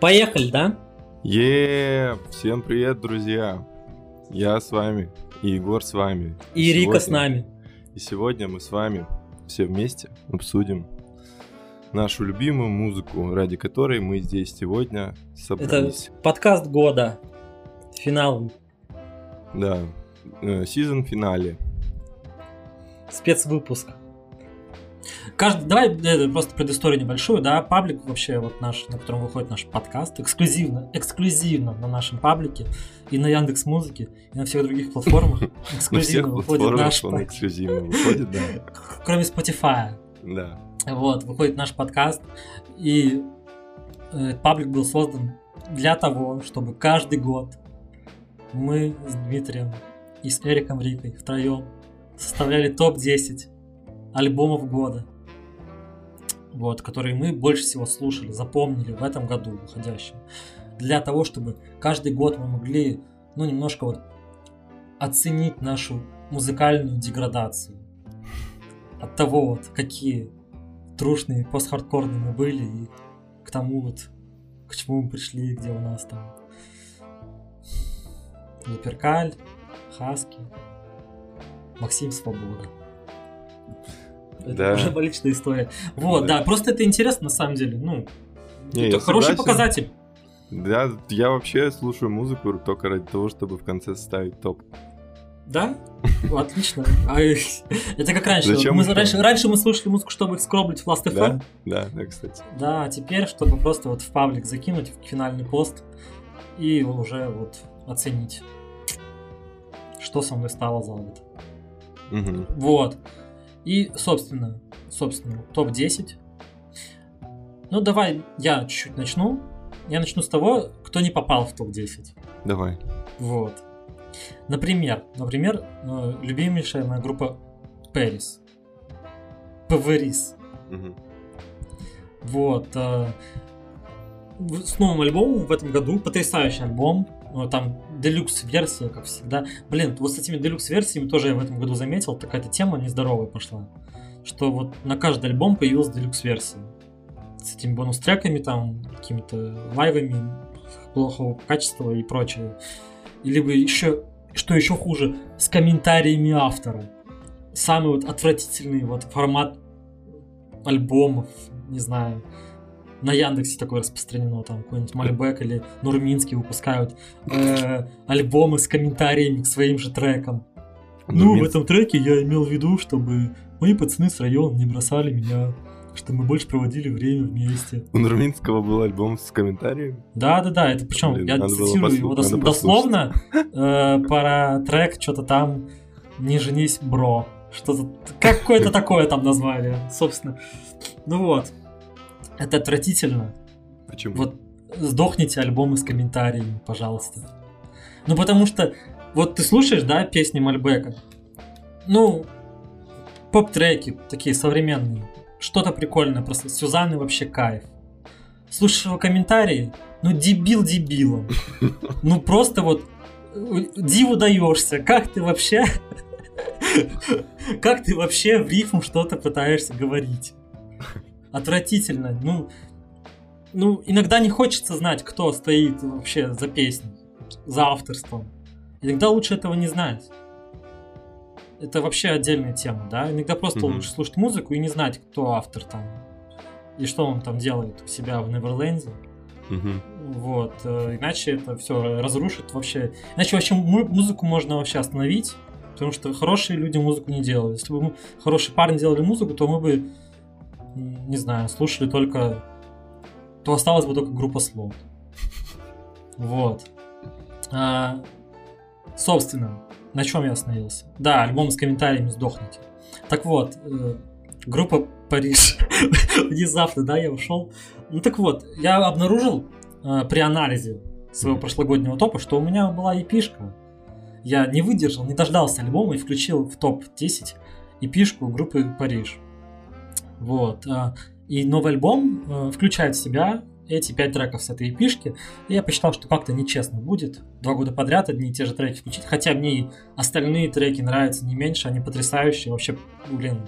Поехали, да? Е, всем привет, друзья! Я с вами, и Егор с вами. И Рика с нами. И сегодня мы с вами все вместе обсудим нашу любимую музыку, ради которой мы здесь сегодня собрались. Это подкаст года, финал. Да, сезон финале. Спецвыпуск. Каждый, давай это, просто предысторию небольшую, да, паблик вообще вот наш, на котором выходит наш подкаст, эксклюзивно, эксклюзивно на нашем паблике и на Яндекс Музыке и на всех других платформах эксклюзивно выходит наш он эксклюзивно выходит, да. Кроме Spotify. Да. Вот, выходит наш подкаст, и э, паблик был создан для того, чтобы каждый год мы с Дмитрием и с Эриком Рикой втроем составляли топ-10 альбомов года, вот, которые мы больше всего слушали, запомнили в этом году выходящем. Для того, чтобы каждый год мы могли, ну, немножко вот оценить нашу музыкальную деградацию. От того вот, какие трушные, пост-хардкорные мы были и к тому вот, к чему мы пришли, где у нас там Луперкаль, Хаски, Максим Свобода. Это да. уже личная история. Вот, да. да, просто это интересно на самом деле. Ну, Не, это хороший согласен. показатель. Да, я вообще слушаю музыку только ради того, чтобы в конце ставить топ. Да? Отлично. А, это как раньше. Зачем мы, раньше, раньше мы слушали музыку, чтобы скроблить в Last.fm. Да, да, да, кстати. Да, а теперь, чтобы просто вот в паблик закинуть в финальный пост и уже вот оценить, что со мной стало за год. Угу. Вот. И, собственно, собственно, топ-10. Ну, давай я чуть-чуть начну. Я начну с того, кто не попал в топ-10. Давай. Вот. Например, например, э, любимейшая моя группа Пэрис. Паверис. Угу. Вот. Э, с новым альбомом в этом году. Потрясающий альбом. Ну, там делюкс-версия, как всегда. Блин, вот с этими делюкс-версиями тоже я в этом году заметил, такая-то тема нездоровая пошла. Что вот на каждый альбом появилась делюкс-версия. С этими бонус-треками, там, какими-то лайвами плохого качества и прочее. Либо еще, что еще хуже, с комментариями автора. Самый вот отвратительный вот формат альбомов, не знаю, на Яндексе такое распространено, там какой-нибудь Мальбек или Нурминский выпускают э, альбомы с комментариями к своим же трекам. Ну, в этом треке я имел в виду, чтобы мои пацаны с района не бросали меня, что мы больше проводили время вместе. У Нурминского был альбом с комментариями? Да, да, да, это причем Блин, я цитирую его дос- дословно э, про трек что-то там «Не женись, бро». Что-то какое-то такое там название, собственно. Ну вот. Это отвратительно. Почему? Вот сдохните альбомы с комментариями, пожалуйста. Ну потому что вот ты слушаешь, да, песни Мальбека. Ну, поп-треки такие современные. Что-то прикольное, просто Сюзанны вообще кайф. Слушаешь его комментарии, ну дебил дебилом. Ну просто вот э, диву даешься. Как ты вообще... Как ты вообще в рифму что-то пытаешься говорить? Отвратительно. Ну, ну, иногда не хочется знать, кто стоит вообще за песней, за авторством. Иногда лучше этого не знать. Это вообще отдельная тема, да? Иногда просто mm-hmm. лучше слушать музыку и не знать, кто автор там и что он там делает у себя в Неверленде. Mm-hmm. Вот, э, иначе это все разрушит вообще. Иначе вообще музыку можно вообще остановить, потому что хорошие люди музыку не делают. Если бы хорошие парни делали музыку, то мы бы не знаю, слушали только... То осталась бы только группа слов. Вот. А, собственно, на чем я остановился? Да, альбом с комментариями «Сдохните». Так вот, э, группа «Париж». Внезапно, да, я ушел. Ну так вот, я обнаружил э, при анализе своего прошлогоднего топа, что у меня была эпишка. Я не выдержал, не дождался альбома и включил в топ-10 эпишку группы «Париж». Вот. А, и новый альбом э, включает в себя эти пять треков с этой эпишки. И я посчитал, что как-то нечестно будет два года подряд одни и те же треки включить. Хотя мне и остальные треки нравятся не меньше, они потрясающие. Вообще, блин,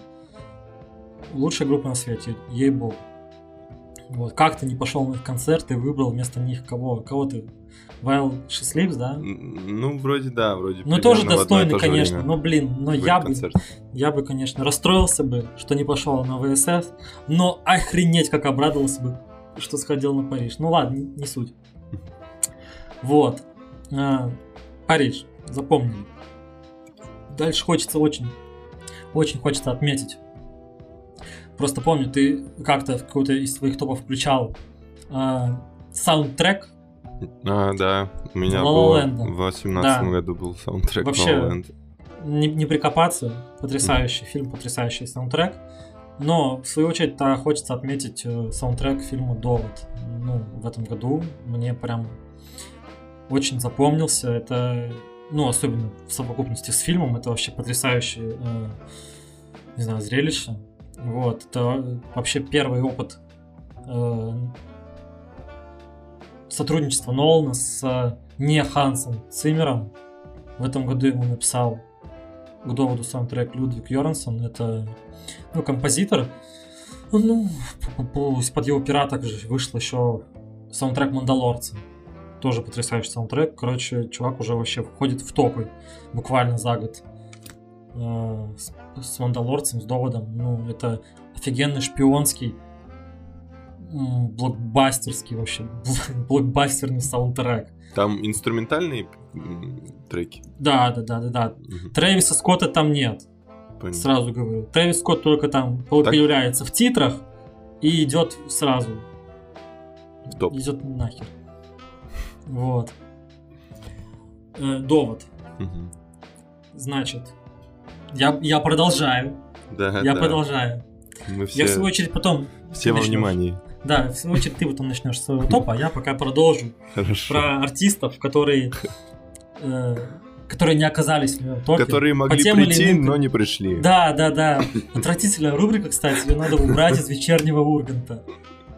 лучшая группа на свете, ей-богу. Вот, как ты не пошел на их концерт и выбрал вместо них кого? Кого ты? Вайл Шислипс, да? Ну, вроде да, вроде Ну, тоже достойный, конечно, но, блин, но я бы, я бы, конечно, расстроился бы, что не пошел на ВСС, но охренеть, как обрадовался бы, что сходил на Париж. Ну ладно, не, не суть. Вот. А, Париж, запомнили. Дальше хочется очень, очень хочется отметить. Просто помню, ты как-то в какой-то из своих топов включал а, саундтрек а, да. У меня был в 18 да. году был саундтрек Вообще, не, не прикопаться. Потрясающий mm. фильм, потрясающий саундтрек. Но, в свою очередь-то хочется отметить э, саундтрек фильма «Довод». Ну, в этом году мне прям очень запомнился. Это, ну, особенно в совокупности с фильмом, это вообще потрясающее, э, не знаю, зрелище. Вот, это вообще первый опыт э, сотрудничество Нолана с э, не Хансом Циммером. В этом году ему написал к доводу саундтрек Людвиг Йорнсон. Это ну, композитор. Ну, из-под его пера также вышел еще саундтрек Мандалорца. Тоже потрясающий саундтрек. Короче, чувак уже вообще входит в топы буквально за год. Э, с, с Мандалорцем, с доводом. Ну, это офигенный шпионский блокбастерский вообще, блокбастерный саундтрек. Там инструментальные треки? Да, да, да, да, да. Угу. Трэвиса Скотта там нет. Понятно. Сразу говорю. Трэвис Скотт только там так... появляется в титрах и идет сразу. Топ. Идет нахер. Вот. Э, довод. Угу. Значит, я, я продолжаю. Да, я да. продолжаю. Мы все... Я в свою очередь потом. Все во внимании. Да, в очередь ты потом начнешь своего топа, а я пока продолжу Хорошо. про артистов, которые, э, которые не оказались в топе. Которые могли прийти, но не пришли. Да, да, да. Отвратительная рубрика, кстати, ее надо убрать из вечернего Урганта.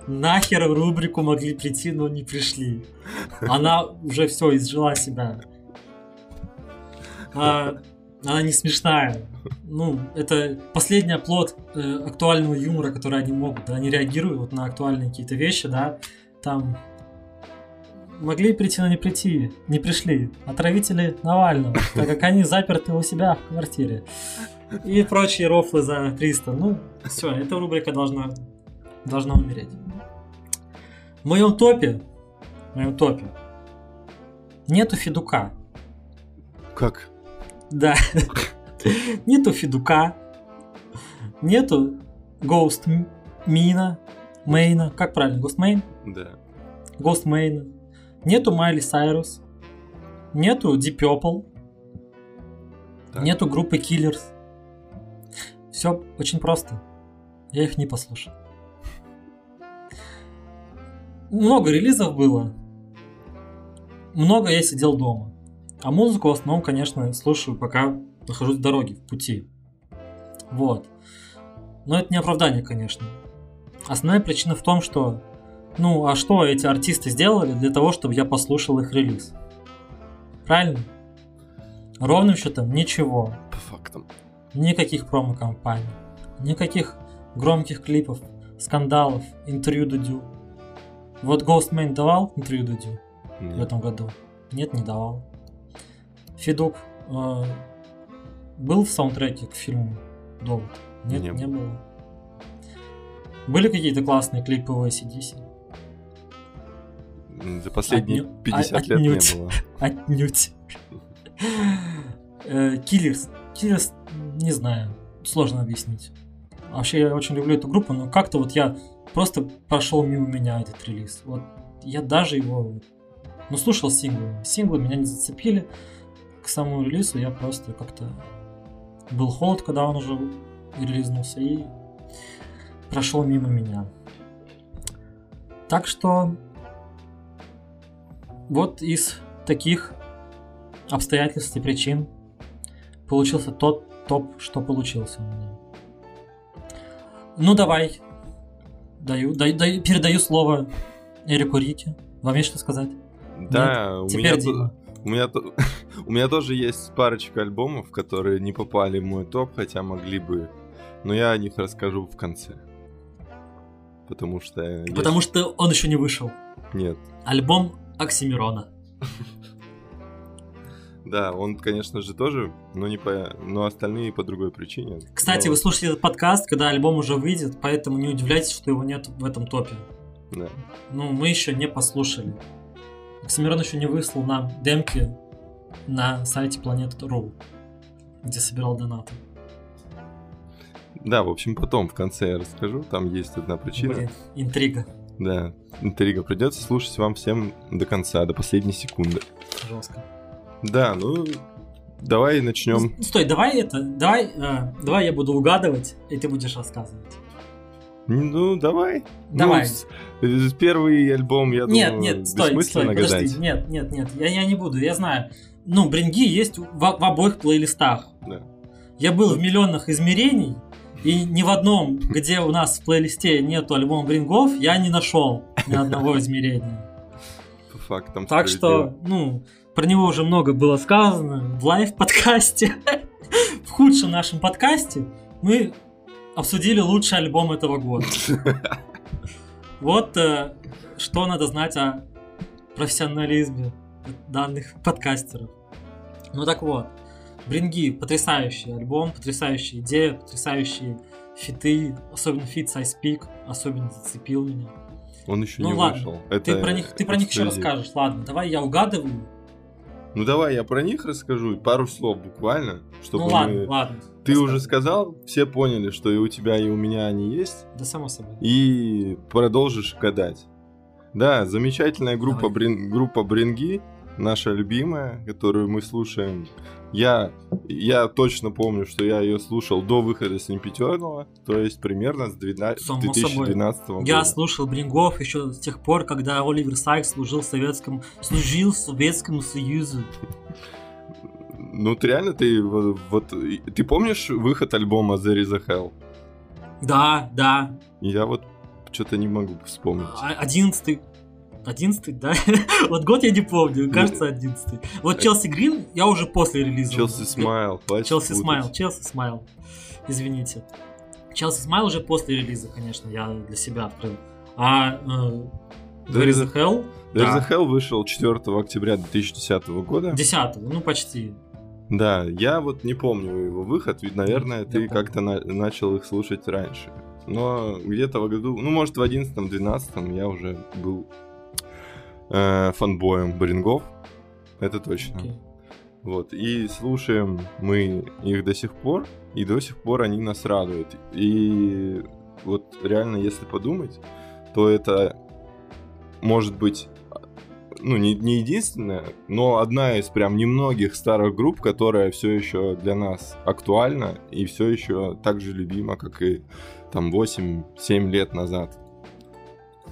Нахер в рубрику могли прийти, но не пришли. Она уже все изжила себя. А, она не смешная. Ну, это последний оплот э, актуального юмора, который они могут. Да? Они реагируют вот на актуальные какие-то вещи, да. Там могли прийти, но не прийти, не пришли. Отравители Навального, так как они заперты у себя в квартире. И прочие рофлы за 300. Ну, все, эта рубрика должна, должна умереть. В моем топе, в моем топе нету Федука. Как? Да. Нету Федука. Нету Ghost Мина. Мейна. Как правильно? Ghost Main? Да. Ghost Мейна. Нету Майли Сайрус. Нету Deep Purple. Так. Нету группы Killers. Все очень просто. Я их не послушал. Много релизов было. Много я сидел дома. А музыку в основном, конечно, слушаю, пока нахожусь в дороге, в пути. Вот. Но это не оправдание, конечно. Основная причина в том, что ну, а что эти артисты сделали для того, чтобы я послушал их релиз? Правильно? Ровным счетом ничего. По фактам. Никаких промо-компаний. Никаких громких клипов, скандалов, интервью Дудю. Вот Ghostman давал интервью Дудю Нет. в этом году? Нет, не давал. Федук э, был в саундтреке к фильму Довод? Нет, не, не было. Были какие-то классные клипы в ACDC? За последние Отню... 50 От, лет отнюдь. не было. Отнюдь. Киллерс. Киллерс, не знаю, сложно объяснить. Вообще, я очень люблю эту группу, но как-то вот я просто прошел мимо меня этот релиз. Вот я даже его, ну, слушал синглы. Синглы меня не зацепили к самому релизу я просто как-то был холод, когда он уже релизнулся, и прошел мимо меня. Так что вот из таких обстоятельств и причин получился тот топ, что получился у меня. Ну давай, даю, дай, дай, передаю слово Эрику Рике. Вам есть что сказать? Да, Нет? у Теперь меня Дима. У меня, у меня тоже есть парочка альбомов, которые не попали в мой топ, хотя могли бы. Но я о них расскажу в конце. потому что... я Потому щ- что он еще не вышел. Нет. Альбом Оксимирона. Да, он, конечно же, тоже, но не по... но остальные по другой причине. Кстати, Но- вы слушаете этот подкаст, когда альбом уже выйдет, поэтому не удивляйтесь, что его нет в этом топе. Да. Ну, мы еще не послушали. Оксимирон еще не выслал нам демки на сайте Planet.ru, где собирал донаты. Да, в общем, потом в конце я расскажу. Там есть одна причина. Блин, интрига. Да, интрига. Придется слушать вам всем до конца, до последней секунды. Жестко. Да, ну давай начнем. Стой, давай это, давай, э, давай я буду угадывать, и ты будешь рассказывать. Ну, давай. Давай. Ну, с- с- первый альбом, я Нет, думаю, нет, стой, стой, бессмысленно подожди, гадать. нет, нет, нет, я, я не буду, я знаю. Ну, бринги есть в, в обоих плейлистах. Да. Я был в миллионах измерений, и ни в одном, где у нас в плейлисте нету альбома брингов, я не нашел ни одного измерения. По фактам. Так что, ну, про него уже много было сказано в live-подкасте. В худшем нашем подкасте мы обсудили лучший альбом этого года. Вот э, что надо знать о профессионализме данных подкастеров. Ну так вот, Бринги потрясающий альбом, потрясающая идея, потрясающие фиты, особенно фит Сайспик, особенно зацепил меня. Он еще Ну не ладно, вышел. Ты Это про них, ты про них еще расскажешь. Ладно, давай я угадываю. Ну давай я про них расскажу, пару слов буквально, чтобы ну ладно, мы- ладно. Ты уже сказал, все поняли, что и у тебя, и у меня они есть, Да само собой. и продолжишь гадать. Да, замечательная группа, Давай. Брин- группа Бринги, наша любимая, которую мы слушаем. Я, я точно помню, что я ее слушал до выхода Снипетерного, то есть примерно с 12 Само 2012 года. Я слушал Брингов еще с тех пор, когда Оливер Сайкс служил советскому, служил Советскому Союзу. Ну, ты реально, ты вот, ты помнишь выход альбома There is a Hell? Да, да. Я вот что-то не могу вспомнить. А- Одиннадцатый. Одиннадцатый, да? Вот год я не помню, кажется, одиннадцатый. Вот Chelsea Grin я уже после релиза. Chelsea Smile, Chelsea. Smile, Chelsea Smile. Извините. Челси Смайл уже после релиза, конечно, я для себя открыл. А э, There is a Hell? There is Да. a Hell вышел 4 октября 2010 года. 10 ну почти. Да, я вот не помню его выход, ведь, наверное, Я ты помню. как-то на- начал их слушать раньше. Но где-то в году, ну, может, в 11-12 я уже был э, фанбоем Брингов. Это точно. Окей. Вот, и слушаем мы их до сих пор, и до сих пор они нас радуют. И вот реально, если подумать, то это может быть, ну, не, не единственная, но одна из прям немногих старых групп, которая все еще для нас актуальна и все еще так же любима, как и там 8-7 лет назад.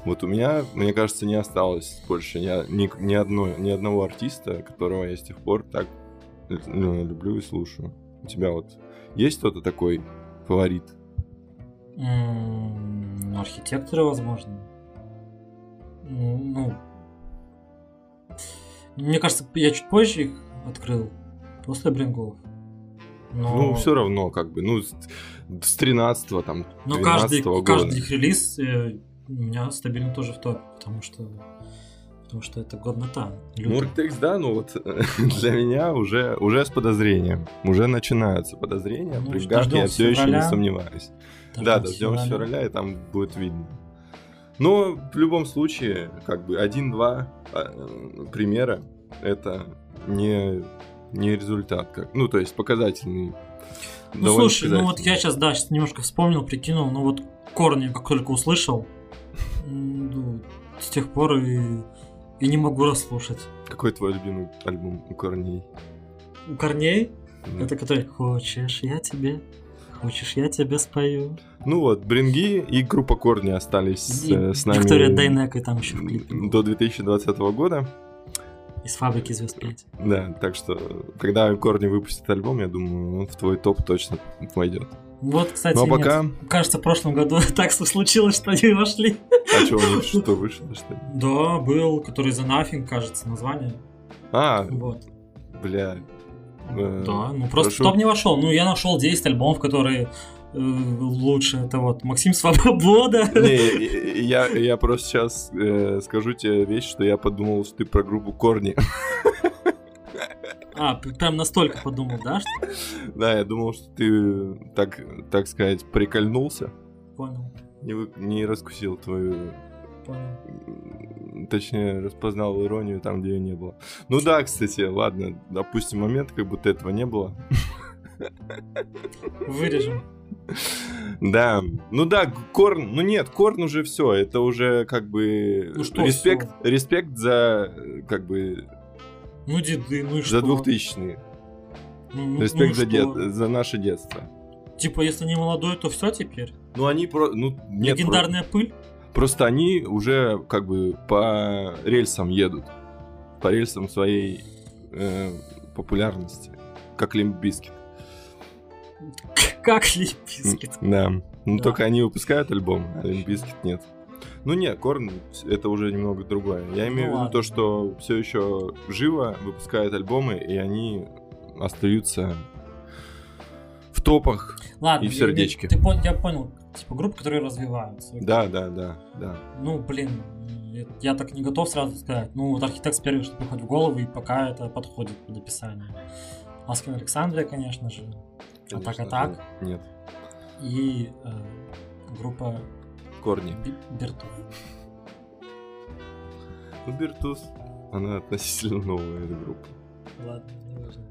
Вот у меня, мне кажется, не осталось больше ни, ни, ни, одной, ни одного артиста, которого я с тех пор так ну, люблю и слушаю. У тебя вот есть кто-то такой фаворит? Ну, архитекторы, возможно. М, Ну, мне кажется, я чуть позже их открыл, после Брингов. Но, Ну, все равно, как бы, ну, с, с 13 там, но 12 каждый, года. каждый их релиз э, у меня стабильно тоже в топе, потому что, потому что это годнота. Architects, да, ну вот для меня уже, уже с подозрением. Уже начинаются подозрения. Ну, При Гахе я все еще не февраля. сомневаюсь. Да, дождемся февраля, и там будет видно. Но в любом случае, как бы один-два а, примера это не, не результат. Как, ну, то есть показательный. Ну слушай, ну вот я сейчас, да, сейчас немножко вспомнил, прикинул, ну вот корни, как только услышал, ну, с тех пор и, и не могу расслушать. Какой твой любимый альбом у корней? У корней, Да. это который «Хочешь, я тебе, хочешь, я тебе спою». Ну вот, Бринги и группа Корни остались И э, с нами Виктория Дайнекой там еще в клипе. до 2020 года. Из фабрики звезд 5. Да, так что, когда Корни выпустит альбом, я думаю, он в твой топ точно войдет. Вот, кстати, Ну а нет. пока... кажется, в прошлом году так случилось, что они вошли. А что, у них что вышло, что ли? Да, был, который The Nothing, кажется, название. А, Вот. бля. Э, Да, ну просто прошу. топ не вошел. Ну, я нашел 10 альбомов, которые э, лучше. Это вот Максим Свобода. Не, я, я просто сейчас э, скажу тебе вещь, что я подумал, что ты про группу Корни. А, прям настолько подумал, да? Что... Да, я думал, что ты, так, так сказать, прикольнулся. Понял. Не, вы- не раскусил твою... Понял. Точнее, распознал иронию там, где ее не было. Ну да, кстати, ладно, допустим, момент, как будто этого не было. Вырежем. Да, ну да, Корн, ну нет, Корн уже все, это уже как бы Ну что респект, респект за как бы Ну, деды, ну и что? за двухтысячные, Ну, ну- респект ну за, дет, за наше детство. Типа, если не молодой, то все теперь? Ну они про, ну нет, про- Легендарная пыль? просто они уже как бы по рельсам едут, по рельсам своей э, популярности, как Limp Bizkit. Как Limp Bizkit. Да. Ну Да. только они выпускают альбом, а Limp Bizkit нет. Ну нет, Корн это уже немного другое. Я имею в виду ладно. то, что все еще живо выпускают альбомы, и они остаются в топах. Ладно. И в сердечке. Ты, пон- я понял. Типа, группы, которые развиваются. Да, да, да, да. Ну, блин, я, так не готов сразу сказать. Ну, вот архитект первый, что приходит в голову, и пока это подходит под описание. Аскин Александрия, конечно же. А так, а Конечно, так. Нет. И э, группа Корни. Бертов. Ну, Биртус, она относительно новая эта группа. Ладно, не важно.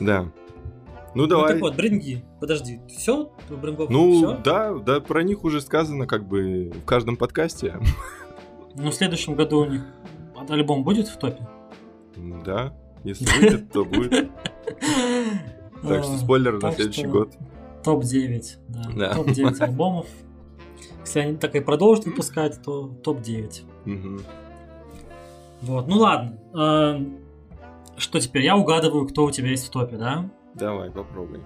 Да. Ну Ну давай. так вот, бринги. Подожди, все? Брингов Ну, всё? да, да, про них уже сказано как бы в каждом подкасте. Ну, в следующем году у них альбом будет в топе? Да, если выйдет, то будет. Так что А, спойлер на следующий год. Топ-9, да. Да. Топ-9 альбомов. Если они так и продолжат выпускать, то топ-9. Мгм. Вот, ну ладно. Эм, Что теперь? Я угадываю, кто у тебя есть в топе, да? Давай, попробуй.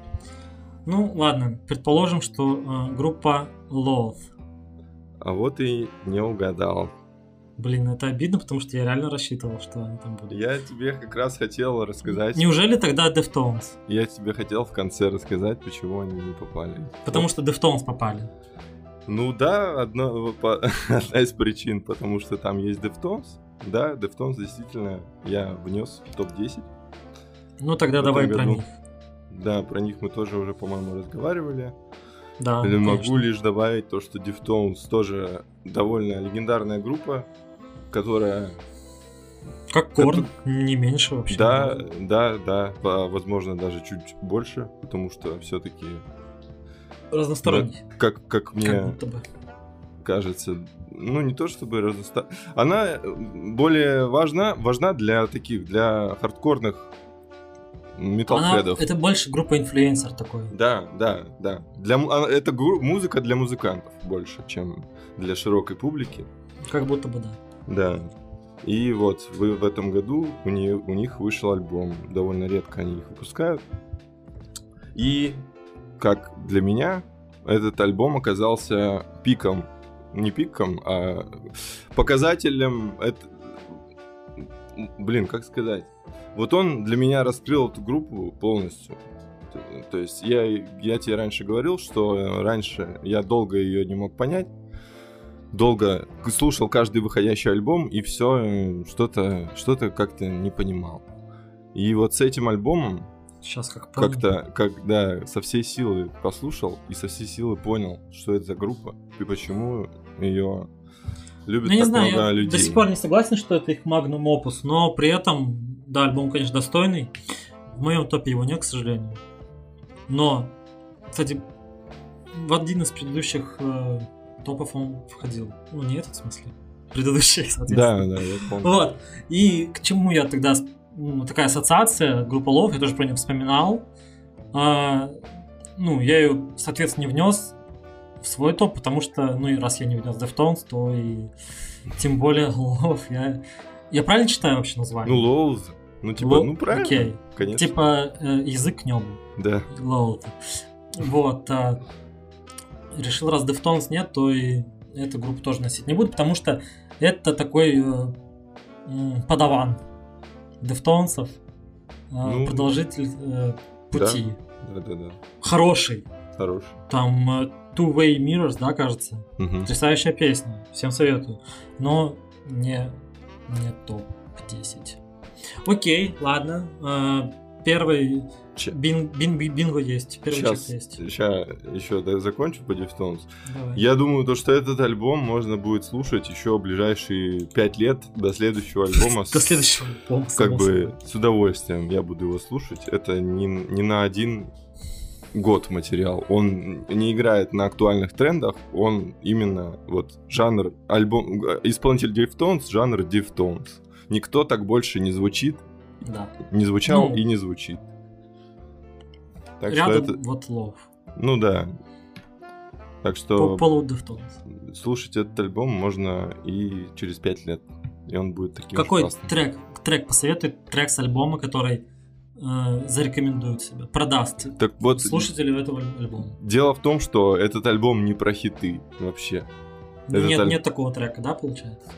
Ну, ладно. Предположим, что э, группа Loath. А вот и не угадал. Блин, это обидно, потому что я реально рассчитывал, что они там будут. Я тебе как раз хотел рассказать. Неужели тогда Deftones? Я тебе хотел в конце рассказать, почему они не попали. Потому что Deftones попали. Ну да, одна, по- одна из причин, потому что там есть Deftones. Да, Deftones действительно я внес в топ-10. Ну тогда В давай этом про году. них. Да, про них мы тоже уже, по-моему, разговаривали. Да, Или могу конечно. лишь добавить то, что Deftones тоже довольно легендарная группа, которая Как Корн, не меньше вообще. Да, да, да, возможно, даже чуть больше, потому что все-таки, Разносторонний. как, как мне Как будто бы. кажется, ну не то чтобы разноста... Она более важна, важна для таких, для хардкорных металлхедов. это больше группа инфлюенсер такой. Да, да, да. Для, а, это гру- музыка для музыкантов больше, чем для широкой публики. Как будто бы да. Да. И вот в, в этом году у, нее, у них вышел альбом. Довольно редко они их выпускают. И, как для меня, этот альбом оказался пиком. Не пиком, а показателем... Это... Блин, как сказать? Вот он для меня раскрыл эту группу полностью. То есть я, я тебе раньше говорил, что э, раньше я долго ее не мог понять. Долго слушал каждый выходящий альбом и все что-то что-то как-то не понимал. И вот с этим альбомом Сейчас как помню. как-то, когда со всей силы послушал и со всей силы понял, что это за группа и почему ее любит Ну, так знаю, много я людей. до сих пор не согласен, что это их магнум опус, но при этом, да, альбом, конечно, достойный. В моем топе его нет, к сожалению. Но, кстати, в один из предыдущих э, топов он входил. Ну, не этот, в смысле. Предыдущий, соответственно. Да, да, я помню. Вот. И к чему я тогда... такая ассоциация, группа Лов, я тоже про нее вспоминал. А, ну, я ее, соответственно, не внес в свой топ, потому что, ну, и раз я не внес Deftones, то и тем более Лов. Я, я правильно читаю вообще название? Ну, Лоуз. Ну, типа, Ло- ну правильно. окей. Конечно. Типа э, язык к небу. Да. Лоуд. Вот. а, решил, раз Deftones нет, то и эту группу тоже носить не буду, потому что это такой э, подаван Дефтонсов, Ну, продолжитель э, пути. Да, да, да. Хороший. Хороший. Там э, Two Way Mirrors, да, кажется? Мгм. Потрясающая песня, всем советую. Но не, не топ-10. Окей, ладно. Э, Первый Че- бин, бин, бин- бинго есть, первый Сейчас, чек есть. сейчас еще да, закончу по. Давай. Я думаю, то, что этот альбом можно будет слушать еще ближайшие пять лет до следующего альбома. До следующего альбома, Как бы с удовольствием я буду его слушать. Это не, не на один год материал. Он не играет на актуальных трендах, он именно вот жанр альбом исполнитель Deftones, жанр Deftones. Никто так больше не звучит, Да. не звучал Ну, и не звучит. Так Рядом что это, вот лов. ну да. Так что Полу Deftones. слушать этот альбом можно и через пять лет, и он будет таким Какой классным. трек, трек посоветуй, трек с альбома, который э, зарекомендует себя, продаст Так вот, слушателю этого альбома. дело в том, что этот альбом не про хиты вообще. Этот Нет, аль- нет такого трека, да, получается?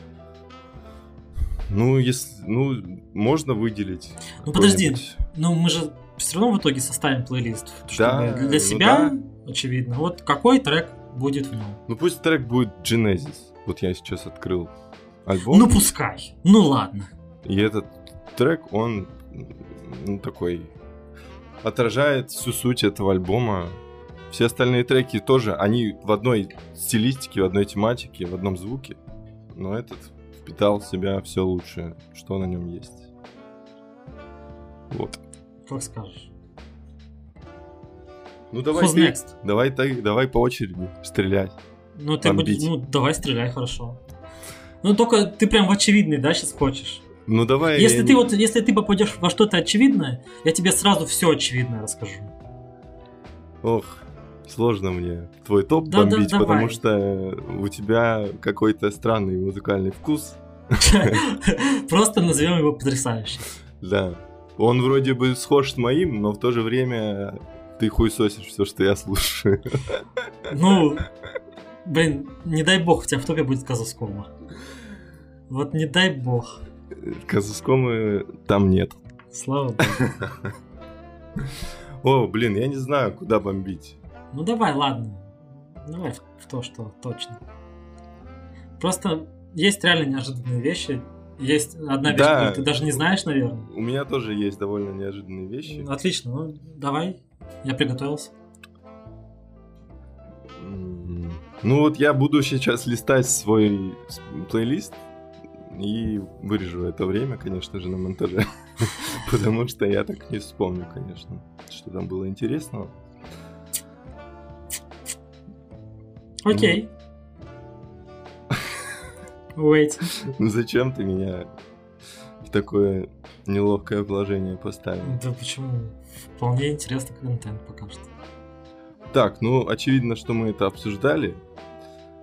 Ну, если, ну, можно выделить. Ну подожди, ну мы же все равно в итоге составим плейлист. Да, для ну себя, да. очевидно. Вот какой трек будет в нем? Ну, пусть трек будет Genesis. Вот я сейчас открыл альбом. Ну пускай. Ну ладно. И этот трек, он ну, такой отражает всю суть этого альбома. Все остальные треки тоже, они в одной стилистике, в одной тематике, в одном звуке. Но этот впитал в себя все лучшее, что на нем есть. Вот. Как скажешь. Ну давай Who's ты, next? давай, ты- давай по очереди стрелять. Ну ты будешь, ну давай стреляй, хорошо. Ну только ты прям в очевидный, да, сейчас хочешь? Ну давай. Если ты вот, если ты попадешь во что-то очевидное, я тебе сразу все очевидное расскажу. Ох, сложно мне твой топ Да, да, бомбить, давай. потому что у тебя какой-то странный музыкальный вкус. Просто назовем его потрясающим. Да. Он вроде бы схож с моим, но в то же время ты хуесосишь все, что я слушаю. Ну, блин, не дай бог, у тебя в топе будет Казускома. Вот не дай бог. Казускомы там нет. Слава богу. О, блин, я не знаю, куда бомбить. Ну давай, ладно. Давай в, в то, что точно. Просто есть реально неожиданные вещи. Есть одна вещь, Да. которую ты даже не знаешь, наверное. У меня тоже есть довольно неожиданные вещи. Отлично, ну давай. Я приготовился. Ну вот я буду сейчас листать свой плейлист и вырежу это время, конечно же, на монтаже. Потому что я так не вспомню, конечно, что там было интересного. Окей. Wait. Ну зачем ты меня в такое неловкое положение поставил? Да почему? Вполне интересный контент пока что. Так, ну очевидно, что мы это обсуждали.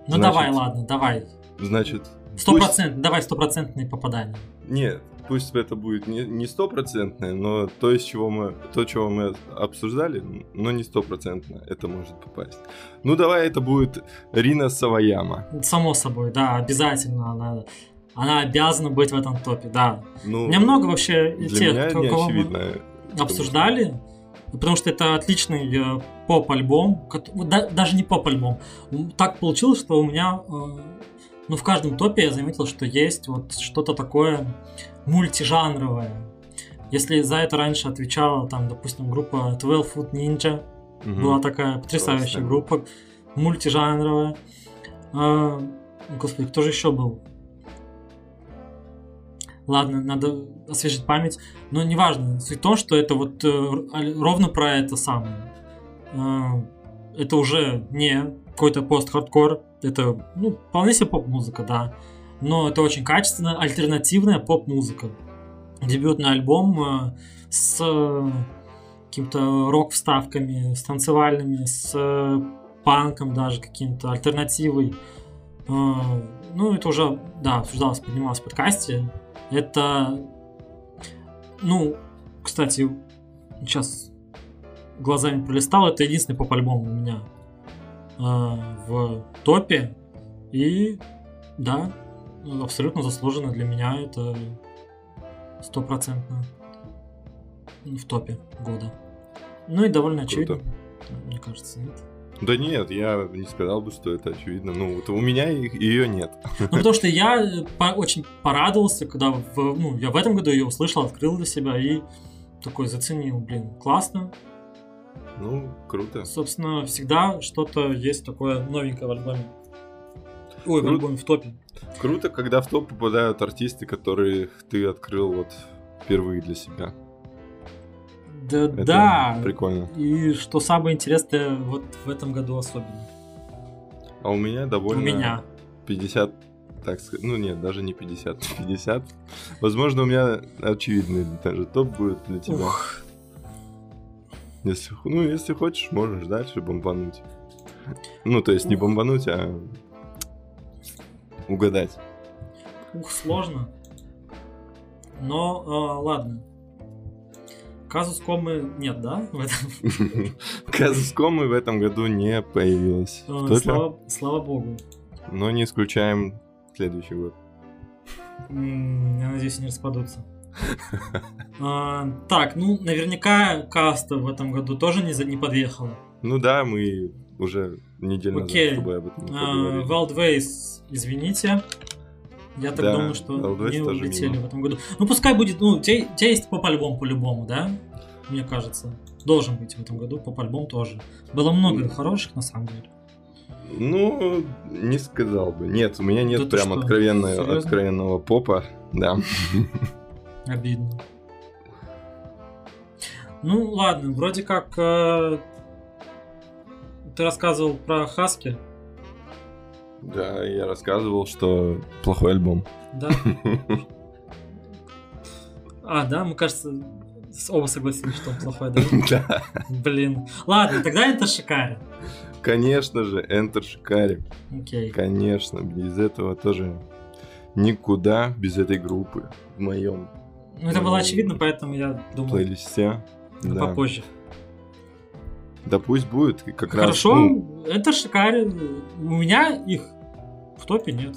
Ну Значит, давай, ладно, давай. Значит, Сто пусть- процентов, давай стопроцентные попадания. Нет, пусть это будет не стопроцентное, но то, из чего мы, то, чего мы обсуждали, но не стопроцентно это может попасть. Ну давай это будет Рина Саваяма. Само собой, да, обязательно она, она обязана быть в этом топе, да. Ну, У меня много вообще для тех, меня кто- не кого мы очевидно. обсуждали, потому что это отличный э, поп-альбом, даже не поп-альбом. Так получилось, что у меня, э, ну в каждом топе я заметил, что есть вот что-то такое мультижанровое. Если за это раньше отвечала, там, допустим, группа 12 Foot Ninja, Мгм. была такая потрясающая Классно. группа, мультижанровая. А, господи, кто же еще был? Ладно, надо освежить память. Но неважно. Суть в том, что это вот э, ровно про это самое. А, это уже не какой-то пост-хардкор. Это, ну, вполне себе поп-музыка, да. Но это очень качественная, альтернативная поп-музыка. Дебютный альбом э, с э, каким-то рок-вставками, с танцевальными, с э, панком даже каким-то, альтернативой. Ну, это уже, да, обсуждалось, поднималось в подкасте. Это, ну, кстати, сейчас глазами пролистал, это единственный поп-альбом у меня в топе. И, да, абсолютно заслуженно для меня это стопроцентно в топе года. Ну и довольно Круто. очевидно. Мне кажется, нет. Да нет, я не сказал бы, что это очевидно. Ну, вот у меня ее нет. Ну, потому что я э, по- очень порадовался, когда в, ну, я в этом году ее услышал, открыл для себя и такой заценил, блин, классно. Ну, круто. Собственно, всегда что-то есть такое новенькое в альбоме. Ой, в Кру- альбоме, в топе. Круто, когда в топ попадают артисты, которых ты открыл вот впервые для себя. Да, Это да. прикольно. И что самое интересное вот в этом году особенно. А у меня довольно... У меня. 50, так сказать, ну нет, даже не 50, 50. Возможно, у меня очевидный даже топ будет для тебя. Ух, Если, ну, если хочешь, можешь дальше бомбануть. Ну, то есть не Ух. бомбануть, а угадать. ух, сложно. Но а, ладно. Казус комы нет, да? В этом? Казускомы в этом году не появилось. А, слава, слава богу. но не исключаем следующий год. Я надеюсь, они распадутся. А, так, ну, наверняка каста в этом году тоже не, не подъехала. Ну да, мы уже неделю назад Окей. с тобой об этом А. Wildways, извините. Я так Да, думаю, что Wildways не улетели мимо. в этом году. Ну, пускай будет, ну, у тебя, у тебя есть поп-альбом по-любому, да? Мне кажется. Должен быть в этом году поп-альбом тоже. Было много Ну. хороших, на самом деле. Ну, не сказал бы. Нет, у меня нет Да прям откровенного, откровенного попа. Да. Обидно. Ну, ладно, вроде как э, ты рассказывал про Хаски, Да, я рассказывал, что плохой альбом. да? А, да, мы, кажется, оба согласились, что он плохой, да? Да. Блин. Ладно, тогда это шикарно. Конечно же, Enter Шикари. Окей. Конечно, без этого тоже никуда без этой группы в моем Ну, это было очевидно, поэтому я думал плейлисте. Да. попозже. да пусть будет как раз. Хорошо, ну, это шикарно. У меня их в топе нет.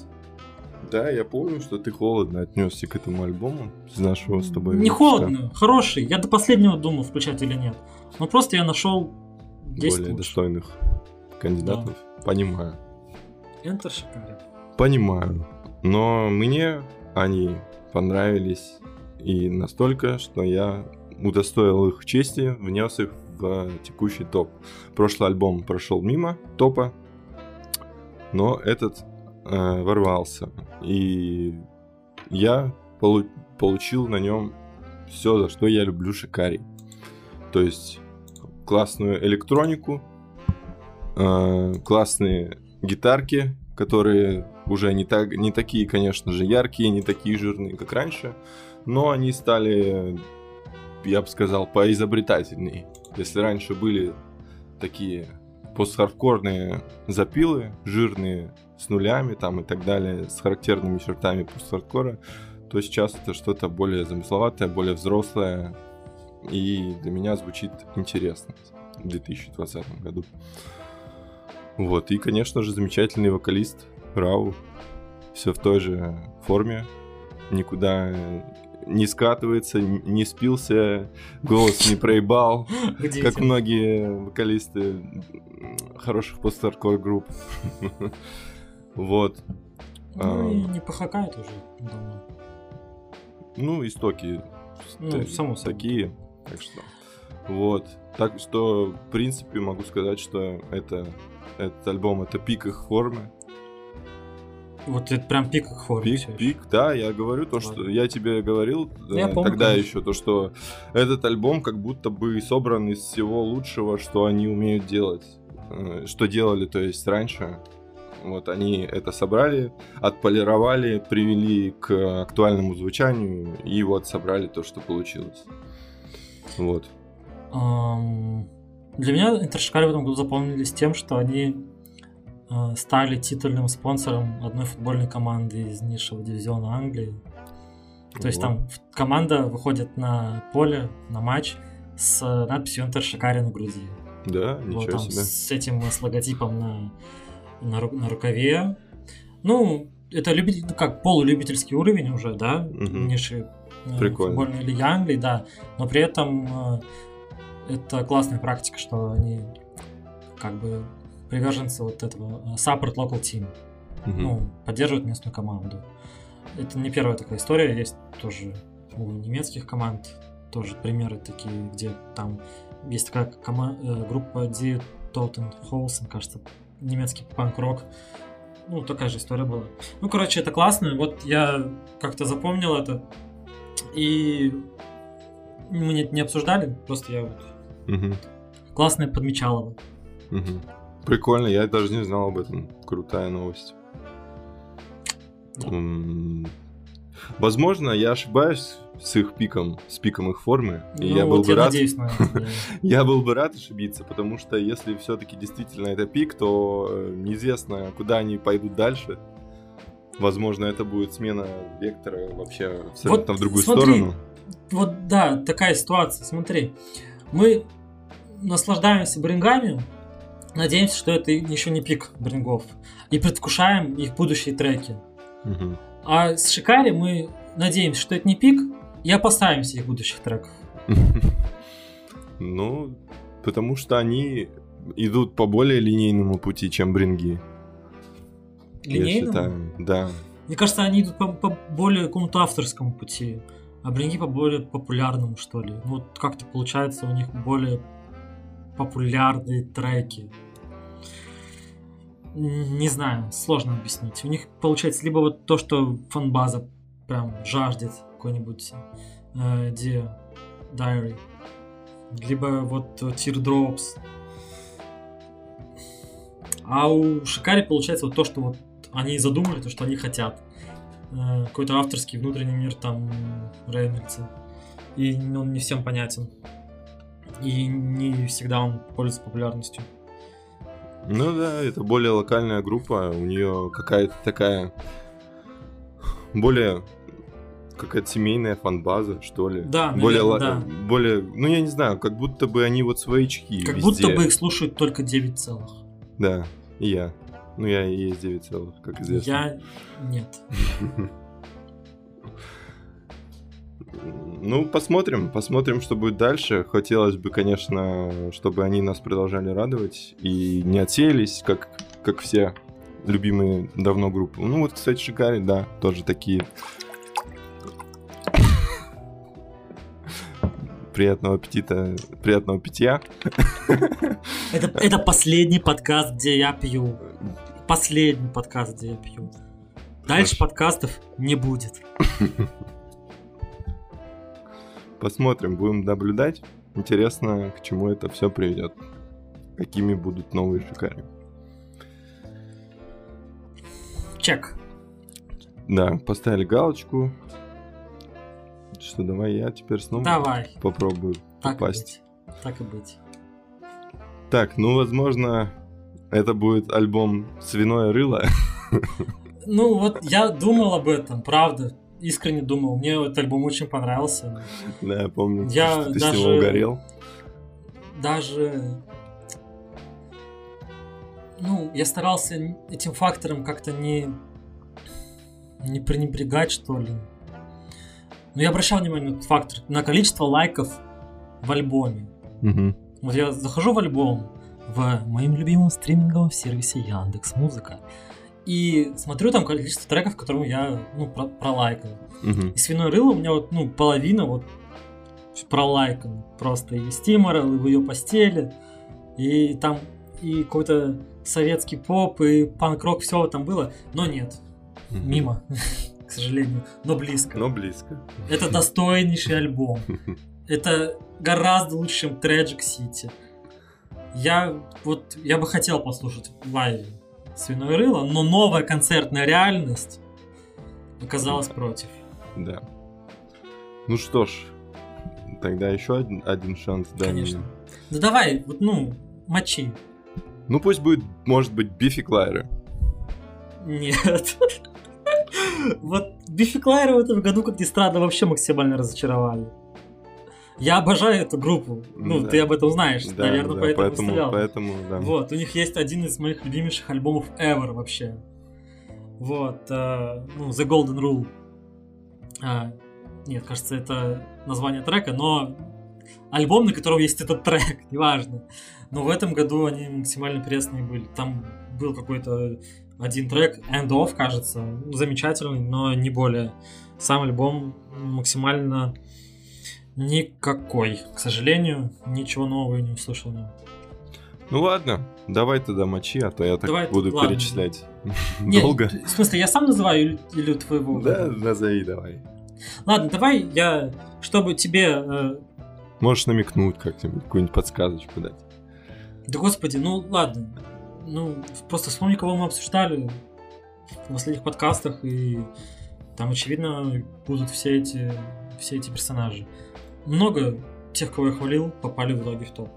да, я помню, что ты холодно отнесся к этому альбому с нашего с тобой. Не холодно, хороший. Я до последнего думал, включать или нет. Но просто я нашел 10 Более лучше. достойных кандидатов. Понимаю. Enter шикарен. Понимаю. Но мне они понравились и настолько, что я удостоил их чести, внес их в текущий топ. Прошлый альбом прошел мимо топа, но этот э, ворвался. И я полу- получил на нем все, за что я люблю Шикари. То есть классную электронику, э, классные гитарки, которые уже не, так, не такие, конечно же, яркие, не такие жирные, как раньше, но они стали, я бы сказал, поизобретательнее. Если раньше были такие постхардкорные запилы, жирные, с нулями там и так далее, с характерными чертами постхардкора, то сейчас это что-то более замысловатое, более взрослое, и для меня звучит интересно в 2020 году. Вот, и, конечно же, замечательный вокалист Рау. Все в той же форме. Никуда не скатывается, не спился, голос не проебал, как многие вокалисты хороших пост-хардкор групп. Вот. Ну и не похакает уже давно. Ну, истоки Ну, само такие. Так что. Вот. Так что, в принципе, могу сказать, что это этот альбом это пик их формы. Вот это прям пик формы. Пик, пик, да, я говорю то, что я тебе говорил Я э, помню, тогда конечно. еще, то, что этот альбом как будто бы собран из всего лучшего, что они умеют делать. Э, Что делали, то есть, раньше. Вот они это собрали, отполировали, привели к актуальному звучанию, и вот собрали то, что получилось. Вот. Ам, Для меня Интершикари в этом году запомнились тем, что они э, стали титульным спонсором одной футбольной команды из низшего дивизиона Англии. То есть Вот. там команда выходит на поле, на матч с надписью Интершикари на груди. Да, Вот ничего там себе. с этим с логотипом на, на, на рукаве. Ну, это любитель, ну, как полулюбительский уровень уже, да, Мгм. ниши э, Прикольно. футбольной лиги Англии, да, но при этом э, это классная практика, что они как бы приверженцы вот этого э, support local team. Мгм. Ну, поддерживают местную команду. Это не первая такая история, есть тоже у немецких команд тоже примеры такие, где там есть такая кома- э, группа Die Toten Hosen, кажется, немецкий панк-рок. Ну, такая же история была. Ну, короче, это классно. Вот я как-то запомнил это. И мы не, не обсуждали, просто я вот Мгм. классно подмечал его. Прикольно, я даже не знал об этом. Крутая новость. Возможно, я ошибаюсь с их пиком, с пиком их формы. И Ну, я был вот бы я рад. надеюсь на это. да. Я был бы рад ошибиться, потому что если все-таки действительно это пик, то э, неизвестно, куда они пойдут дальше. Возможно, это будет смена вектора вообще абсолютно в другую смотри, сторону. Вот да, такая ситуация. Смотри, мы наслаждаемся брингами, надеемся, что это еще не пик брингов, и предвкушаем их будущие треки. Мгм. А с Шикари мы надеемся, что это не пик, и опасаемся их будущих треков. Ну, потому что они идут по более линейному пути, чем бринги. Линейному? да. Мне кажется, они идут по, по более какому-то авторскому пути, а бринги по более популярному, что ли. Ну, вот как-то получается у них более популярные треки. Не знаю, сложно объяснить. У них получается либо вот то, что фанбаза прям жаждет какой-нибудь э, Dear Diary, либо вот Teardrops. А у Шикари получается вот то, что вот они задумали, то, что они хотят. Э, Какой-то авторский внутренний мир там Рейнольдса. И он не всем понятен. И не всегда он пользуется популярностью. Ну да, это более локальная группа, у нее какая-то такая более какая-то семейная фанбаза, что ли. Да, более, наверное, да. более, ну я не знаю, как будто бы они вот своячки Как везде. будто бы их слушают только 9 целых. Да, и я. Ну я и есть 9 целых, как известно. Я нет. Ну, посмотрим, посмотрим, что будет дальше. Хотелось бы, конечно, чтобы они нас продолжали радовать и не отсеялись, как, как все любимые давно группы. Ну, вот, кстати, Шикари, да, тоже такие. Приятного аппетита, приятного питья. Это, это последний подкаст, где я пью. Последний подкаст, где я пью. Дальше Хорошо. подкастов не будет. Посмотрим, будем наблюдать. Интересно, к чему это все приведет. Какими будут новые Шикари. Чек. Да, поставили галочку. Что, давай я теперь снова Давай. попробую Так и попасть. быть. Так и быть. Так, ну, возможно, это будет альбом «Свиное рыло». Ну вот я думал об этом, правда. Искренне думал. Мне этот альбом очень понравился. Да, я помню, Я ты с даже- него угорел. Даже... Ну, я старался этим фактором как-то не... Не пренебрегать, что ли. Но я обращал внимание на этот фактор, на количество лайков в альбоме. Мгм. Вот я захожу в альбом в моем любимом стриминговом сервисе Яндекс Музыка и смотрю там количество треков, которые я ну, про- пролайкал. Мгм. И свиное рыло у меня вот, ну, половина вот пролайкано. Просто и Стиморал, и в ее постели, и там и какой-то советский поп, и панк-рок, все там было, но нет, Мгм. мимо, к сожалению, но близко. Но близко. Это достойнейший альбом. Это гораздо лучше, чем Tragic City. Я вот я бы хотел послушать в лайве Свиное рыло, но новая концертная реальность оказалась против. Да. Ну что ж, тогда еще один, один шанс. дай Конечно. мне. Да давай, вот ну, мочи. Ну пусть будет, может быть, Бифи Клайры. Нет. Вот Бифи Клайры в этом году, как ни странно, вообще максимально разочаровали. Я обожаю эту группу. Ну, Да. ты об этом знаешь, Да, наверное, да, поэтому, поэтому, вставлял. поэтому, да. Вот, у них есть один из моих любимейших альбомов ever вообще. Вот, э, ну, The Golden Rule. А, нет, кажется, это название трека, но альбом, на котором есть этот трек, неважно. Но в этом году они максимально пресные были. Там был какой-то один трек, End Off, кажется, ну, замечательный, но не более. Сам альбом максимально никакой. К сожалению, ничего нового я не услышал. Ну ладно, давай тогда мочи, а то я так Давай, буду ладно. перечислять Нет, долго. В смысле, я сам называю или, у твоего? Да, назови давай. Ладно, давай я, чтобы тебе... э, Можешь намекнуть как-нибудь, какую-нибудь подсказочку дать. да господи, ну ладно. Ну, просто вспомни, кого мы обсуждали в последних подкастах, и там, очевидно, будут все эти, все эти персонажи. Много тех, кого я хвалил, попали в итоге в топ.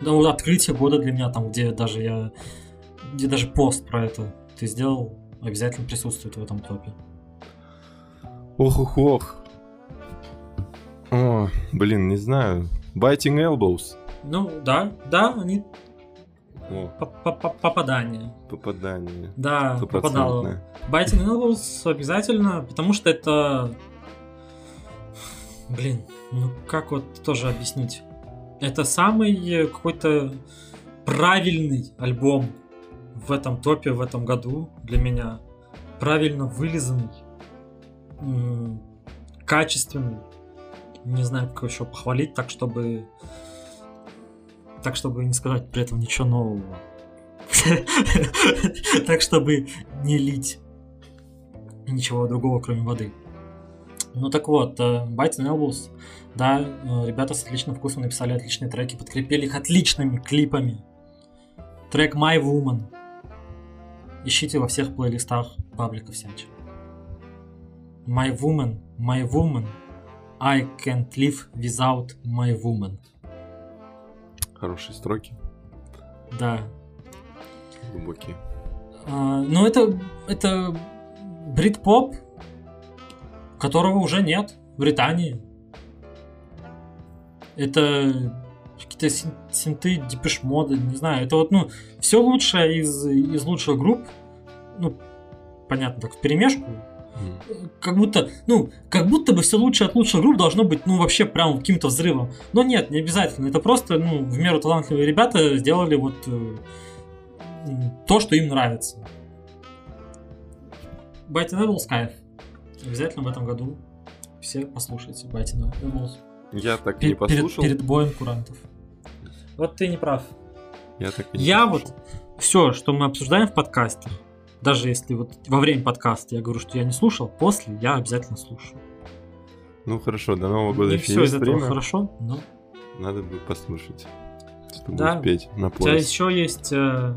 Да, вот открытие года для меня, там, где даже я... Где даже пост про это ты сделал, обязательно присутствует в этом топе. Ох-ох-ох. О, блин, не знаю. Biting Elbows. Ну, да, да, они О, по- по- по- попадания. попадание. Да, попадало. Biting Elbows обязательно, потому что это... Блин, ну как вот тоже объяснить? Это самый какой-то правильный альбом в этом топе в этом году для меня. Правильно вылизанный, качественный. Не знаю, как еще похвалить, так чтобы... Так, чтобы не сказать при этом ничего нового. Так, чтобы не лить ничего другого, кроме воды. Ну так вот, э, Bites and Elbows, да, э, ребята с отличным вкусом написали отличные треки, подкрепили их отличными клипами. Трек My Woman. Ищите во всех плейлистах паблика всяче. My Woman, My Woman, I can't live without my woman. Хорошие строки, Да, глубокие. А, ну, это, это брит-поп, которого уже нет в Британии. Это какие-то син- синты, депеш моды, не знаю. Это вот, ну, все лучшее из, из лучших групп. Ну, понятно, так в перемешку. М. Как будто, ну, как будто бы все лучшее от лучших групп должно быть, ну, вообще прям каким-то взрывом. Но нет, не обязательно. Это просто, ну, в меру талантливые ребята сделали вот э, то, что им нравится. Devils кайф. Обязательно в этом году все послушайте Biting Devils. Я так не перед, послушал. перед боем курантов. Вот ты не прав. Я так и не Я послушал. Все, что мы обсуждаем в подкасте, даже если вот во время подкаста я говорю, что я не слушал, после я обязательно слушаю. Ну хорошо, до Нового года Не еще все из есть этого время. хорошо, но Надо бы послушать, чтобы Да. успеть на у тебя поезд. еще есть... э,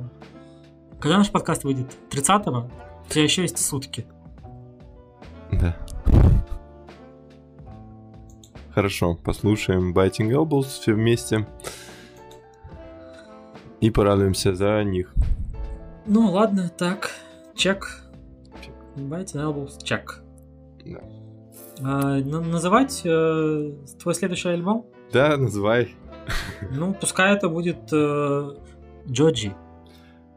Когда наш подкаст выйдет? 30-го? У тебя еще есть сутки. Да. Хорошо, послушаем Biting Elbows все вместе. И порадуемся за них. Ну ладно, так. Чек. Biting Elbows, чек. Да. А, на- называть э, твой следующий альбом? Да, называй. Ну, пускай это будет э, Джоджи.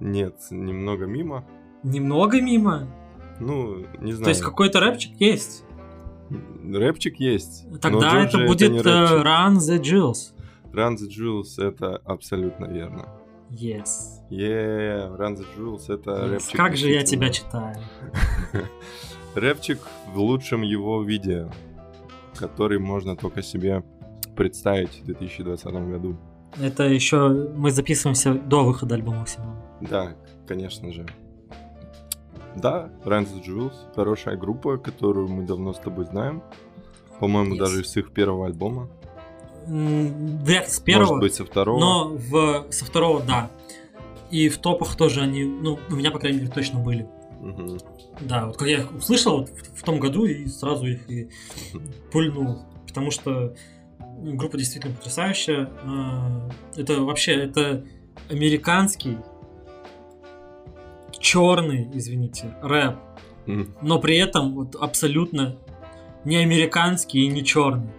Нет, немного мимо. Немного мимо. Ну, не знаю. То есть какой-то рэпчик есть. Рэпчик есть. Тогда это будет не э, рэпчик. Run the Jewels. Run the Jewels это абсолютно верно. Yes. Yeah, Run the Jewels это Yes. рэпчик. Как же я тебя читаю. Рэпчик в лучшем его виде, который можно только себе представить в 2020 году. Это еще мы записываемся до выхода альбома всего. Да, конечно же. Да, the Jewels хорошая группа, которую мы давно с тобой знаем. По-моему, Yes. даже с их первого альбома. Вряд ли с первого, Может быть, со второго. но в, со второго да. И в топах тоже они, ну, у меня, по крайней мере, точно были. Мгм. Да, вот как я их услышал вот в, в том году и сразу их и пульнул. Потому что группа действительно потрясающая. А, Это вообще, это американский черный, извините, рэп, но при этом вот абсолютно не американский и не черный.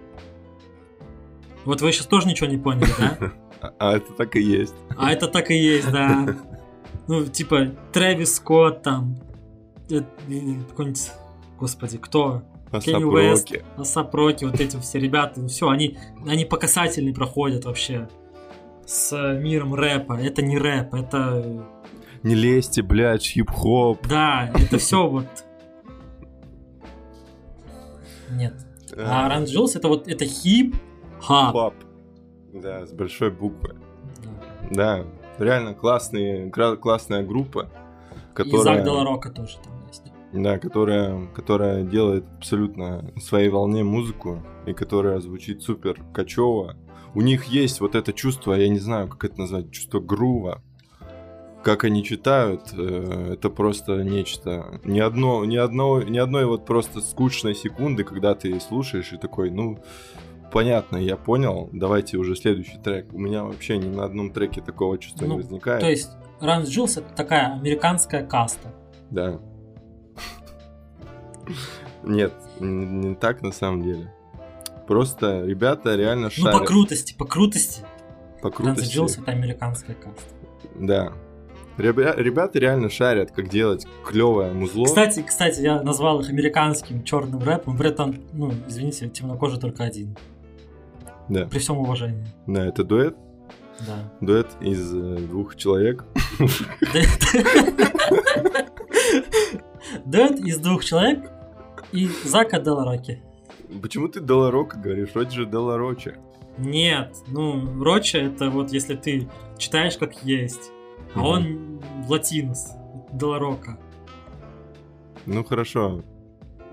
Вот вы сейчас тоже ничего не поняли, да? А, а это так и есть. А это так и есть, да. Ну, типа, Трэвис Скотт там, э, какой-нибудь, господи, кто? Кенни Уэст, Асапроки, вот эти все ребята, все, они, они по касательной проходят вообще с миром рэпа. Это не рэп, это... Не лезьте, блядь, хип-хоп. Да, это все вот... Нет. А Orange Juice это вот, это хип-хап. Да, с большой буквы. Да, реально классные, классная группа. Которая... И Зак Деларока тоже там есть. Да, которая, которая делает абсолютно своей волне музыку, и которая звучит супер качево. У них есть вот это чувство, я не знаю, как это назвать, чувство грува. Как они читают, э, это просто нечто. Ни, одно, ни, одно, ни одной вот просто скучной секунды, когда ты слушаешь и такой, ну, понятно, я понял, давайте уже следующий трек. У меня вообще ни на одном треке такого чувства ну, не возникает. То есть Ранс Джилс это такая американская каста. Да. Нет, не так на самом деле. Просто ребята реально шарят. Ну, по крутости, по крутости. По крутости. Ранс Джилс это американская каста. Да. Ребята реально шарят, как делать клевое музло. Кстати, кстати, я назвал их американским черным рэпом. При этом, ну, извините, темнокожий только один. Да. При всем уважении. Да, это дуэт. Да. Дуэт из э, двух человек. Дуэт из двух человек и Зака Делароки. Почему ты Деларока говоришь? Вроде же Делароча. Нет, ну, Роча это вот если ты читаешь как есть, а он латинос, Деларока. Ну хорошо,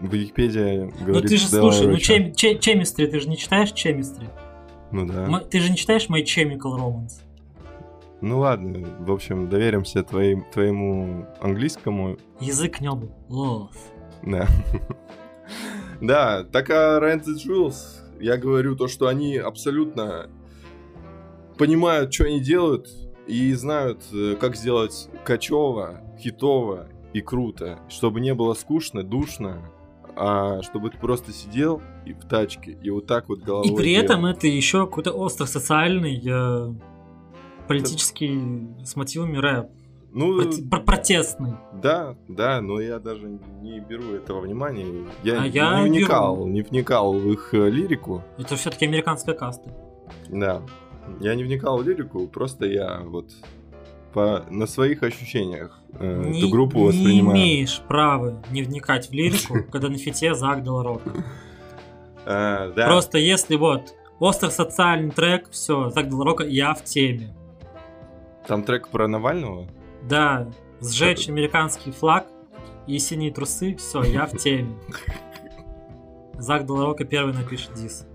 Википедия говорит... Ну ты же слушай, ну чем, чем, чемистри, ты же не читаешь чемистри? Ну да. Ты же не читаешь My Chemical Romance? Ну ладно, в общем, доверимся твоим, твоему английскому. Язык небу. Love. Да. да, так а Rent the Jules, я говорю то, что они абсолютно понимают, что они делают, и знают, э, как сделать качево, хитово и круто, чтобы не было скучно, душно, а чтобы ты просто сидел и в тачке и вот так вот головой. И при делал. этом это еще какой-то острый социальный, э, политический это... с мотивами рэп. Ну, Про- протестный. Да, да, но я даже не беру этого внимания. Я, а не, я не вникал, беру. не вникал в их э, лирику. Это все-таки американская каста. Да. Я не вникал в лирику, просто я вот по, на своих ощущениях э, не, эту группу не воспринимаю. Не имеешь права не вникать в лирику, когда на фите Зак Деларок. А, Просто если вот острый социальный трек, все, Зак Деларока, я в теме. Там трек про Навального? Да, сжечь американский флаг и синие трусы, все, я в теме. Зак Деларока первый напишет дис.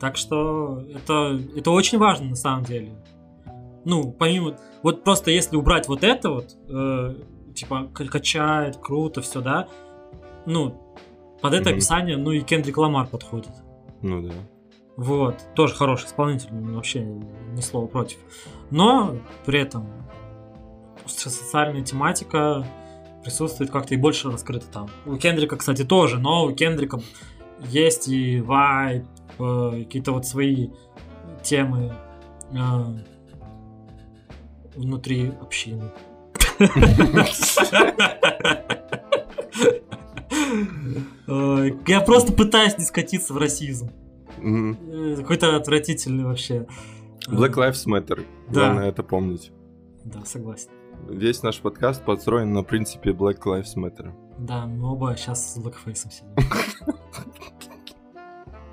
Так что это, это очень важно на самом деле. Ну, помимо... Вот просто если убрать вот это вот, э, типа, качает, круто, все, да, ну, под это mm-hmm. описание, ну и Кендрик Ламар подходит. Ну да. Вот, тоже хороший исполнитель, вообще ни слова против. Но при этом социальная тематика присутствует как-то и больше раскрыта там. У Кендрика, кстати, тоже, но у Кендрика есть и вайп, какие-то вот свои темы э, внутри общины. Я просто пытаюсь не скатиться в расизм. Э, какой-то отвратительный вообще. Black Lives Matter. Главное это помнить. Да, согласен. Весь наш подкаст построен на принципе Black Lives Matter. Да, мы оба сейчас с блэкфейсом сидим.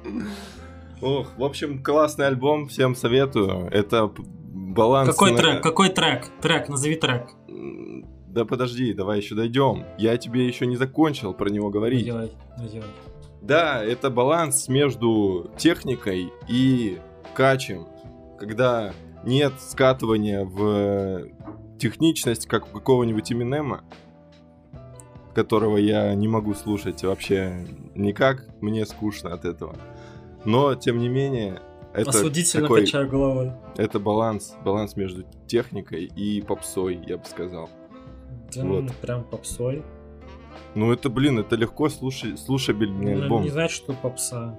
Ох, в общем, классный альбом, всем советую. Это баланс... Какой на... трек? Какой трек? Трек, назови трек. Да подожди, давай еще дойдем. Я тебе еще не закончил про него говорить. Делай, делай. Да, это баланс между техникой и качем. Когда нет скатывания в техничность, как у какого-нибудь Эминема, которого я не могу слушать вообще никак, мне скучно от этого. Но, тем не менее, это Осудительно такой, качаю головой. Это баланс, баланс между техникой и попсой, я бы сказал. Да, вот. ну, прям попсой. Ну это, блин, это легко слушай, слушабельный ну, альбом. Не знаю, что попса.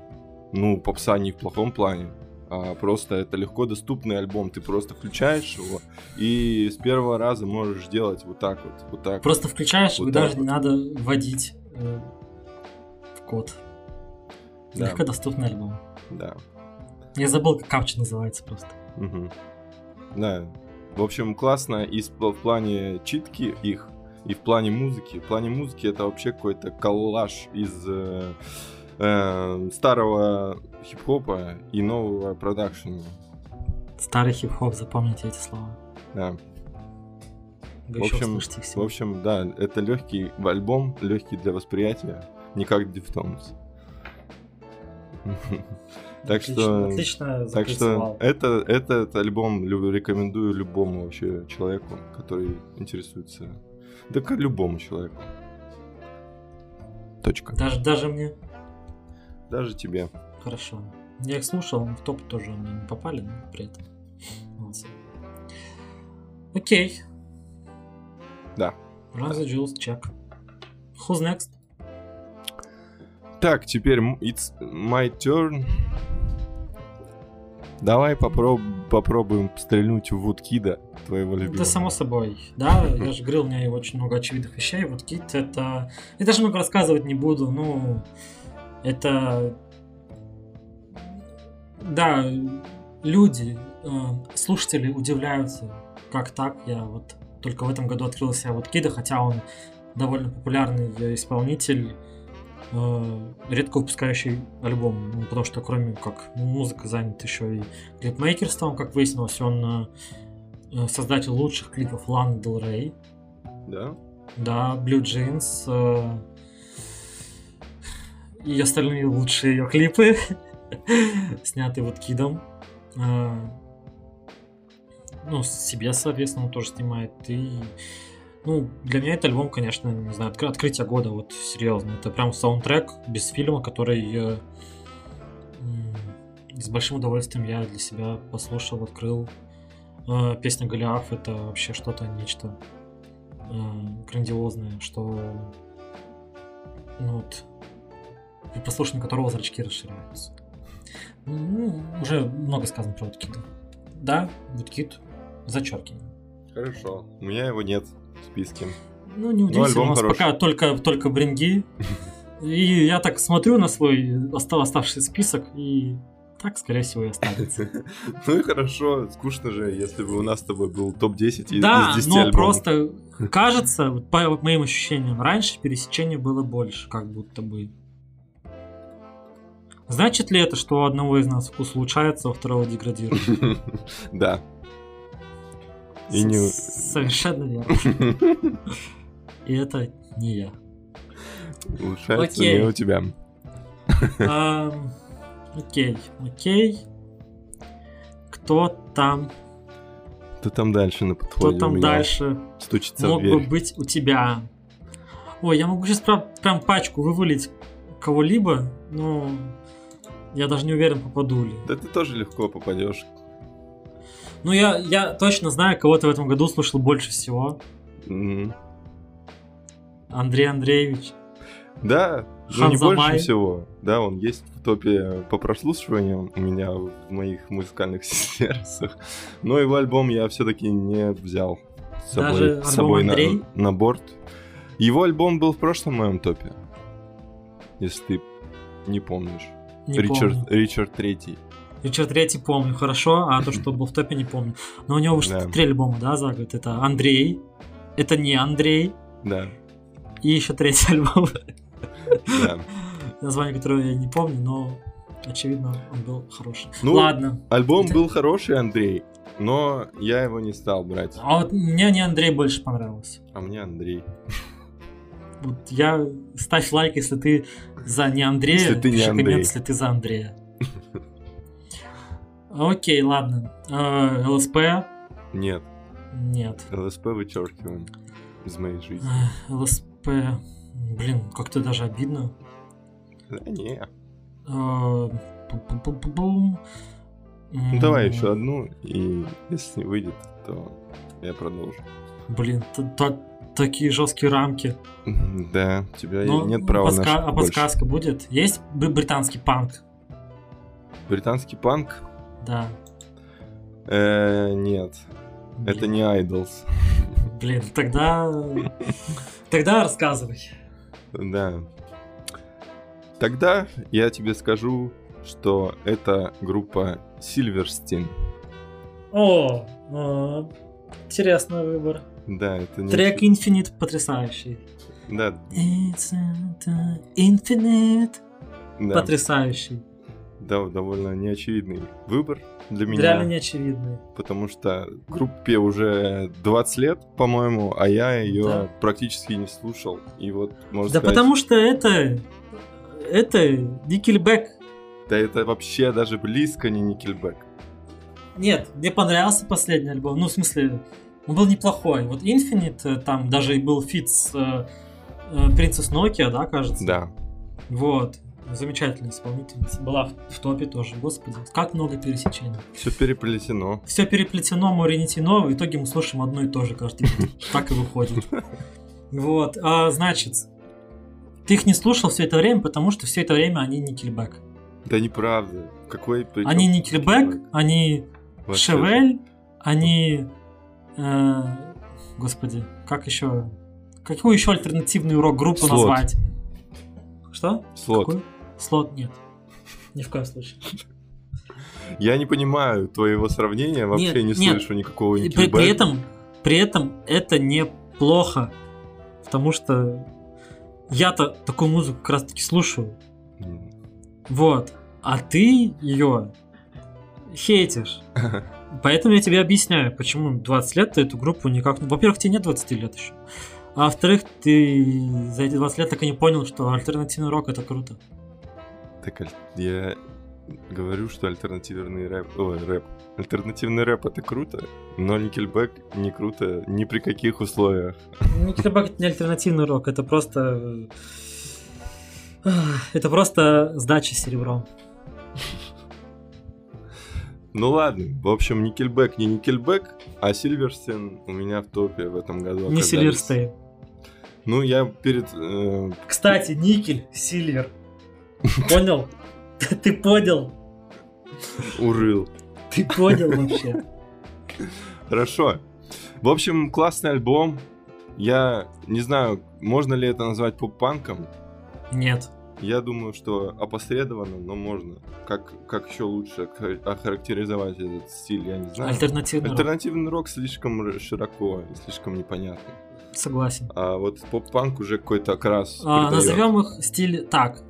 Ну, попса не в плохом плане, а просто это легко доступный альбом. Ты просто включаешь его и с первого раза можешь делать вот так вот, вот так. Просто включаешь, вот и даже вот. не надо вводить э, Код. Да. Легкодоступный альбом. Да. Я забыл, как капча называется просто. Мгм. Да. В общем, классно и в плане читки их, и в плане музыки. В плане музыки это вообще какой-то коллаж из э, э, старого хип-хопа и нового продакшена. Старый хип-хоп, запомните эти слова. Да. Вы В общем, В общем, да, это легкий альбом, легкий для восприятия, не как Deftones. Так что, Отлично так что это, этот альбом рекомендую любому вообще человеку, который интересуется. Да к любому человеку. Точка. Даже, даже мне Даже тебе. хорошо. Я их слушал, в топ тоже мне не попали, но при этом. Окей. Да. Run the Jewels, check. Who's next? Так, теперь it's my turn. Давай попроб- попробуем стрельнуть в Вудкида, твоего любимого. Да, само собой. Да, я же говорил, у меня очень много очевидных вещей. Вот Кит это... Я даже много рассказывать не буду, ну... Это... Да, люди, э, слушатели удивляются, как так. Я вот только в этом году открыл себя вот Кида, хотя он довольно популярный исполнитель, редко выпускающий альбом, ну, потому что кроме как музыка занят еще и клипмейкерством, как выяснилось, он э, э, создатель лучших клипов Ланы Дел Рей, Да? да, Blue Jeans э, и остальные лучшие ее клипы, снятые вот Кидом. Э, ну, себе, соответственно, он тоже снимает. И, ну, для меня это альбом, конечно, не знаю, откры- открытие года, вот, серьезно. Это прям саундтрек без фильма, который э, м, с большим удовольствием я для себя послушал, открыл. Э, Песня Голиаф это вообще что-то, нечто э, грандиозное, что ну вот при послушании которого зрачки расширяются. Ну, уже много сказано про Вудкида. Да, Вудкид зачеркиваем. Хорошо. У меня его нет в списке. Ну, не удивительно, альбом у нас хороший. пока только, только бринги. И я так смотрю на свой оста- оставшийся список, и так, скорее всего, и останется. Ну и хорошо, скучно же, если бы у нас с тобой был топ-10 из, Да, из 10 но просто кажется, по моим ощущениям, раньше пересечений было больше, как будто бы. Значит ли это, что у одного из нас вкус улучшается, а у второго деградирует? Да. И не... Совершенно верно. И это не я. Улучшается не у тебя. Окей, окей. Кто там, Кто там дальше на кто подходе у там дальше стучится мог бы быть у тебя? Ой, я могу сейчас прям пачку вывалить кого-либо, но я даже не уверен, попаду ли. Да ты тоже легко попадешь. Ну, я, я точно знаю, кого ты в этом году слушал больше всего. Мгм. Андрей Андреевич. Да, ну не больше всего. Да, он есть в топе по прослушиваниям у меня в моих музыкальных сервисах. Но его альбом я все-таки не взял с собой, Даже с собой на, на борт. Его альбом был в прошлом моем топе. Если ты не помнишь. Не Ричард, помню. Ричард Третий. Ричард Третий помню хорошо, а то, что был в топе, не помню. Но у него вышло Да. три альбома, да, за год. Это Андрей, это не Андрей, Да, и еще третий альбом, да. название которого я не помню, но очевидно он был хороший. Ну, Ладно. Альбом Это- был хороший, Андрей, но я его не стал брать. А вот мне не Андрей больше понравился. А мне Андрей. Вот я ставь лайк, если ты за не Андрея, Если ты не Андрей. коммент, если ты за Андрея. Окей, ладно. Э, ЛСП? Нет, Нет. ЛСП вычеркиваем из моей жизни. Эх, ЛСП. Блин, как-то даже обидно. Да не. Э, пу-пу-пу-пу-бум. Ну давай еще одну, и если выйдет, то я продолжу. Блин, такие жесткие рамки. Да, у тебя Ну, нет права на подска- А подсказка будет? Есть бр- британский панк? Британский панк? Да. Э, нет, Блин. это не Idols. Блин, тогда... Тогда рассказывай. Да. Тогда я тебе скажу, что это группа Silverstein. О, о, интересный выбор. Да, это не... Трек Infinite потрясающий. Да, It's Infinite. да, Потрясающий. Да, довольно неочевидный выбор для меня. Реально неочевидный. Потому что группе уже 20 лет, по-моему, а я ее Да. практически не слушал. И вот, можно Да сказать, потому что это... Это Nickelback. да это вообще даже близко не Nickelback. Нет, мне понравился последний альбом. Ну, в смысле, он был неплохой. Вот Infinite, э, там даже и был фит с э, э, Princess Nokia, да, кажется? Да. Вот. Замечательная исполнительница. Была в, в топе тоже. Господи, как много пересечений. Все переплетено. Все переплетено, море не тяно, в итоге мы слушаем одно и то же каждый день. Так и выходит. Вот, а, значит, ты их не слушал все это время, потому что все это время они Никельбэк. Да неправда. Какой причём Они Никельбэк, они Вообще. Шевель, они... э, господи, как еще... Какую еще альтернативную рок-группу Слот. назвать? Что? Слот. Какую? Слот нет. Ни в коем случае. Я не понимаю твоего сравнения, вообще Нет, не нет. слышу никакого И при, при этом, при этом это неплохо, потому что я-то такую музыку как раз таки слушаю, М. вот, а ты ее хейтишь. Поэтому я тебе объясняю, почему 20 лет ты эту группу никак... Во-первых, тебе нет 20 лет еще. А во-вторых, ты за эти 20 лет так и не понял, что альтернативный рок это круто. Так я говорю, что альтернативный рэп... Ой, рэп. Альтернативный рэп это круто, но Nickelback не круто ни при каких условиях. Ну, Nickelback это не альтернативный рок, это просто... Это просто сдача серебром. Ну ладно, в общем, Nickelback не Nickelback, а Silverstein у меня в топе в этом году Не. Сильверстейн. Ну, я перед... э, Кстати, никель, сильвер. Понял? Ты понял? урыл. Ты понял вообще? Хорошо. В общем, классный альбом. Я не знаю, можно ли это назвать поп-панком. Нет. Я думаю, что опосредованно, но можно. Как, как еще лучше охар- охарактеризовать этот стиль, я не знаю. Альтернативный. Альтернативный рок слишком широко и слишком непонятно. Согласен. А вот поп-панк уже какой-то окрас А, придает. назовем их стиль так.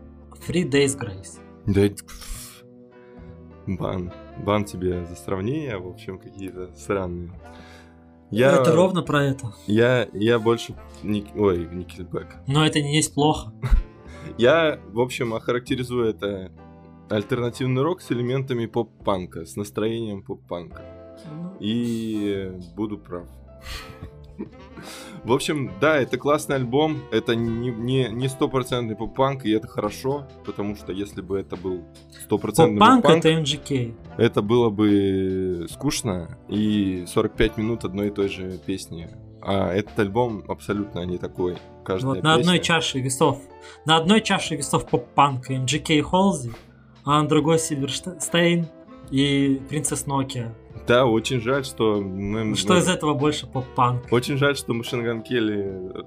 Three Days Grace. Да Бан. Бан тебе за сравнение, в общем, какие-то странные. Я, Это ровно про это. Я, я больше... Ник- Ой, Никельбэк. Но это не есть плохо. Я, в общем, охарактеризую это альтернативный рок с элементами поп-панка, с настроением поп-панка. Ну, И буду прав. В общем, да, это классный альбом, это не, не, не стопроцентный поп-панк, и это хорошо, потому что если бы это был стопроцентный Поп-панк поп-панк, это MGK. это было бы скучно и 45 минут одной и той же песни. А этот альбом абсолютно не такой. Каждая Вот на одной чаше весов. На одной чаше весов поп-панка MGK Холзи, а на другой Сильверстейн и Принцесс Nokia. Да, очень жаль, что мы... Ну, Что мы- из этого больше поп-панк? Очень жаль, что Машинган Келли, э,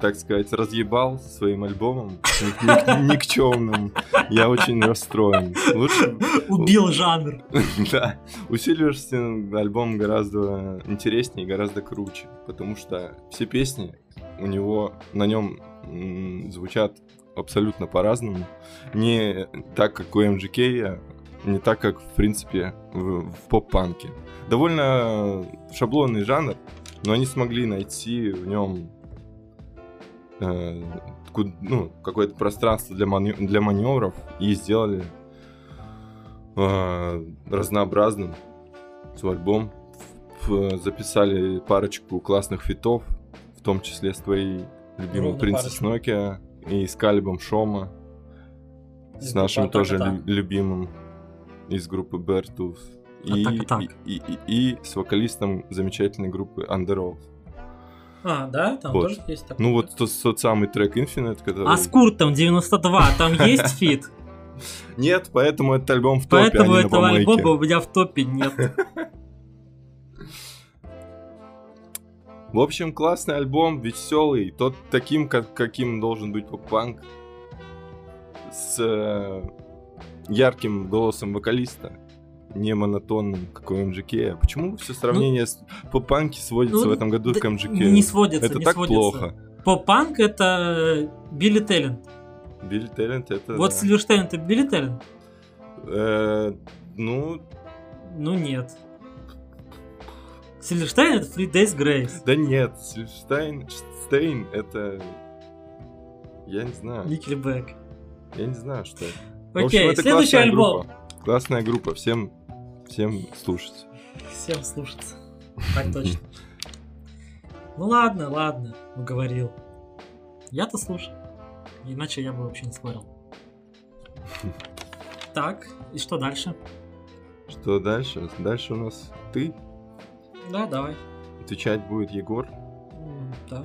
так сказать, разъебал своим альбомом ник- ник- никчемным. Я очень расстроен. Лучше... Убил жанр. Да. У Сильверстин альбом гораздо интереснее гораздо круче, потому что все песни у него на нем звучат абсолютно по-разному. Не так, как у MGK, не так, как, в принципе, в, в поп-панке. Довольно шаблонный жанр, но они смогли найти в нем э, ну, какое-то пространство для, мане- для маневров и сделали э, разнообразным свой альбом. Ф- записали парочку классных фитов, в том числе с твоей любимой Ровно Принцесс Nokia и с Калибом Шома, с нашим тоже лю- любимым из группы Beartooth. И, так, так. И, и- и с вокалистом замечательной группы Under Oath. А, да? Там Вот. тоже есть такой. Ну вот тот, тот самый трек Infinite, который... А с Куртом 92, там есть фит? Нет, поэтому этот альбом в топе, Поэтому а не на этого альбома у меня в топе нет. В общем, классный альбом, веселый, тот таким, как, каким должен быть поп-панк. с э, ярким голосом вокалиста, не монотонным, как у МЖК. Почему все сравнение с поп-панки сводится ну, в этом году да к МЖК? Не сводится, Это не так сводится. плохо. Поп-панк это Билли Теллент. Билли Талент это... Вот да. Сильверштейн это Билли Теллент? Э, ну, Ну нет. Сильверштейн это Free Days Grace. да нет, Стейн, Стейн это... Я не знаю. Никельбэк. Я не знаю, что это. Окей, общем, это следующий альбом. группа. Классная группа, всем, всем слушать. Всем слушаться. Так точно. Ну ладно, ладно, уговорил. Я-то слушал. Иначе я бы вообще не спорил. Так, и что дальше? Что дальше? Дальше у нас ты. Да, давай. Отвечать будет Егор. Да.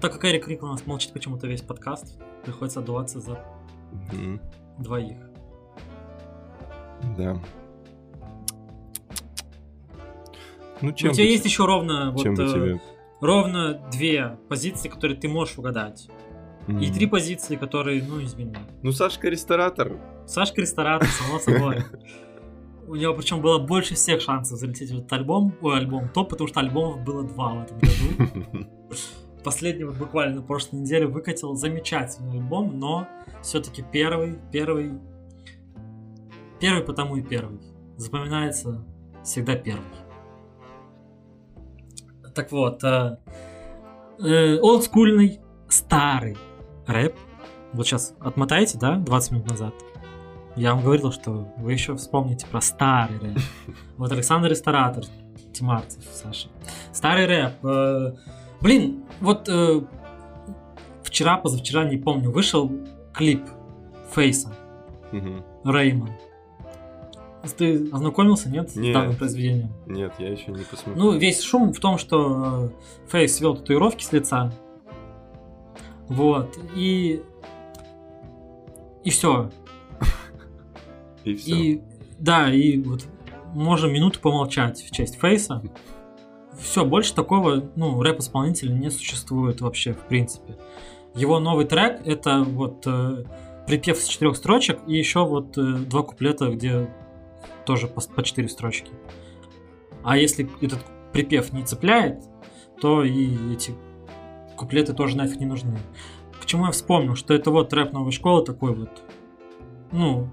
Так как Эрик Рик у нас молчит почему-то весь подкаст, приходится отдуваться за Мгм. двоих. Да. Ну, У чем тебя бы есть еще ровно вот чем бы э, тебе... ровно две позиции, которые ты можешь угадать. И Мгм. три позиции, которые, ну, извини. Ну, Сашка ресторатор. Сашка ресторатор, само собой. У него причем было больше всех шансов залететь в этот альбом, ой, альбом топ, потому что альбомов было два в этом году. Последний вот буквально на прошлой неделе выкатил замечательный альбом, но все-таки первый, первый, первый потому и первый. Запоминается всегда первый. Так вот, э, э, олдскульный старый рэп. Вот сейчас отмотайте, да, 20 минут назад. Я вам говорил, что вы еще вспомните про старый рэп. Вот Александр Ресторатор, Тимарцев, Саша. Старый рэп. э, Блин, вот э, вчера, позавчера, не помню, вышел клип Фейса. Реймон. Ты ознакомился, нет, с Нет. данным произведением? Нет, я еще не посмотрел. Ну, весь шум в том, что э, Фейс свел татуировки с лица. Вот. И... И все. И все. И да, и вот можем минуту помолчать в честь Фейса. Все, больше такого, ну, рэп-исполнителя не существует вообще, в принципе. Его новый трек это вот э, припев с четырех строчек и еще вот э, два куплета, где тоже по, по четыре строчки. А если этот припев не цепляет, то и эти куплеты тоже нафиг не нужны. К чему я вспомнил, что это вот рэп новой школы такой вот. Ну,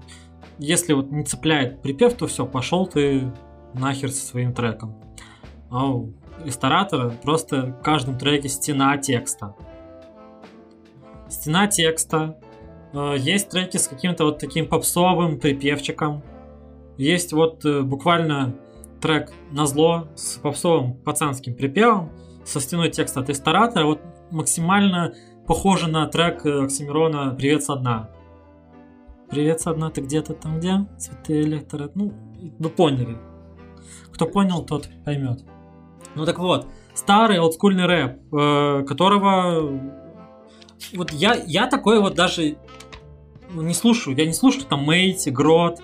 если вот не цепляет припев, то все, пошел ты нахер со своим треком. А у ресторатора просто в каждом треке стена текста. Стена текста. Э, Есть треки с каким-то вот таким попсовым припевчиком. Есть вот э, буквально трек на зло с попсовым пацанским припевом со стеной текста от ресторатора. Вот максимально похоже на трек э, Оксимирона «Привет со дна». Привет со дна, ты где-то там где? Цветы электро... Ну, вы поняли. Кто понял, тот поймет. Ну так вот, старый олдскульный рэп, э, которого... Вот я, я такой вот даже не слушаю. Я не слушаю там Мейти, Грот,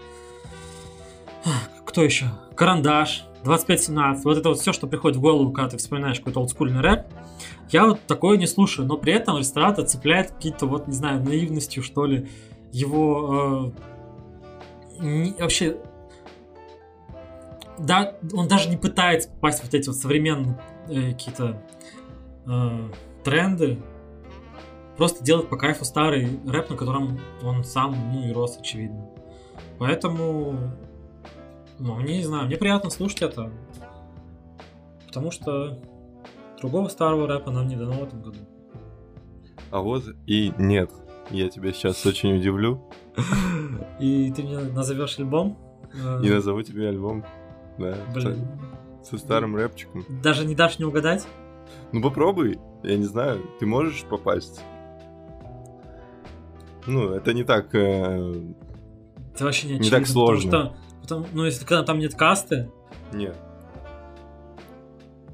кто еще? Карандаш, 2517. Вот это вот все, что приходит в голову, когда ты вспоминаешь какой-то олдскульный рэп. Я вот такое не слушаю, но при этом ресторатор цепляет какие-то вот, не знаю, наивностью, что ли, его э, не- вообще да, он даже не пытается попасть в вот эти вот современные э, какие-то э, тренды. Просто делает по кайфу старый рэп, на котором он сам, ну, и рос, очевидно. Поэтому, ну, не знаю, мне приятно слушать это. Потому что другого старого рэпа нам не дано в этом году. А вот и нет. Я тебя сейчас очень удивлю И ты мне назовешь альбом? Э, и назову тебе альбом. Да, Блин. со, старым рэпчиком. Даже не дашь не угадать? Ну попробуй, я не знаю, ты можешь попасть. Ну, это не так... э, Это вообще не Не очевидно. так сложно. Потому что, потому- ну, если когда там нет касты Нет.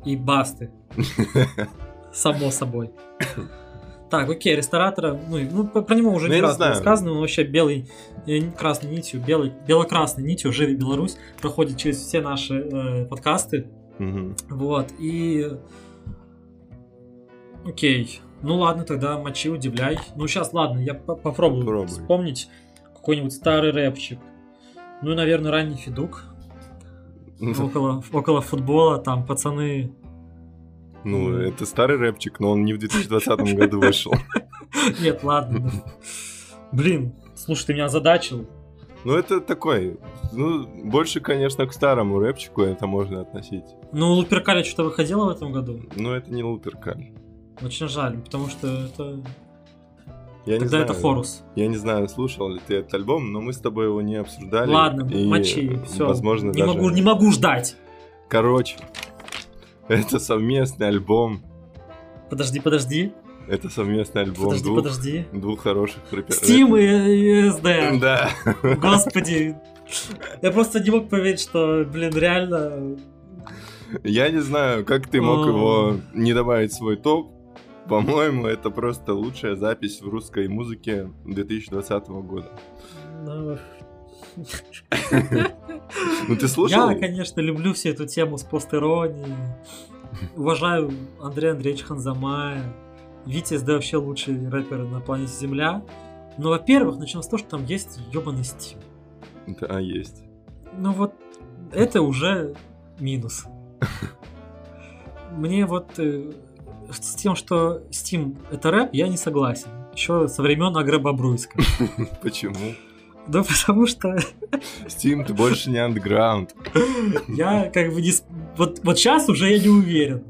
и басты. Само собой. Так, окей, ресторатора, ну, ну, про него уже Ну, не раз было сказано, он вообще белый, э, красной нитью, белой, бело-красной нитью «Живи Беларусь» проходит через все наши э, подкасты, Мгм. вот, и... Окей, ну ладно, тогда мочи, удивляй. Ну сейчас, ладно, я по- попробую Попробуй. вспомнить. какой-нибудь старый рэпчик. Ну и, наверное, ранний Федук. Около, около футбола, там пацаны Ну, это старый рэпчик, но он не в 2020 году вышел. Нет, ладно. ну. Блин, слушай, ты меня озадачил. Ну, это такой, ну, больше, конечно, к старому рэпчику это можно относить. Ну, Луперкаля что-то выходило в этом году. Но это не Луперкаль. Очень жаль, потому что это... Я не Тогда знаю, это Хорус. Я не знаю, слушал ли ты этот альбом, но мы с тобой его не обсуждали. Ладно, и, мочи, все. Возможно, не, даже... могу, не могу ждать. Короче, это совместный альбом. Подожди, подожди. Это совместный альбом Подожди, двух, подожди. двух хороших рэперов. Steam и, и SD. Да. Господи. Я просто не мог поверить, что, блин, реально... Я не знаю, как ты мог его не добавить в свой топ. По-моему, это просто лучшая запись в русской музыке 2020 года. ну, Ну ты слушал? Я, конечно, люблю всю эту тему с постеронией. Уважаю Андрея Андреевича Ханзамая. Витя СД вообще лучший рэпер на планете Земля. Но, во-первых, начнем с того, что там есть ебаный Steam. Да, есть. Ну вот, это уже минус. Мне вот э, с тем, что Steam это рэп, я не согласен. Еще со времен Агробобруйска. Почему? Да потому что Steam, ты больше не андеграунд. я как бы не... Вот, вот сейчас уже я не уверен.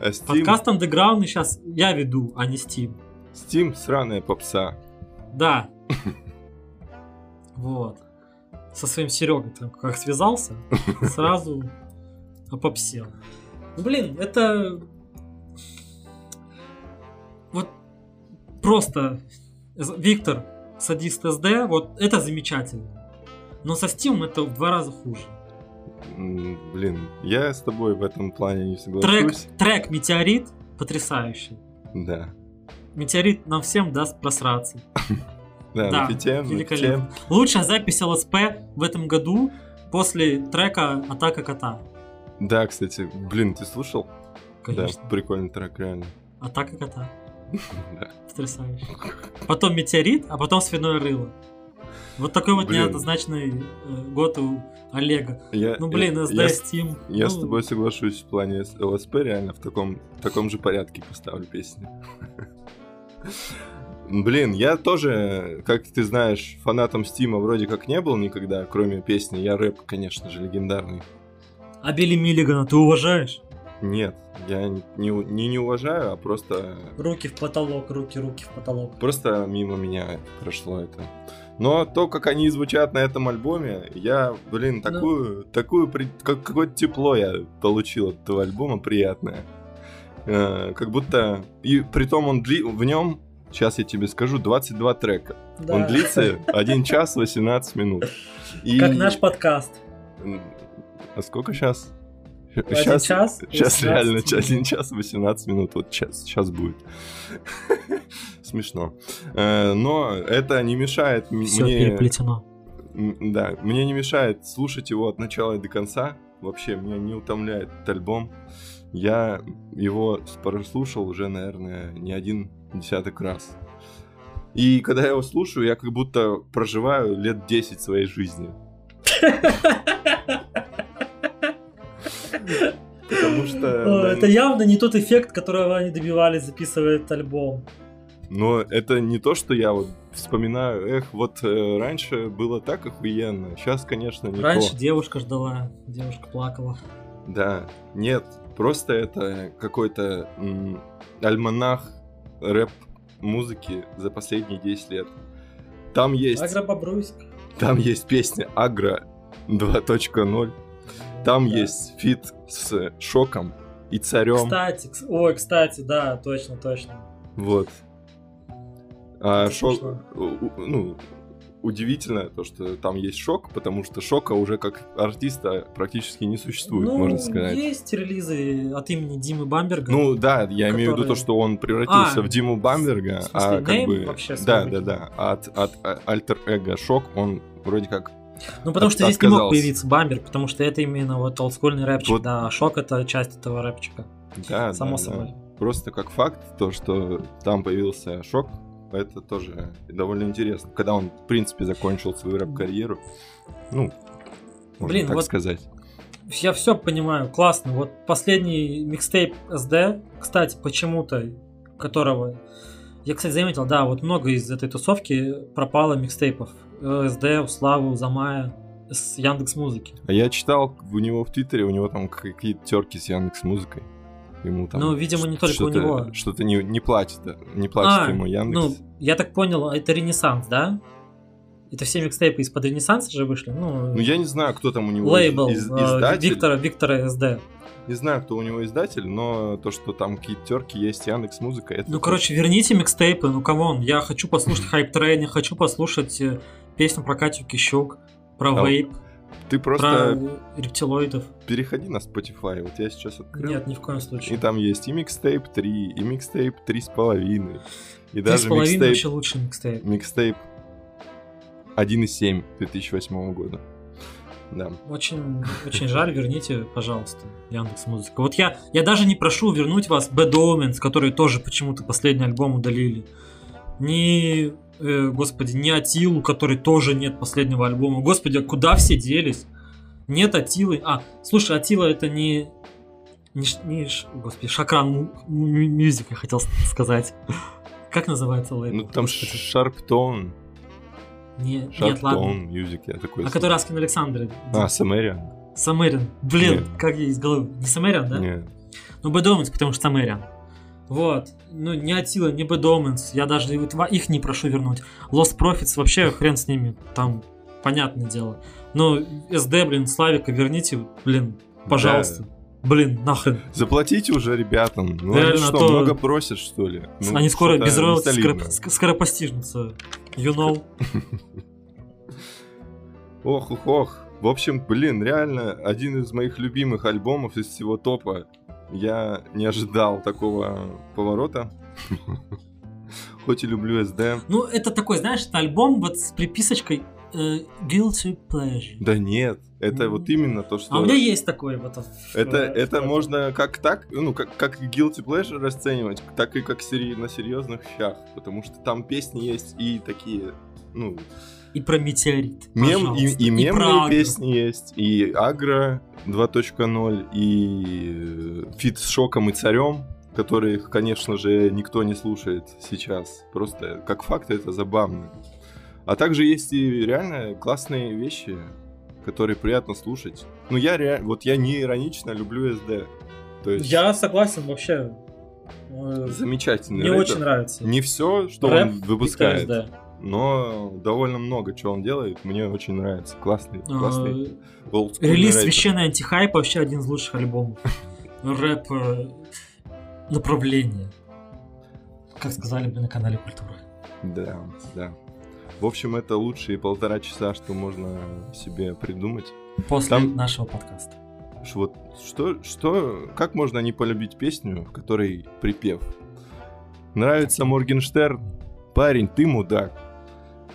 А Steam, Подкаст андеграундный сейчас я веду, а не Steam. Steam сраная попса. Да. Вот. Со своим Серегой там как связался, сразу опопсел. Ну, блин, это... просто Виктор, садист СД, вот это замечательно. Но со Steam это в два раза хуже. Блин, я с тобой в этом плане не Трек, соглашусь. трек Метеорит потрясающий. Да. Метеорит нам всем даст просраться. Да, Да, на великолепно. фите. Лучшая запись ЛСП в этом году после трека Атака кота. Да, кстати, блин, ты слушал? Конечно. Да, прикольный трек, реально. Атака кота. Потрясающе. Потом метеорит, а потом свиное рыло. Вот такой вот Блин. неоднозначный э, год у Олега. Я, Ну блин, я- SD, я с- Steam. Я ну, с тобой соглашусь в плане ЛСП, реально в таком, в таком же порядке поставлю песни. Блин, я тоже, как ты знаешь, фанатом Стима вроде как не был никогда, кроме песни «Я рэп», конечно же, легендарный. А Билли Миллигана ты уважаешь? Нет, я не, не, не уважаю, а просто, Руки в потолок, руки, руки в потолок. просто мимо меня прошло это. Но то, как они звучат на этом альбоме, я, блин, Ну. такую, такую, при- как, какое-то тепло я получил от этого альбома, приятное. Э, как будто, и притом он дли, в нем, сейчас я тебе скажу, 22 трека. Да. Он длится 1 час 18 минут. И- Как наш подкаст. А сколько сейчас? Один час, Сейчас 18 реально минут. 1 час 18 минут. Вот сейчас, сейчас будет. Смешно. Э, Но это не мешает Все мне... переплетено. Да, мне не мешает слушать его от начала и до конца. Вообще, меня не утомляет этот альбом. Я его прослушал уже, наверное, не один десяток раз. И когда я его слушаю, я как будто проживаю лет 10 своей жизни. Потому что... Да, Это явно не тот эффект, которого они добивались, записывая этот альбом. Но это не то, что я вот вспоминаю, эх, вот э, раньше было так охуенно, сейчас, конечно, не Раньше то. девушка ждала, девушка плакала. Да, нет, просто это какой-то м, альманах рэп-музыки за последние 10 лет. Там есть, Агробобруйск. там есть песня Агро 2.0, там Да. есть фит с Шоком и Царем. Кстати, кс- ой, кстати, да, точно, точно. Вот. А Это шок, смешно. ну, удивительно то, что там есть шок, потому что шока уже как артиста практически не существует, ну, можно сказать. есть релизы от имени Димы Бамберга. Ну да, я имею в виду то, что он превратился А, в Диму Бамберга, в смысле, а как бы вообще да, да, выкинул? да, от от а, альтер-эго шок он вроде как ну, потому от- что здесь не мог появиться Бамберг, потому что это именно вот олдскульный рэпчик, Вот. да, а Шок это часть этого рэпчика, да, само да, да. собой. Просто как факт то, что там появился шок, это тоже довольно интересно. Когда он, в принципе, закончил свою рэп-карьеру, ну, можно Блин, так вот- сказать. Я все понимаю, классно. Вот последний микстейп SD, кстати, почему-то, которого... Я, кстати, заметил, да, вот много из этой тусовки пропало микстейпов. Э, SD, у Славы, у Замая, с Яндекс Музыки. А я читал у него в Твиттере, у него там какие-то терки с Яндекс Музыкой. Ему там Ну, видимо, не только у него. Что-то не, не платит, да, не платит А, ему Яндекс. Ну, я так понял, это Ренессанс, да? Это все микстейпы из-под Ренессанса же вышли? Ну, Ну, я не знаю, кто там у него лейбл из- э, издатель. Виктора, Виктора SD. Не знаю, кто у него издатель, но то, что там какие-то терки есть Яндекс Музыка, это... Ну, короче, верните микстейпы, ну, come on, я хочу послушать Hype Train, я хочу послушать э, песню про Катю Кищук, про А, вейп, ты про просто рептилоидов. переходи на Spotify, вот я сейчас открыл. Нет, ни в коем И случае. там есть и микстейп 3, и микстейп 3,5, и Три с даже половиной микстейп, вообще лучший микстейп. микстейп 1,7 2008 года. Да. Очень, очень жаль, верните, пожалуйста, Яндекс Музыка. Вот я, я даже не прошу вернуть вас Bad Omens, которые тоже почему-то последний альбом удалили. Ни, э, господи, ни Атилу, который тоже нет последнего альбома. Господи, а куда все делись? Нет Атилы. А, слушай, Атила это не... Не, не господи, Шакран Мюзик, я хотел сказать. Как называется лейбл? Ну там. Шарптон, Не- нет, ладно. Шарптон Мьюзик, я такой... А который Аскин Александр. А, Самэриан? Самэрин. Блин, Нет. как я из головы. Не Самэрин, да? Нет. Ну, Omens, потому что Самэрин. Вот. Ну, не Атила, не Omens. Я даже их не прошу вернуть. Lost Profits вообще хрен с ними. Там понятное дело. Но SD, блин, Славика верните, блин, пожалуйста. Блин, нахрен. Заплатите уже ребятам. Ну Реально, они что, а то- много просят, что ли? Ну, Они скоро без роялти скоро, ск- скоро постижнутся. You know? Ох, ох, ох. В общем, блин, реально, один из моих любимых альбомов из всего топа. Я не ожидал такого поворота. Хоть и люблю СД. Ну, это такой, знаешь, это альбом вот с приписочкой э, Guilty Pleasure. Да нет, это Мгм. вот именно то, что... А у меня есть такой вот. Это, это можно как так, ну, как, как guilty pleasure расценивать, так и как сери- на серьезных щах, потому что там песни есть и такие, ну, И про метеорит. мем, и, пожалуйста. и мемные агро. песни есть, и Агро 2.0, и э, фит с Шоком и Царем, которых, конечно же, никто не слушает сейчас. Просто как факт это забавно. А также есть и реально классные вещи, которые приятно слушать. Ну, я реально, вот я не иронично люблю СД. То есть Я согласен вообще. Э, замечательный Мне рэпер. очень нравится. Не все, что Рэп он выпускает. Но довольно много чего он делает. Мне очень нравится. Классный, классный. Э, олдскульный Релиз священный антихайп вообще один из лучших альбомов. Рэп э, направление. Как сказали бы на канале Культура. Да, да. В общем, это лучшие полтора часа, что можно себе придумать. После Там- нашего подкаста. Вот что, что, как можно не полюбить песню, в которой припев? Нравится Моргенштерн? Парень, ты мудак.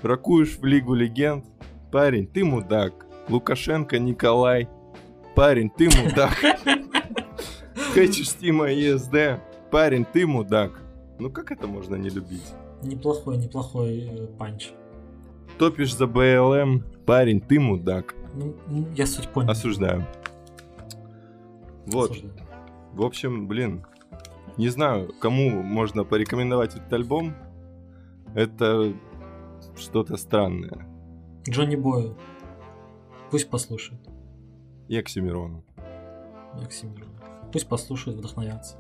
Ракуешь в Лигу Легенд? Парень, ты мудак. Лукашенко Николай? Парень, ты мудак. Хэчешь Стима ЕСД? Парень, ты мудак. Ну как это можно не любить? Неплохой, неплохой э, панч. Топишь за БЛМ? Парень, ты мудак. Ну, ну, я суть понял. Осуждаю. Вот, Осуждаю. в общем, блин, не знаю, кому можно порекомендовать этот альбом. Это что-то странное. Джонни Бою. Пусть послушает. И Оксимирону. Максимилиан. Пусть послушают, вдохновятся.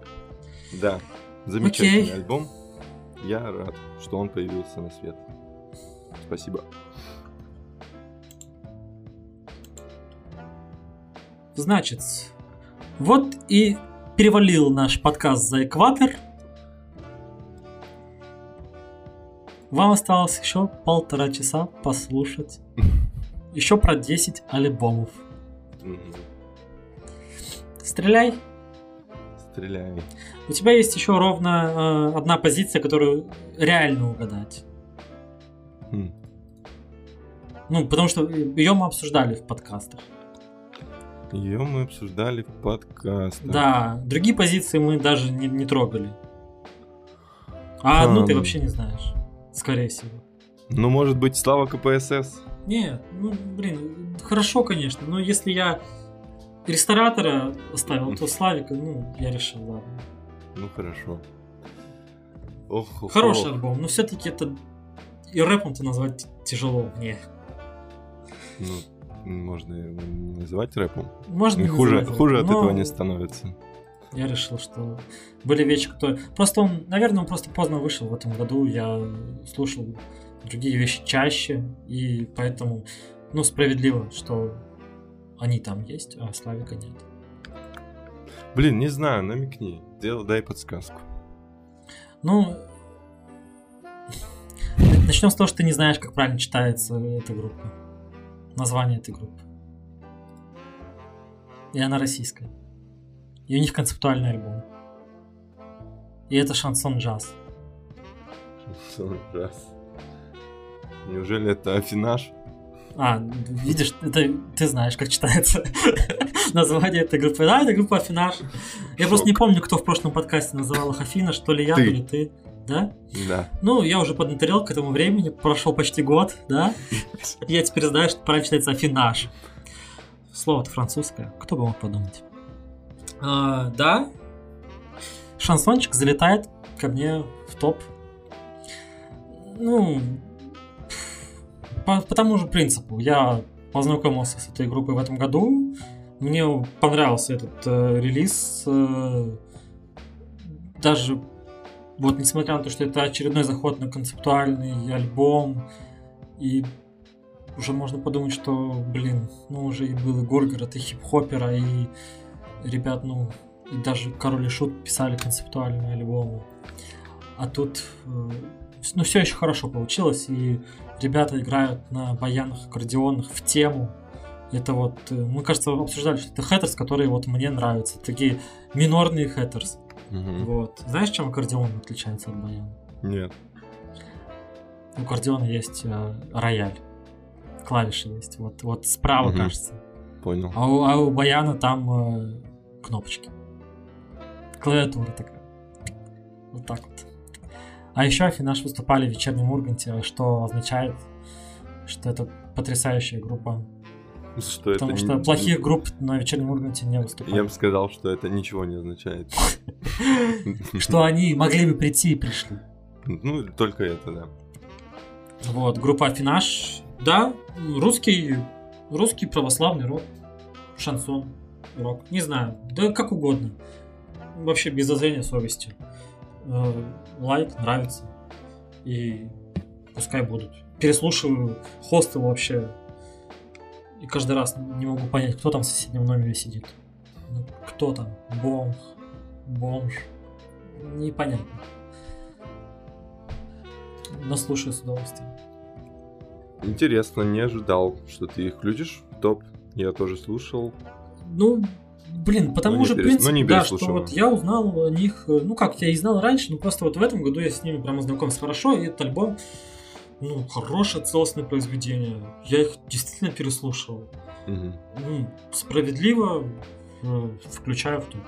Да, замечательный Окей. альбом. Я рад, что он появился на свет. Спасибо. Значит, вот и перевалил наш подкаст за экватор. Вам осталось еще полтора часа послушать еще про 10 альбомов. Стреляй. Стреляй. У тебя есть еще ровно э, одна позиция, которую реально угадать. Хм. Ну, потому что ее мы обсуждали в подкастах. Ее мы обсуждали в подкастах. Да, другие позиции мы даже не, не трогали. А одну ты Хм. вообще не знаешь. Скорее всего. Ну, может быть, Слава КПСС? Не, ну, блин, хорошо, конечно, но если я ресторатора оставил, то Славика, ну, я решил, ладно. Ну, хорошо. Ох, ох, Хороший ох. альбом, но все-таки это и рэпом-то назвать тяжело мне. Ну, можно его не называть рэпом. Можно не хуже называть хуже от рэпом, этого но не становится. Я решил, что были вещи, которые... Просто он, наверное, он просто поздно вышел в этом году. Я слушал другие вещи чаще, и поэтому, ну, справедливо, что они там есть, а Славика нет. Блин, не знаю, намекни. Дел- дай подсказку. Ну, начнем с того, что ты не знаешь, как правильно читается эта группа. Название этой группы. И она российская. И у них концептуальный альбом. И это шансон джаз. Раз. Неужели это афинаж? А, видишь, это ты знаешь, как читается название этой группы. Да, это группа Афинаж. Я просто не помню, кто в прошлом подкасте называл их Афинаш, то ли я, то ли ты. Да? Да. Ну, я уже поднаторел к этому времени, прошел почти год, да? Я теперь знаю, что правильно читается Афинаж. Слово-то французское, кто бы мог подумать. А, да, шансончик залетает ко мне в топ. Ну, по, по тому же принципу. Я познакомился с этой группой в этом году. Мне понравился этот э, релиз. э, даже вот несмотря на то, что это очередной заход на концептуальный альбом, и уже можно подумать, что, блин, ну уже и был и Горгород, и хип-хопера, и ребят, ну, и даже Король и Шут писали концептуальные альбомы. А тут, э, ну, все еще хорошо получилось, и ребята играют на баянах, аккордеонах в тему. Это вот, э, мы, кажется, обсуждали, что это хэттерс, которые вот мне нравятся. Такие минорные хэттерс. Мгм. Вот. Знаешь, чем аккордеон отличается от баяна? Нет. У аккордеона есть э, рояль. Клавиши есть. Вот, вот справа, Мгм. кажется. Понял. А у, а у баяна там э, кнопочки. Клавиатура такая. Вот так вот. А еще Афинаш выступали в вечернем Урганте, что означает, что это потрясающая группа. Что это Потому не- что плохих групп на вечернем Урганте не Я выступали. бы сказал, что это ничего не означает. Что они могли бы прийти и пришли. Ну, только это, да. Вот, группа Афинаж. Да, русский, русский православный рок, шансон, рок, не знаю, да как угодно. Вообще без зазрения совести. Э, Лайк, нравится. И пускай будут. Переслушиваю хосты вообще. И каждый раз не могу понять, кто там в соседнем номере сидит. Ну, Кто там? Бомж. Бомж. Непонятно. Но слушаю с удовольствием. Интересно, не ожидал, что ты их включишь в топ. Я тоже слушал. Ну, блин, потому Ну, же перес- принцип, ну, не да, что вот я узнал о них, э, ну как, я и знал раньше, но просто вот в этом году я с ними прямо знакомился хорошо, и этот альбом, ну, хорошее целостное произведение. Я их действительно переслушал. Мгм. Ну, справедливо э, включаю в топ.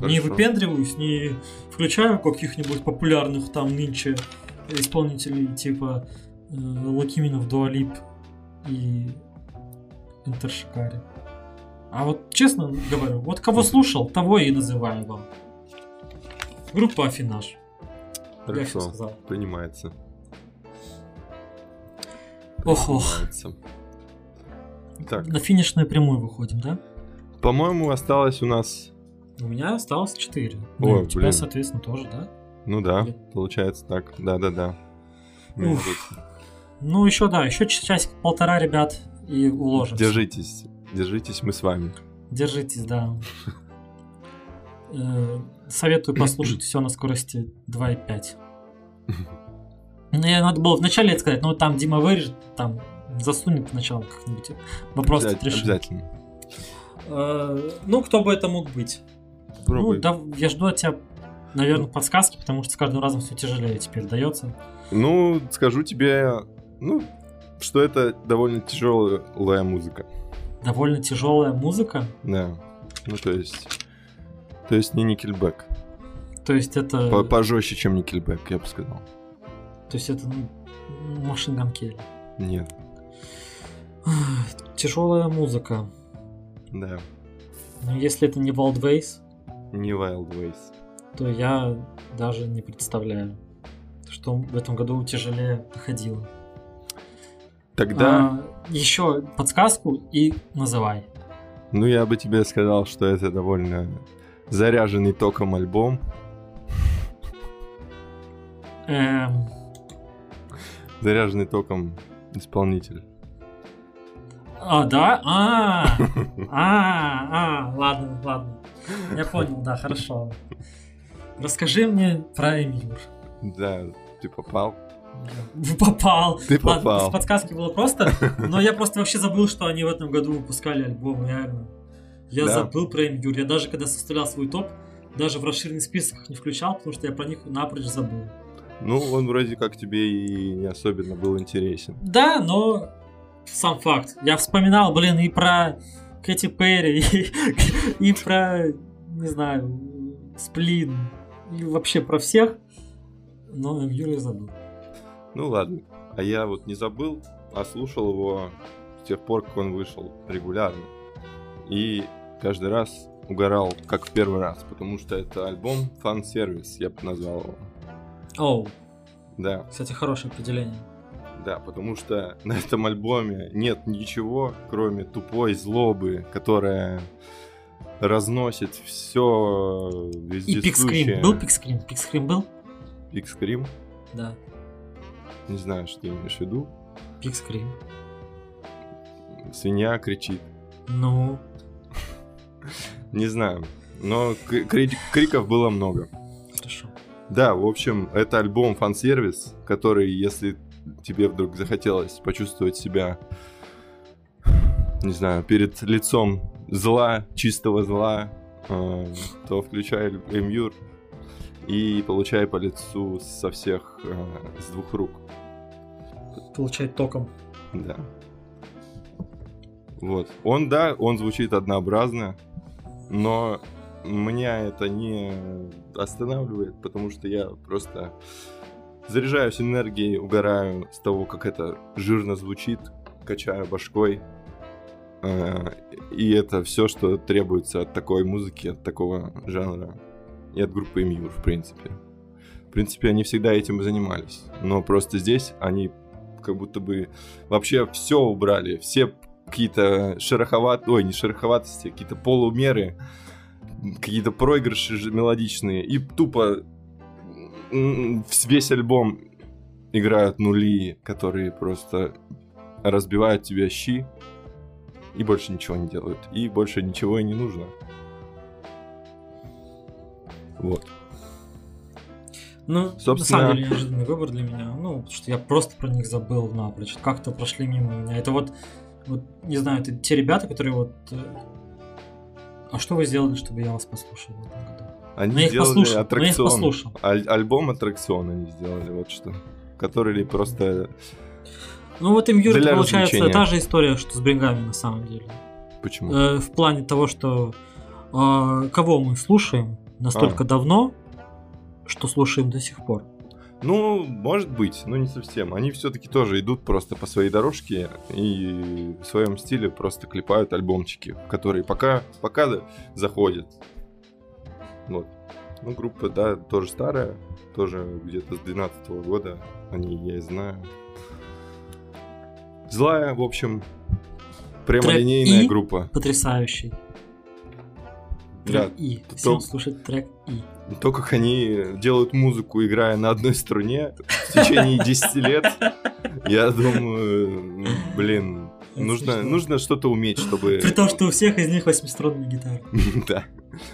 Не выпендриваюсь, не включаю каких-нибудь популярных там нынче исполнителей типа э, Лакиминов, Дуалип и Интершикари. А вот честно говорю, вот кого слушал, того и называю вам. Группа Афинаж. Я все Хорошо. сказал. Принимается. Ох, ох. Так, На финишную прямую выходим, да? по-моему, осталось у нас... У меня осталось 4. Ну, Ой, у тебя, блин. соответственно, тоже, да? Ну да, Или- получается так. Да-да-да. Ну, Ну, еще, да, еще часик-полтора, ребят, и уложимся. Держитесь. Держитесь, мы с вами. Держитесь, да. Э, Советую послушать все на скорости 2.5. Мне надо было вначале это сказать, но там Дима вырежет, там засунет сначала как-нибудь. Вопрос Обязательно. решим. обязательно. Э, Ну, кто бы это мог быть? Пробуй. Ну, да, я жду от тебя, наверное, подсказки, потому что с каждым разом все тяжелее теперь дается. Ну, скажу тебе, ну, что это довольно тяжелая музыка. Довольно тяжелая музыка. Да. Ну, то есть... То есть не Никельбэк. То есть это... По- Пожестче, чем Никельбэк, я бы сказал. То есть это ну, Машин. Нет. Тяжелая музыка. Да. Но если это не Wild Ways, Не Wild Ways. то я даже не представляю, что в этом году тяжелее проходило. Тогда, еще подсказку и называй. ну я бы тебе сказал, что это довольно заряженный током альбом. Эм, Заряженный током исполнитель. а, да? А, а, а, ладно, ладно. Я понял, да, хорошо. Расскажи мне про Эмилюр. Да, ты попал. Попал. Ты Ладно, попал. с подсказки было просто, но я просто вообще забыл, что они в этом году выпускали альбом, реально. Я Да. забыл про Эмилюр. Я даже когда составлял свой топ, даже в расширенный список не включал, потому что я про них напрочь забыл. Ну, он вроде как тебе и не особенно был интересен. Да, но сам факт. Я вспоминал, блин, и про Кэти Перри, и, и про, не знаю, Сплин, и вообще про всех, но я забыл. Ну ладно. А я вот не забыл, а слушал его с тех пор, как он вышел регулярно. И каждый раз угорал, как в первый раз, потому что это альбом фан-сервис, я бы назвал его. Оу, Да, кстати, хорошее определение. да, потому что на этом альбоме нет ничего, кроме тупой злобы, которая разносит все И вездесущее. Пикскрим. Был Пикскрим? Пикскрим был? Пикскрим? Да, Не знаю, что ты имеешь в виду. Пикскрим. Свинья кричит. Ну, Не знаю. Но криков было много. хорошо. Да, в общем, это альбом фан-сервис, который, если тебе вдруг захотелось почувствовать себя, не знаю, перед лицом зла, чистого зла, э, то включай Эмюр и получай по лицу со всех, э, с двух рук. Получает током. Да. Вот. Он, да, он звучит однообразно, но меня это не останавливает, потому что я просто заряжаюсь энергией, угораю с того, как это жирно звучит, качаю башкой. Э, И это все, что требуется от такой музыки, от такого жанра. И от группы Мьюр, в принципе. В принципе, они всегда этим и занимались. Но просто здесь они как будто бы вообще все убрали, все какие-то шероховат, ой, не шероховатости, какие-то полумеры, какие-то проигрыши мелодичные, и тупо весь альбом играют нули, которые просто разбивают тебе щи, и больше ничего не делают, и больше ничего и не нужно. Вот. Ну, Собственно- на самом деле, неожиданный выбор для меня. Ну, потому что я просто про них забыл напрочь. Как-то прошли мимо меня. Это вот, вот, не знаю, это те ребята, которые вот... э, А что вы сделали, чтобы я вас послушал в этом году? Они их сделали послушал, я их аттракцион. послушал. Аль- альбом аттракцион они сделали, вот что. Который просто... Ну, вот им Юр, Для получается, та же история, что с Брингами на самом деле. Почему? Э, в плане того, что э, кого мы слушаем настолько А. давно, что слушаем до сих пор. Ну, может быть, но не совсем. Они все-таки тоже идут просто по своей дорожке и в своем стиле просто клепают альбомчики, которые пока, пока заходят. Вот. Ну, группа, да, тоже старая, тоже где-то с 12 года, они я и знаю. Злая, в общем, прямолинейная И? группа. Потрясающий. Да, Трек И. то- Всем слушать трек И. То, как они делают музыку, играя на одной струне в течение 10 лет, я думаю, блин, Это нужно, смешно. нужно что-то уметь, чтобы... При том, что у всех из них восьмиструнные гитары. Да.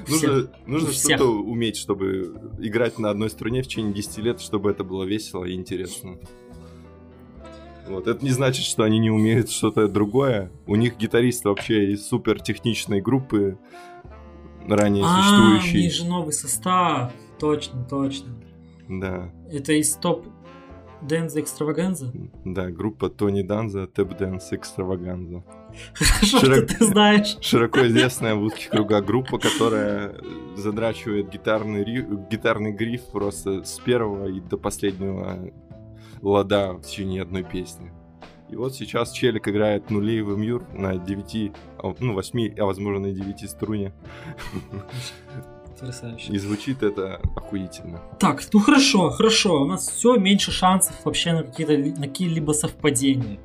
Нужно, нужно что-то уметь, чтобы играть на одной струне в течение 10 лет, чтобы это было весело и интересно. Вот. Это не значит, что они не умеют что-то другое. У них гитарист вообще из супер техничной группы, ранее А, у существующей. них же новый состав. Точно, точно. Да, Это из топ Danza Extravaganza? да, группа Tony Danza, Tap Dance Extravaganza. Хорошо, что Широк- ты знаешь. Широко известная в узких кругах группа, которая задрачивает гитарный, ри- гитарный гриф просто с первого и до последнего лада в течение одной песни. И вот сейчас Челик играет нули в Emmure на 9, а, ну 8, а возможно и 9 струне. Потрясающе. И звучит это охуительно. Так, ну хорошо, хорошо. У нас все меньше шансов вообще на какие-то на какие-либо совпадения.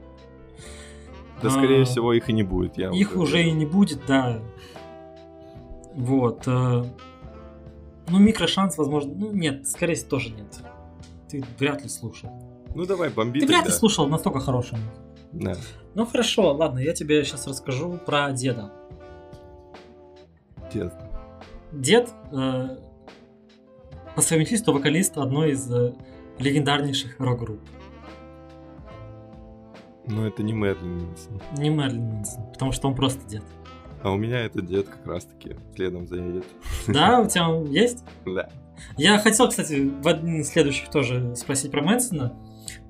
Да, скорее А, всего, их и не будет. Я Их уже и не будет, да. Вот. э, Ну, микрошанс, возможно. Ну, нет, скорее всего, тоже нет. Ты вряд ли слушал. Ну давай, бомби Ты вряд ли слушал настолько хороший. Да. Ну хорошо, ладно, я тебе сейчас расскажу про деда. Дед. Дед э, по совместительству вокалист одной из э, легендарнейших рок-групп. Ну это не Мэрлин Мэнсон. Не Мерлин Мэнсон, потому что он просто дед. А у меня этот дед как раз-таки следом заедет. Да, у тебя он есть? Да. Я хотел, кстати, в один из следующих тоже спросить про Мэнсона.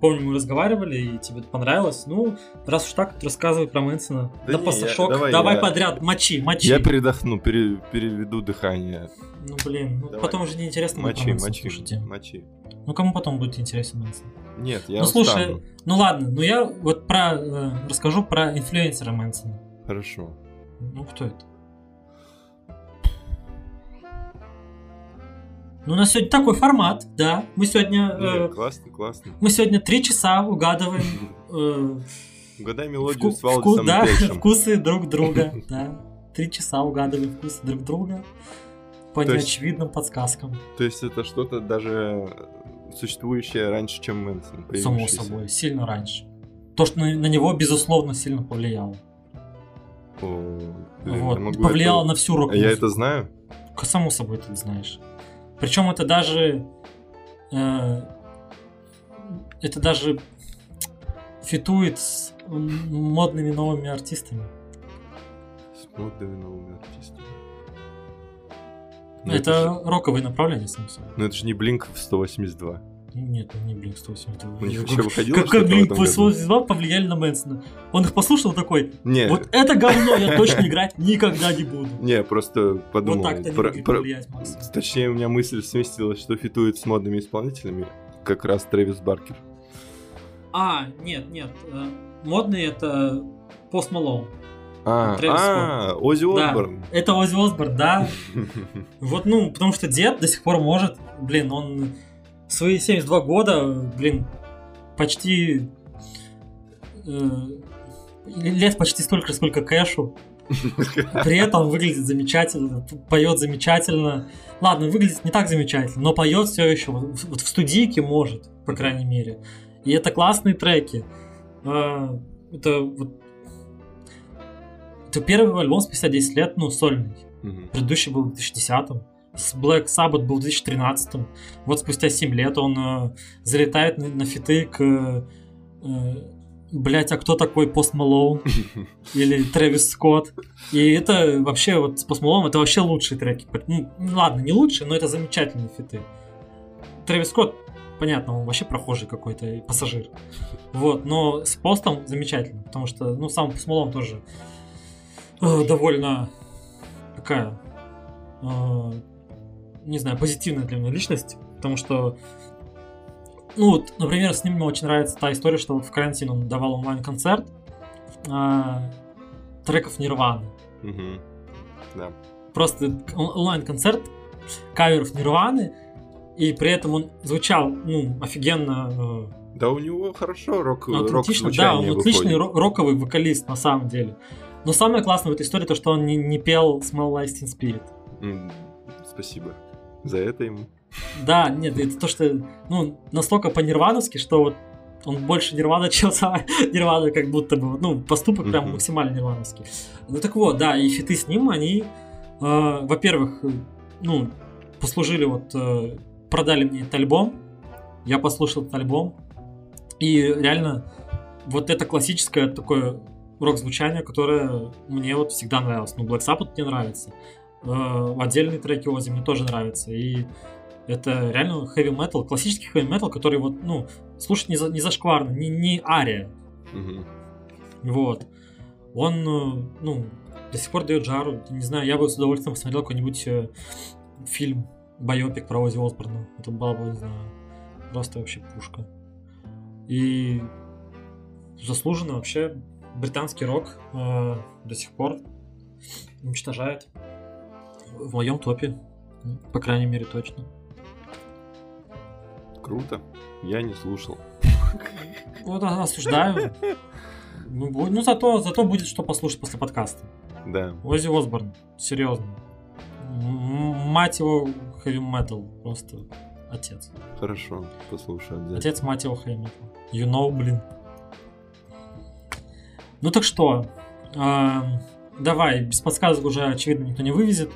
Помню, мы разговаривали, и тебе понравилось. Ну, раз уж так, рассказывай про Мэнсона. Да Да, не, пасашок. я- давай давай я- подряд, мочи, мочи. Я передохну, пере- переведу дыхание. Ну, блин, ну, Давай. потом уже неинтересно будет про Мочи, Мэнсона мочи, слушать. им. мочи. Ну, кому потом будет интересен Мэнсон? Нет, я ну, слушай, ну ладно, ну я вот про э, расскажу про инфлюенсера Мэнсона. Хорошо. Ну, кто это? Ну, у нас сегодня такой формат, да. Мы сегодня, э, классно, классно. мы сегодня три часа угадываем э, Угадай мелодию с Валдисом да, вкусы друг друга, да. Три часа угадываем вкусы друг друга по неочевидным подсказкам. То есть это что-то даже существующее раньше, чем Мэнсон. Само собой, сильно раньше. То, что на, на него, безусловно, сильно повлияло. О, блин, вот. Повлияло это- на всю рок А я это знаю? Само собой, ты знаешь. Причем это даже... э, это даже фитует с модными новыми артистами. С модными новыми артистами. Ну, это же- роковые направления, само собой. Ну это же не в 182. Нет, не Блинк 182. У них Как- вообще выходило Как, году? 182 повлияли на Мэнсона? Он их послушал такой, Не, вот это говно я точно играть никогда не буду. не, просто подумал. вот так-то не про- про- повлиять Макс. Точнее, у меня мысль сместилась, что фитует с модными исполнителями, как раз Трэвис Баркер. А, нет, нет. э, Модный это Пост Малоун. А, а, Оззи Да. Осборн. Это Оззи Осборн, да. Вот, ну, потому что дед до сих пор может, блин, он в свои 72 года, блин, почти э, лет почти столько, сколько Кэшу. При этом выглядит замечательно, поет замечательно. Ладно, выглядит не так замечательно, но поет все еще. Вот в студийке может, по крайней мере. И это классные треки. А, Это вот это первый альбом спустя 10 лет, ну, сольный. Предыдущий был в 2010 с Black Sabbath был в 2013 Вот спустя 7 лет он э, залетает на, на фиты к... Э, Блять, а кто такой Пост Малоун? Или Трэвис Скотт? И это вообще, вот с Пост Малоуном, это вообще лучшие треки. Ну, ну, ладно, не лучшие, но это замечательные фиты. Трэвис Скотт, понятно, он вообще прохожий какой-то, и пассажир. Вот, но с Постом замечательно, потому что, ну, сам Пост Малоун тоже э, довольно такая, э, не знаю, позитивная для меня личность, потому что, ну, вот, например, с ним мне очень нравится та история, что вот в карантин он давал онлайн-концерт э, треков Нирваны. Мгм. Да. Просто он- онлайн-концерт каверов Нирваны, и при этом он звучал, ну, офигенно э, Да у него хорошо рок, рок да, он отличный выходит. ро- роковый вокалист на самом деле. Но самое классное в этой истории то, что он не, не пел Smell Like Teen Spirit. М, Спасибо за это ему. Да, нет, это то, что, ну, настолько по-нирвановски, что вот он больше нирвана, чем сама нирвана, как будто бы, ну, поступок прям Мгм. максимально нирвановский. Ну так вот, да, и фиты с ним, они, э, во-первых, ну, послужили вот, э, продали мне этот альбом, я послушал этот альбом, и реально вот это классическое такое рок-звучание, которое мне вот всегда нравилось. Ну, Black Sabbath мне нравится. Э, Отдельные треки Ози мне тоже нравятся. И это реально heavy metal, классический heavy metal, который вот, ну, слушать не, за, не зашкварно, не, не ария. Мгм. Вот. Он, э, ну, до сих пор дает жару. Не знаю, я бы с удовольствием посмотрел какой-нибудь э, фильм, байопик про Ози Осборна. Это было бы, не знаю, просто вообще пушка. И заслуженно вообще британский рок э, до сих пор уничтожает в моем топе. По крайней мере, точно. Круто. Я не слушал. Вот осуждаю. Ну, ну, зато, зато будет что послушать после подкаста. Да. Оззи Осборн, серьезно. Мать его хэви метал, просто отец. Хорошо. Послушаю обязательно. Отец мать его хэви метал. You know, блин. Ну так что, а, давай, без подсказок уже, очевидно, никто не вывезет.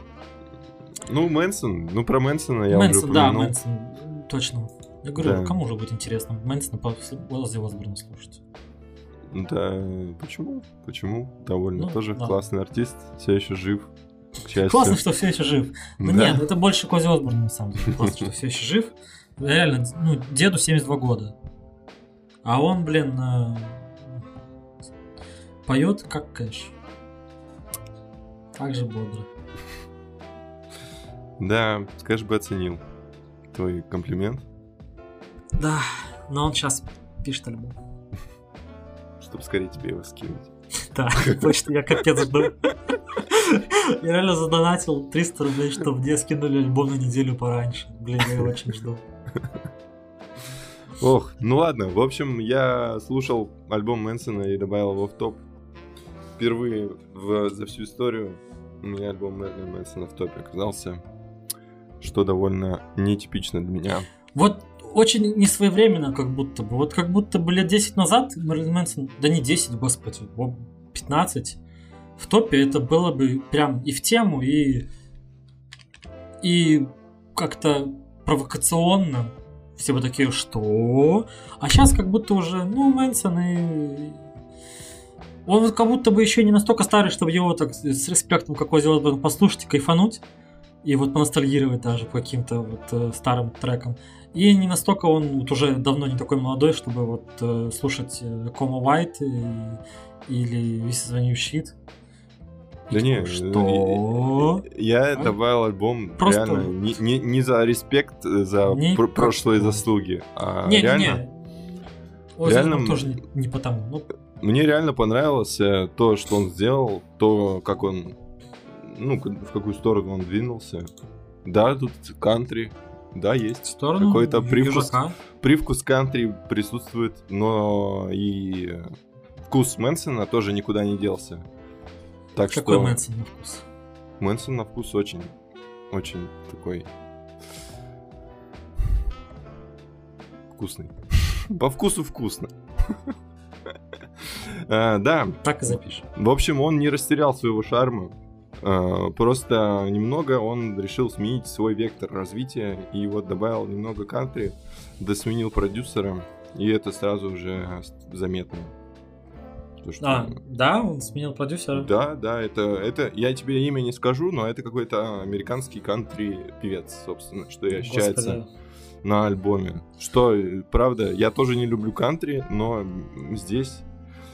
Ну, Мэнсон. Ну, про Мэнсона я Мэнсон, уже да, упомянул. Мэнсон, точно. Я говорю, Да. кому же будет интересно Мэнсона по Оззи Осборна слушать? Да, почему? Почему? Довольно Ну, тоже да. классный артист, все еще жив. Классно, что все еще жив. Ну Да. нет, это больше Кози Осборн на самом деле. Классно, что все еще жив. Реально, ну, деду 72 года. А он, блин, поет как кэш. Так же бодро. Да, скажешь бы оценил твой комплимент, Да, но он сейчас пишет альбом. чтобы скорее тебе его скинуть. Да, точно, я капец жду. Я реально задонатил 300 рублей, чтобы мне скинули альбом на неделю пораньше. Блин, я его очень жду. Ох, ну ладно, в общем, я слушал альбом Мэнсона и добавил его в топ. Впервые в- за всю историю у меня альбом Мэрилина Мэнсона в топе оказался, что довольно нетипично для меня. Вот очень несвоевременно, как будто бы. Вот как будто бы лет 10 назад Мэрилин Мэнсон, да не 10, господи, о, 15, в топе это было бы прям и в тему, и, и как-то провокационно. Все бы такие, что? А сейчас как будто уже, ну, Мэнсон и... Он как будто бы еще не настолько старый, чтобы его так с респектом, как Осборн, послушать и кайфануть. И вот поностальгировать даже по каким-то вот э, старым трекам. И не настолько он вот уже давно не такой молодой, чтобы вот э, слушать э, Кома White и- или This is the New Shit. Да не, Что? Я А? добавил альбом Просто- реально не, не- не за респект за Не пр- прошлые заслуги, а Не, реально не, не. Оззи реально м- тоже не, не потому. Ну, мне реально понравилось то, что он сделал, то, как он, ну, в какую сторону он двинулся. Да, тут кантри, да, в есть. сторону Какой-то привкус. южака. Привкус кантри присутствует, но и вкус Мэнсона тоже никуда не делся. Так Какой что Мэнсон на вкус? Мэнсон на вкус очень, очень такой вкусный. По вкусу вкусно. А, Да, Так и запишем. в общем, он не растерял своего шарма. А, Просто немного он решил сменить свой вектор развития и вот добавил немного кантри, да сменил продюсера, и это сразу уже заметно. То, что- А, да, он сменил продюсера. Да, да, это, это, я тебе имя не скажу, но это какой-то американский кантри певец, собственно, что и ощущается Господи. на альбоме. Что, э, правда, я тоже не люблю кантри, но здесь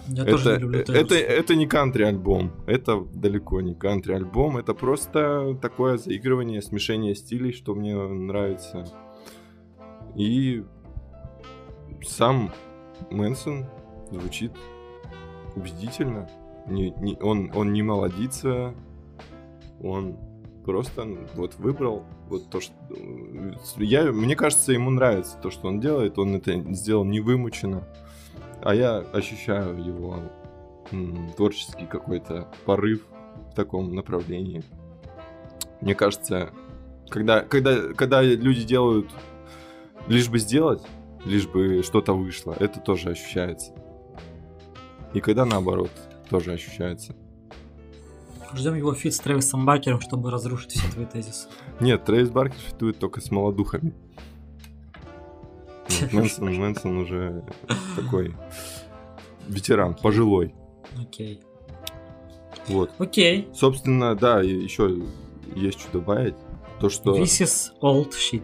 Я это, тоже не люблю это, это не кантри-альбом. Это далеко не кантри-альбом. Это просто такое заигрывание, смешение стилей, что мне нравится. И сам Мэнсон звучит убедительно. Не, не- он, он не молодится. Он просто вот выбрал вот то, что... э, Я, мне кажется, ему нравится то, что он делает. Он это сделал невымученно. А я ощущаю его м, творческий какой-то порыв в таком направлении. Мне кажется, когда, когда, когда люди делают лишь бы сделать, лишь бы что-то вышло, это тоже ощущается. И когда наоборот, тоже ощущается. Ждем его фит с Трэвисом Баркером, чтобы разрушить все твои тезисы. Нет, Трэвис Баркер фитует только с молодухами. Мэнсон, Мэнсон уже такой ветеран, пожилой. Окей. Вот. Окей. Собственно, да, еще есть что добавить. То, что, This is old shit.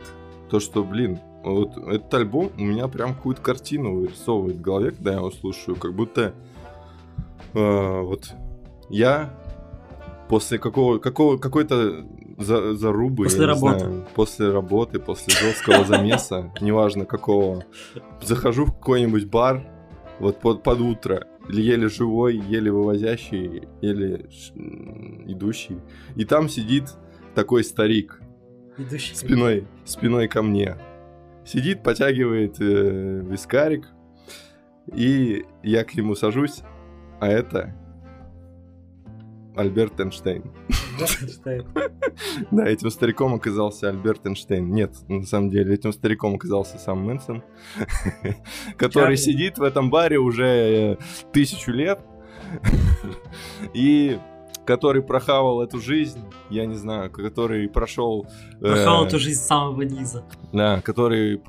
то, что, блин, вот этот альбом у меня прям какую-то картину вырисовывает в голове, когда я его слушаю, как будто э, вот я после какого, какого, какой-то за, зарубы, После работы. знаю, после работы, после жесткого замеса, неважно какого. Захожу в какой-нибудь бар, вот под, под утро, еле живой, еле вывозящий, еле идущий, и там сидит такой старик Идущий. спиной, спиной ко мне. Сидит, потягивает э, вискарик, и я к нему сажусь, а это Альберт Эйнштейн. Да, этим стариком оказался Альберт Эйнштейн. Нет, на самом деле, этим стариком оказался сам Мэнсон, который сидит в этом баре уже э, тысячу лет, и который прохавал эту жизнь, я не знаю, который прошел... э, Прохал эту жизнь с самого низа. Да, который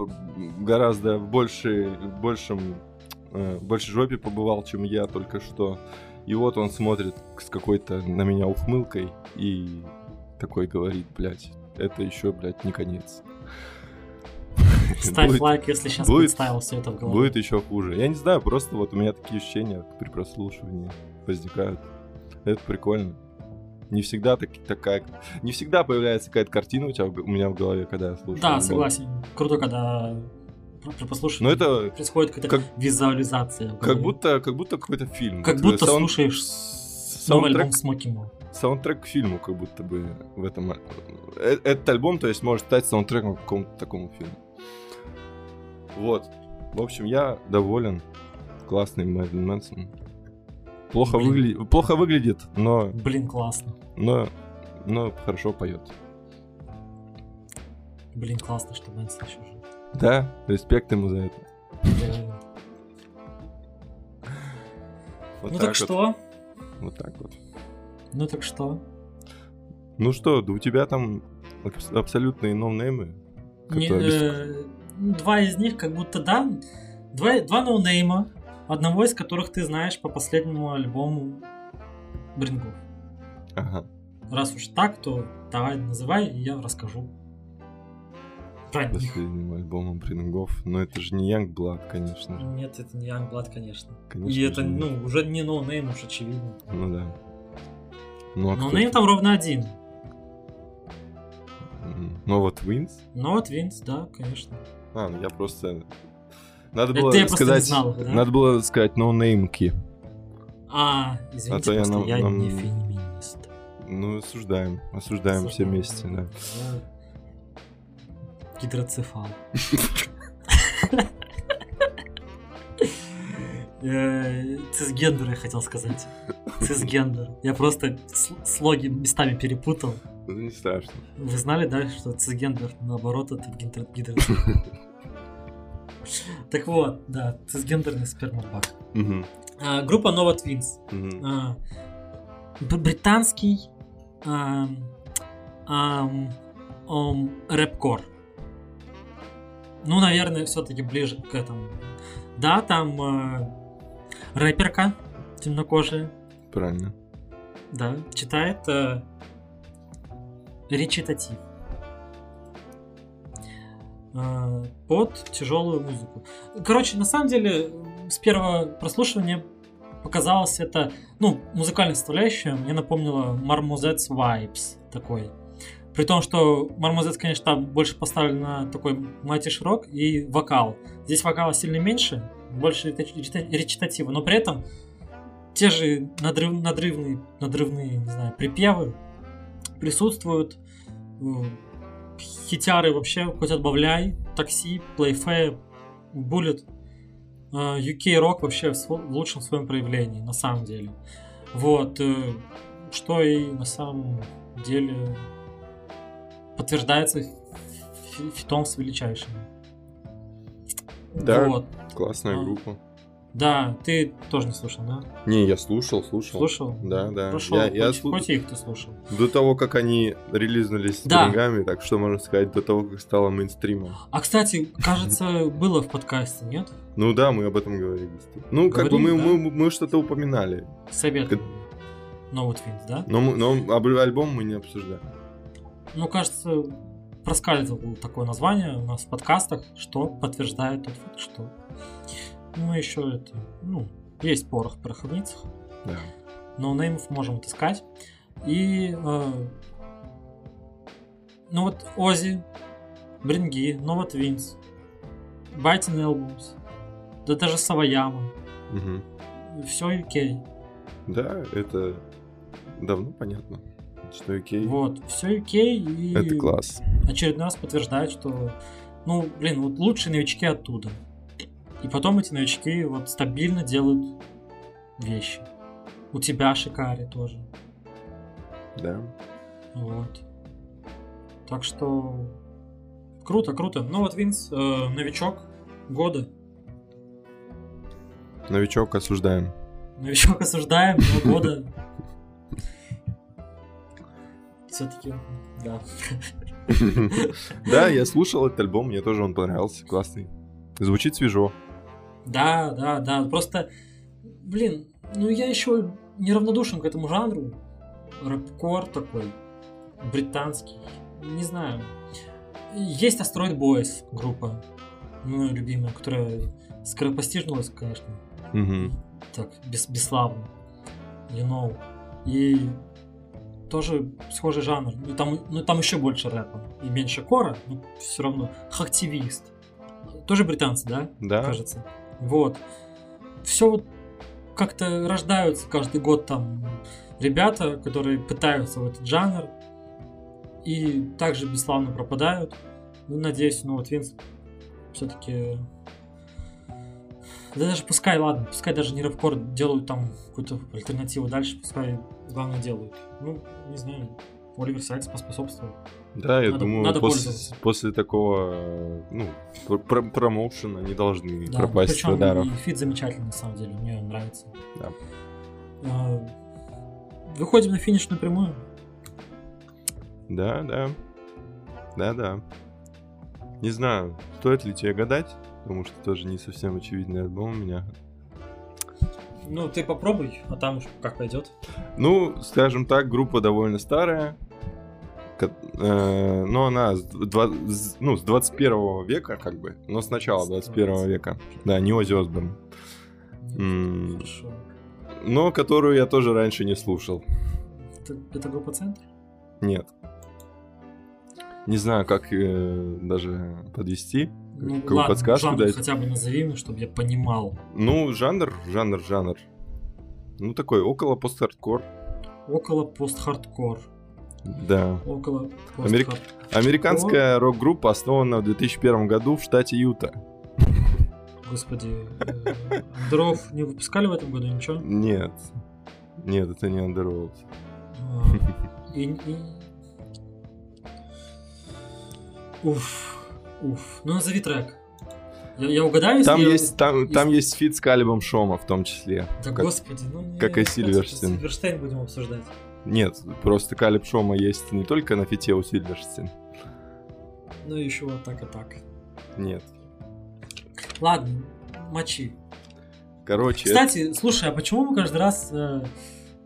гораздо больше, большем, э, больше жопе побывал, чем я только что. И вот он смотрит с какой-то на меня ухмылкой и такой говорит, блядь, это еще, блядь, не конец. Ставь Будет- лайк, если сейчас будет- представил все это в голове. Будет еще хуже. Я не знаю, просто вот у меня такие ощущения при прослушивании возникают. Это прикольно. Не всегда так, такая... Не всегда появляется какая-то картина у тебя у меня в голове, когда я слушаю. Да, альбом. согласен. Круто, когда при- прослушивании Но это происходит какая-то как- визуализация. Как будто, как будто какой-то фильм. Как будто э, саунд- слушаешь с- новый саундтрек, альбом Смоки Мо. саундтрек к фильму, как будто бы в этом. э, Этот альбом, то есть, может стать саундтреком к какому-то такому фильму. Вот. В общем, я доволен. Классный Мэрилин Мэнсон. Плохо, Блин. выгля- плохо выглядит, но, Блин, классно. но, но хорошо поет. Блин, классно, что Мэнсон еще жив. Да, респект ему за это. Вот Ну так что? Вот так вот. Ну так что? Ну что, да у тебя там абс- абсолютные ноунеймы. Не, э, два из них как будто да. Два, два ноунейма, одного из которых ты знаешь по последнему альбому Брингов. Ага. Раз уж так, то давай называй, и я расскажу. Про них. Последним альбомом Брингов. Но это же не Youngblood, конечно же. Нет, это не Yungblud, конечно. Конечно и это, нет. ну, уже не ноунейм, уж очевидно. Ну да. Ну, а кто Ноунейм там ровно один. Ну вот Винс. Но вот Винс, да, конечно. А, ну я просто... Надо Это было не сказать... знал да? Надо было сказать ноунеймки. А, извините, А я нам- я нам- не феминист. Ну, осуждаем. Осуждаем все вместе, да. Я Гидроцефал. Цисгендер, я хотел сказать. Цисгендер. Я просто слоги местами перепутал. Ну, не страшно. Вы знали, да, что цисгендер, наоборот, это гидро- гидроцефал? Так вот, да, цисгендерный спермобак. А, Группа Nova Twins. А, британский рэп-кор. Ну, наверное, все-таки ближе к этому. Да, там э, рэперка темнокожая, Правильно. да, читает э, речитатив э, под тяжелую музыку. Короче, на самом деле, с первого прослушивания показалось это, ну, музыкальная составляющая мне напомнила Marmoset's Vibes такой. При том, что Marmoset's, конечно, там больше поставлен на такой матиш рок и вокал. Здесь вокала сильно меньше, больше реч- реч- речитатива, но при этом те же надрыв, надрывные, надрывные, не знаю, припевы присутствуют. Э, Хитяры вообще хоть отбавляй. Такси, Bullet. Э, UK рок вообще в лучшем своем проявлении, на самом деле. Вот. э, Что и на самом деле подтверждается фи- фитом с величайшим. Да. Вот. Классная А. группа. Да, ты тоже не слушал, да? Не, я слушал, слушал. Слушал? Да, да. Прошел, Я- я хоть, слу- хоть их ты слушал. До того, как они релизнулись с Да. деньгами, так что можно сказать, до того, как стало мейнстримом. А, кстати, кажется, было в подкасте, нет? Ну да, мы об этом говорили. Ну, как бы мы, Говорили, мы, мы что-то упоминали. Совет. No Twins, да? Но, мы- но альбом мы не обсуждаем. Ну, кажется, проскальзывало такое название у нас в подкастах, что подтверждает тот факт, что мы еще это, ну, есть порох в пороховницах, Да. ноунеймов можем отыскать. И э, Ну вот Ози, Бринги, Нова Твинс, Байтин Элбумс, да даже Саваяма. Мгм. Все окей. Да, это давно понятно, что окей. Вот, все окей. И Это класс. очередной раз подтверждает, что, ну, блин, вот лучшие новички оттуда. И потом эти новички вот стабильно делают вещи. У тебя Шикари тоже. Да. Вот. Так что круто, круто. Ну вот Винс, э, новичок года. Новичок осуждаем. Новичок осуждаем, но года. Все-таки, да. Да, я слушал этот альбом, мне тоже он понравился, классный. Звучит свежо. Да, да, да. Просто, блин, ну я еще неравнодушен к этому жанру. Рэпкор такой, британский. Не знаю. Есть Asteroid Boys группа, ну, любимая, которая скоропостижнулась, конечно, так, бес, бесславно. You know. И тоже схожий жанр. Ну там, ну, там еще больше рэпа и меньше кора, но все равно. Хактивист. Тоже британцы, да? Да. кажется. Вот. Все вот как-то рождаются каждый год там ребята, которые пытаются в этот жанр и также бесславно пропадают. Ну, надеюсь, ну вот Винс все-таки... Да даже пускай, ладно, пускай даже не рэпкор делают там какую-то альтернативу дальше, пускай главное делают. Ну, не знаю, Оливер Сайкс поспособствовал. Да, я Надо- думаю, надо после, после такого, ну, пр- пр- промоушена не должны Да, пропасть причем радаров. и фит замечательный, на самом деле, мне нравится. Да. А, Выходим на финишную прямую. Да, да. Да, да. Не знаю, стоит ли тебе гадать, потому что тоже не совсем очевидный альбом у меня. Ну, ты попробуй, а там уж как пойдет. Ну, скажем так, группа довольно старая. э, Но она с, два- с- ну, с 21 века, как бы, но с начала С 21 века. Да, не Оззи Осборн. Хорошо. Но которую я тоже раньше не слушал. Это, это группа центр? Нет. Не знаю, как э, даже подвести. Ну, Какую ладно, подсказку жанр дать? хотя бы назови мне, чтобы я понимал. Ну, жанр, жанр, жанр. Ну, такой около пост-хардкор. Около пост-хардкор. Да. Около Америк- пост-хардкор. Американская рок-группа основана в 2001 году в штате Юта. Господи. э, Дров не выпускали в этом году ничего? Нет. Нет, это не. А, и- Уф. Уф. Ну, назови трек. Я, я угадаю, если Там я- есть, там, если- там есть фит с Калебом Шомо в том числе. Да Как- господи, ну не... как и Silverstein. Сильверштейн будем обсуждать. Нет, просто Калеб Шомо есть не только на фите у Silverstein. Ну еще вот так и так. Нет. Ладно, мочи. Короче, Кстати, слушай, а почему мы каждый раз э,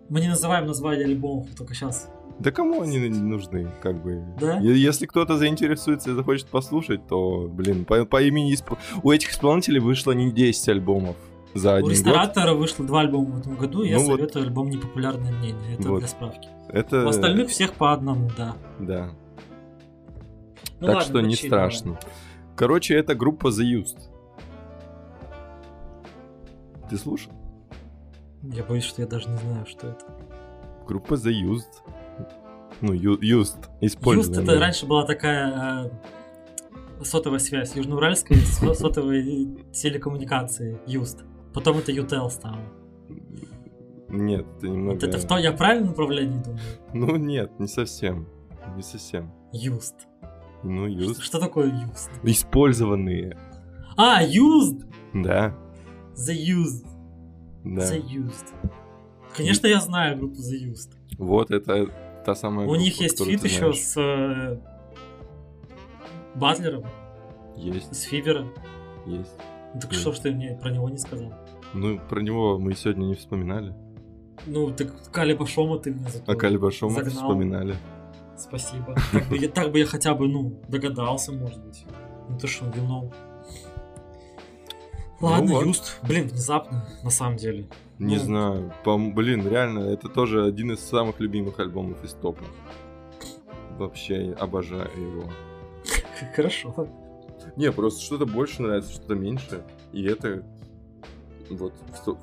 мы не называем название альбомов только сейчас? Да кому они нужны, как бы. Да? Если кто-то заинтересуется и захочет послушать, то, блин, по, по имени исп- у этих исполнителей вышло не 10 альбомов за У один год. ресторатора вышло два альбома в этом году, я Ну вот. советую альбом «Непопулярное мнение». Это Вот. для справки. Это, У остальных всех по одному, да. да. Ну так ладно, что не страшно. Короче, это группа The Used. Ты слушал? давай. Я боюсь, что я даже не знаю, что это. Группа The Used. Ну. Юст Использованная. это раньше была такая э, сотовая связь, южноуральская со- сотовые телекоммуникации, Юст. Потом это Ютел стало. Нет, это немного... Вот это в то, я правильно направлении думаю? Ну, нет, не совсем. Не совсем. Юст. Ну, Used. Что такое Юст? Использованные. А, Used! Да, The Used. да. The Used. Конечно, я знаю группу The Used. Вот это та самая У группа, них есть фит еще с э, Батлером, Есть, с Фивером. есть. Так Мгм. что ж ты мне про него не сказал? Ну, про него мы сегодня не вспоминали. Ну, так Калиба Шома ты мне зато А Калиба Шома вспоминали. Спасибо. Так бы, я, так бы я хотя бы, ну, догадался, может быть. Ну ты что, вино. Ладно, Ну вот. Юст. Блин, внезапно, на самом деле. Не Ну. знаю. По- блин, реально, это тоже один из самых любимых альбомов из топа. вообще обожаю его. Хорошо. Не, просто что-то больше нравится, что-то меньше. И это вот в,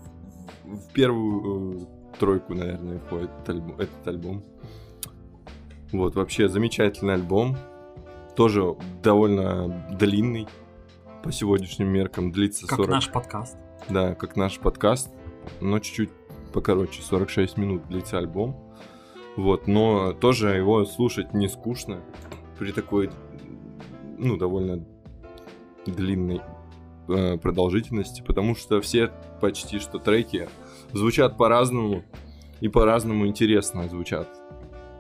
в первую э, тройку, наверное, входит этот альбом, этот альбом. Вот, вообще замечательный альбом. Тоже довольно длинный по сегодняшним меркам. Длится как 40... наш подкаст. Да, как наш подкаст. Но чуть-чуть покороче. 46 минут длится альбом. Вот, но тоже его слушать не скучно при такой, ну, довольно длинной э, продолжительности, потому что все почти что треки звучат по-разному и по-разному интересно звучат.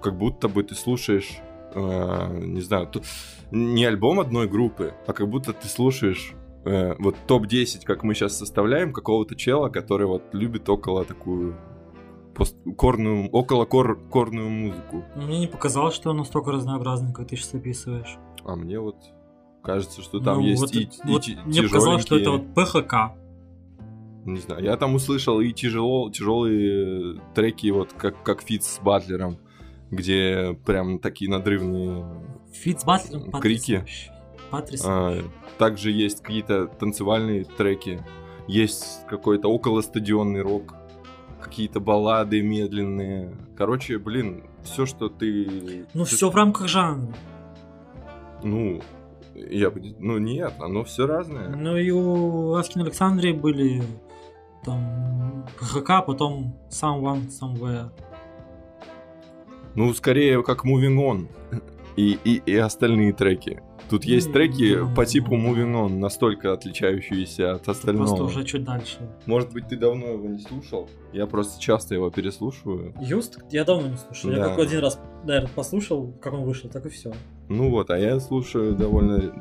Как будто бы ты слушаешь, э, не знаю, тут не альбом одной группы, а как будто ты слушаешь э, вот топ-10, как мы сейчас составляем, какого-то чела, который вот любит около такую пост- корную, около кор корную музыку. Мне не показалось, что он настолько разнообразный, как ты сейчас описываешь. А мне вот кажется, что там Ну, есть вот и, и вот ти- Мне показалось, что это вот ПХК. Не знаю, я там услышал и тяжело, тяжелые треки, вот как, как фит с Батлером, где прям такие надрывные. Фит с Батлером Крики. Потрясающе. А, также есть какие-то танцевальные треки, есть какой-то околостадионный рок, какие-то баллады медленные. Короче, блин, все, что ты... Ну, ты- все в рамках жанра. Ну, я бы... Ну, нет, оно все разное. Ну и у Аскин Александрии были там ПХК, потом Someone Somewhere. Ну, скорее, как Moving On и, и, и остальные треки. Тут есть треки по типу Moving On, настолько отличающиеся от остального. Просто уже чуть дальше. Может быть, ты давно его не слушал? Я просто часто его переслушиваю. Юст я давно не слушал. Я Да. только один раз, наверное, послушал, как он вышел, так и все. Ну вот, а я слушаю довольно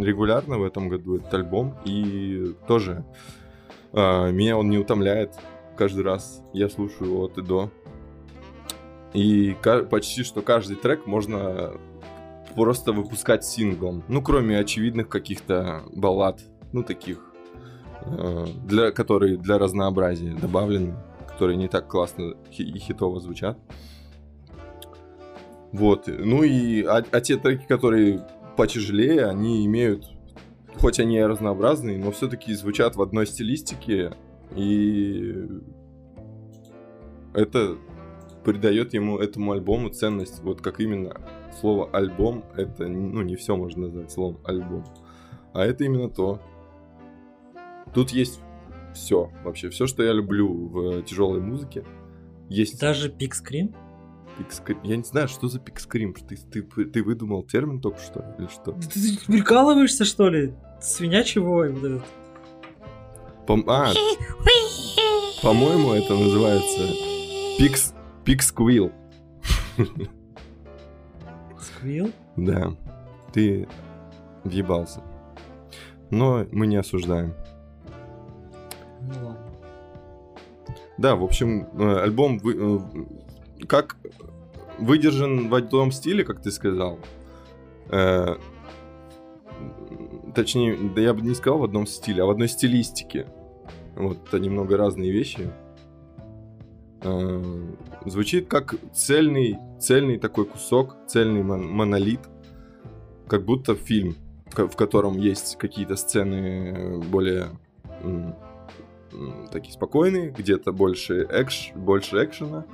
регулярно в этом году этот альбом, и тоже а, меня он не утомляет каждый раз. Я слушаю его от и до. И почти что каждый трек можно просто выпускать синглом. Ну, кроме очевидных каких-то баллад, ну, таких, э, для, которые для разнообразия добавлены, которые не так классно и хитово звучат. Вот. Ну и а, а те треки, которые потяжелее, они имеют, хоть они и разнообразные, но все-таки звучат в одной стилистике, и это придает ему этому альбому ценность. Вот как именно слово альбом, это ну не все можно назвать словом альбом, а это именно то. Тут есть все вообще, все, что я люблю в тяжелой музыке. Есть Даже Пик Скрин. Пикскри- Я не знаю, что за пикскрим. Ты, ты, ты выдумал термин только что или что? Ты, ты прикалываешься, что ли? Свинячий вой вот этот. Пом- а, по-моему, это называется пикс, пиксквил. Сквил? Да, ты въебался. Но мы не осуждаем. Ну ладно. Да, в общем, э, альбом вы- э, как выдержан в одном стиле, как ты сказал. Э, Точнее, да я бы не сказал в одном стиле, а в одной стилистике. Вот, это немного разные вещи. Э, Звучит как цельный, цельный такой кусок, цельный мон- монолит. Как будто фильм, в в котором есть какие-то сцены более м, м, такие спокойные, где-то больше, экш, больше экшена,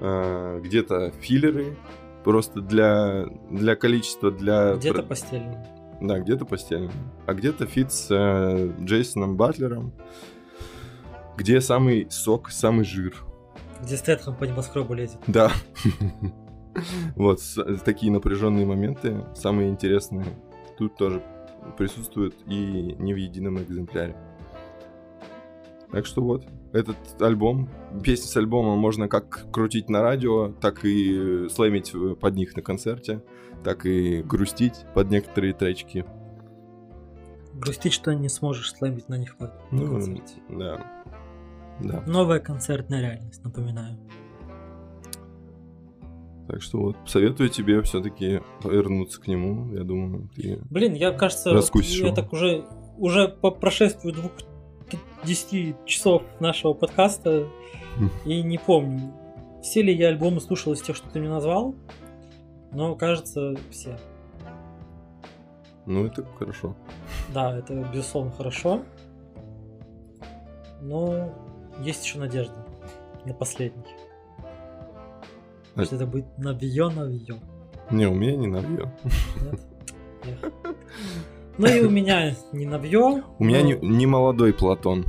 э, где-то филлеры, просто для, для количества, для... Где-то про- постельный. Да, где-то постельно. А где-то фит с э, Джейсоном Батлером, где самый сок, самый жир. Где Стэтхэм по небоскребу лезет. Да. Вот, такие напряженные моменты, самые интересные, тут тоже присутствуют и не в едином экземпляре. Так что вот, этот альбом, песни с альбома можно как крутить на радио, так и слэмить под них на концерте, так и грустить под некоторые тречки. Грустить, что не сможешь слэмить на них на Ну, концерте. да. Да. Новая концертная реальность, напоминаю. Так что вот, советую тебе все-таки вернуться к нему. Я думаю, ты... Блин, я, кажется, Раскусишь я его. так уже, уже по прошествию двух 10 часов нашего подкаста и не помню, все ли я альбомы слушал из тех, что ты мне назвал, Но, кажется, все. Ну, это хорошо. Да, это, безусловно, хорошо. Но есть еще надежда на последний. А- Что это будет навье навье. Не, у меня не навье. Ну и у меня не навье. У меня но- не, не молодой Платон.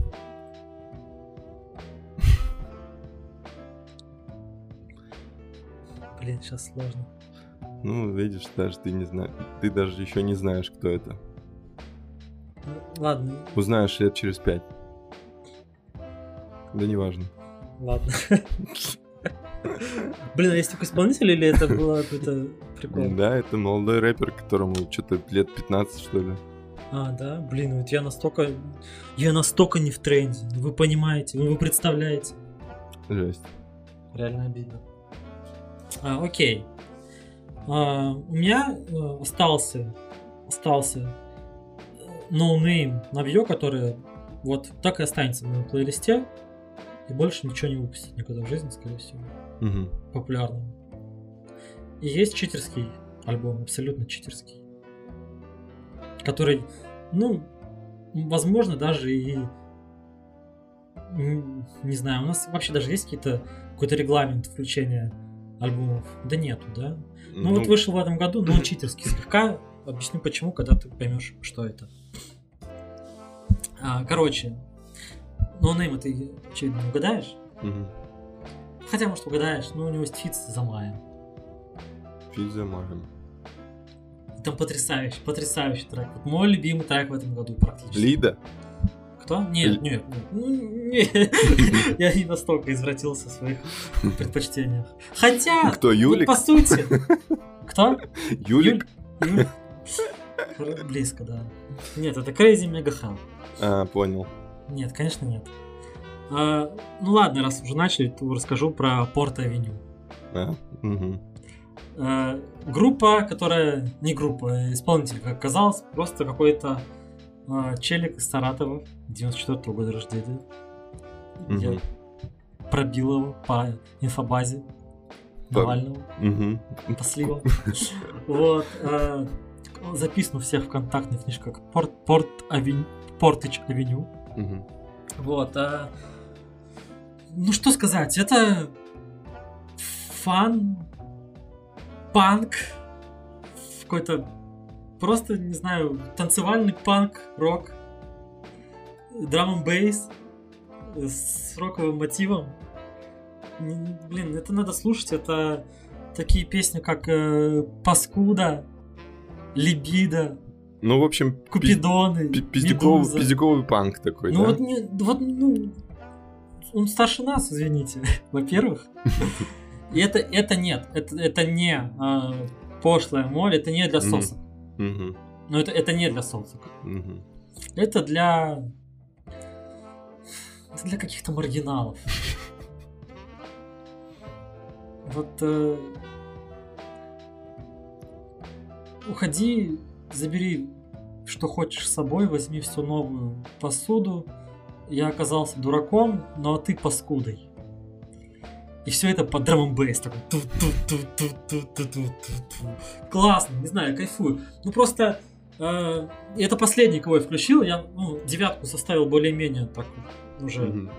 Блин, сейчас сложно. Ну, видишь, даже ты не знаешь. Ты даже еще не знаешь, кто это. Ну, ладно, Узнаешь лет через пять. Да неважно. ладно. Блин, а есть такой исполнитель или это было какой-то прикол? Да, это молодой рэпер, которому что-то лет 15, что ли. А, да? Блин, вот я настолько... Я настолько не в тренде. Ну, Вы понимаете, вы представляете. Жесть. Реально обидно. А, окей. А, у меня э, остался, остался э, ноунейм Навье, который вот так и останется в моем плейлисте. И больше ничего не выпустит никогда в жизни, скорее всего. Мгм. Популярным. И есть читерский альбом, абсолютно читерский. Который, ну, возможно, даже и не знаю, у нас вообще даже есть какие-то какой-то регламент включения альбомов? Да нету, да? Ну, вот вышел в этом году, но он читерский слегка. Объясню почему, когда ты поймешь, что это. А, короче, ноунейма ты очевидно не угадаешь. мгм. Хотя, может, угадаешь, но у него есть фит с Замаем. Фит с Замаем. И Там потрясающий, потрясающий трек. Вот мой любимый трек в этом году практически. Лида? Кто? Нет, Ли- нет, нет. Ну, нет. Я не настолько извратился в своих предпочтениях. Хотя, Кто, вот Юлик? по сути... Кто? Юлик? Близко, да. Нет, это Crazy Mega Hell. А, понял. Нет, конечно, нет. А, ну ладно, раз уже начали, то расскажу про Порт Авеню. А, мгм. Э, группа, которая не группа, а исполнитель, как оказалось, просто какой-то э, челик из Саратова, 94 года рождения. Я Мгм. пробил его по инфобазе По- Навального, Мгм. по сливам. Вот. э, Записан у всех в контактных книжках Порт, Порт Авень- Портыч Авеню. Мгм. Вот. а, Ну что сказать, это фан, панк, какой-то просто, не знаю, танцевальный панк, рок, драм бейс с роковым мотивом. Блин, это надо слушать, это такие песни, как э, Паскуда, Либидо, Ну, в общем, пи- Купидоны, пи- пиздюковый, пиздюковый панк такой, Ну да? вот, не, вот, ну, он старше нас, извините, во-первых. И это, это нет, это, это не а, пошлое море, это не для сосок. Мгм. Но это, это не для сосок. Мгм. Это для... Это для каких-то маргиналов. Вот... э, уходи, забери, что хочешь с собой, возьми всю новую посуду. Я оказался дураком, но ты паскудой. И все это под драм бейс такой. Классно, не знаю, кайфую. Ну просто э, это последний, кого я включил. Я ну, девятку составил более-менее так уже Мгм.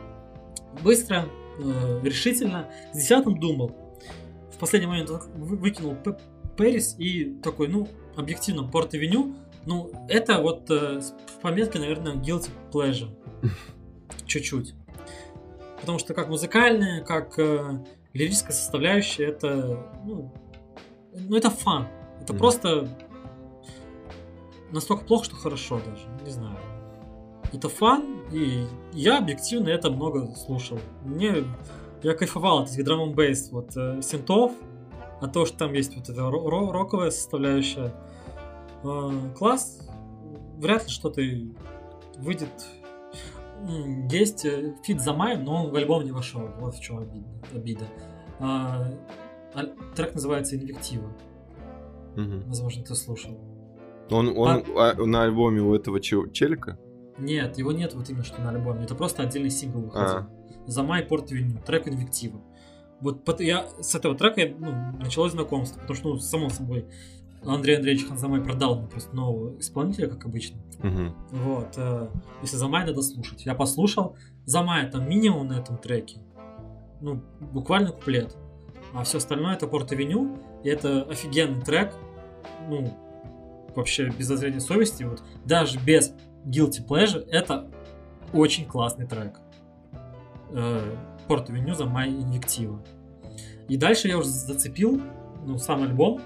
быстро, э, решительно. С десятым думал. В последний момент вы- выкинул П- Пэрис и такой, ну, объективно, Порт Авеню. Ну, это вот э, с пометкой, наверное, guilty pleasure. Чуть-чуть. Потому что как музыкальная, как э, лирическая составляющая, это, ну, ну, это фан. Это Мгм. просто настолько плохо, что хорошо даже. Не знаю. Это фан, и я объективно это много слушал. Мне я кайфовал от этих drum bass вот э, синтов, а то, что там есть вот эта ро- ро- роковая составляющая. Э, класс. Вряд ли что-то выйдет. Есть э, фит с Замаем, но он в альбом не вошел. Вот в чем обида. А, аль- трек называется Инвектива. Мгм. Возможно, ты слушал. Он, он а, на альбоме у этого чел- челика? Нет, его нет вот именно что на альбоме. Это просто отдельный сингл выходил. А. За май Порт Веню, трек Инвектива. Вот я с этого трека ну, началось знакомство, потому что, ну, само собой, Андрей Андреевич Ханзамай продал мне просто нового исполнителя, как обычно. Мгм. Вот. э, если Замай надо слушать. Я послушал. Замай там минимум на этом треке. Ну, буквально куплет. А все остальное это Порт Авеню. И это офигенный трек. Ну, вообще без зазрения совести. Вот даже без Guilty Pleasure это очень классный трек. Э, Порт Авеню Замай Инвектива. И дальше я уже зацепил ну, сам альбом.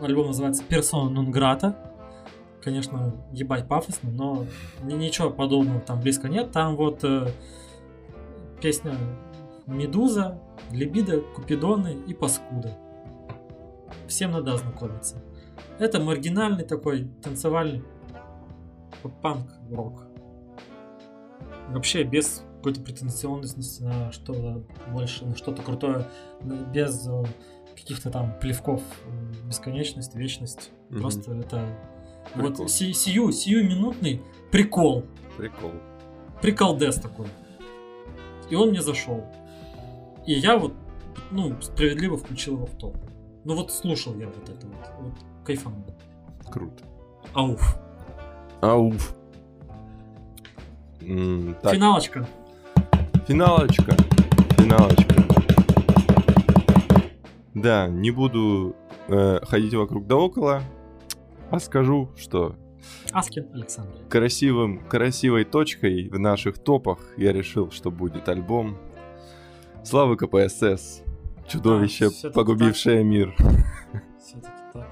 Альбом называется Persona non grata. Конечно, ебать пафосно, но ни- ничего подобного там близко нет. Там вот э, песня Медуза, Либидо, Купидоны и Паскуда. Всем надо ознакомиться. Это маргинальный такой танцевальный панк-рок. Вообще без какой-то претенциозности на что-то больше, на что-то крутое, без э, каких-то там плевков бесконечность, вечность. Мгм. Просто это Прикол. вот си- сию, сиюминутный прикол. Прикол. Приколдес такой. И он мне зашел. И я вот, ну, справедливо включил его в топ. Ну вот слушал я вот это вот. Вот кайфанул. Круто. Ауф. Ауф. М, Так, Финалочка. финалочка. Финалочка. Да, не буду э, ходить вокруг да около, а скажу, что Аскин Александр. красивым, красивой точкой в наших топах я решил, что будет альбом Славы КПСС. Чудовище, А, всё-таки погубившее мир. Все-таки так.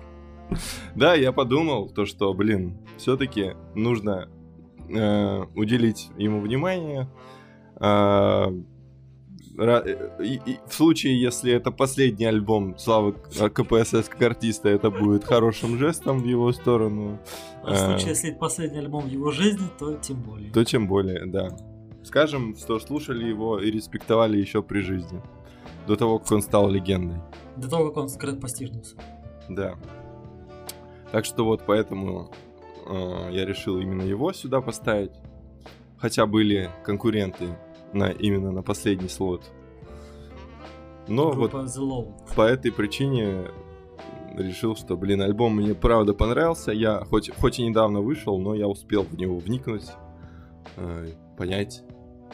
Да, я подумал, то, что, блин, все-таки нужно э, уделить ему внимание. Э, в случае, если это последний альбом Славы КПСС как артиста, это будет хорошим жестом в его сторону. А в Э, случае, если это последний альбом в его жизни, то тем более. То тем более, да. Скажем, что слушали его и респектовали еще при жизни. До того, как он стал легендой. До того, как он скоропостижился. Да. Так что вот поэтому э, я решил именно его сюда поставить. Хотя были конкуренты на, именно на последний слот. Но вот Группа The Low. по этой причине решил, что, блин, альбом мне правда понравился. Я хоть, хоть и недавно вышел, но я успел в него вникнуть, э, понять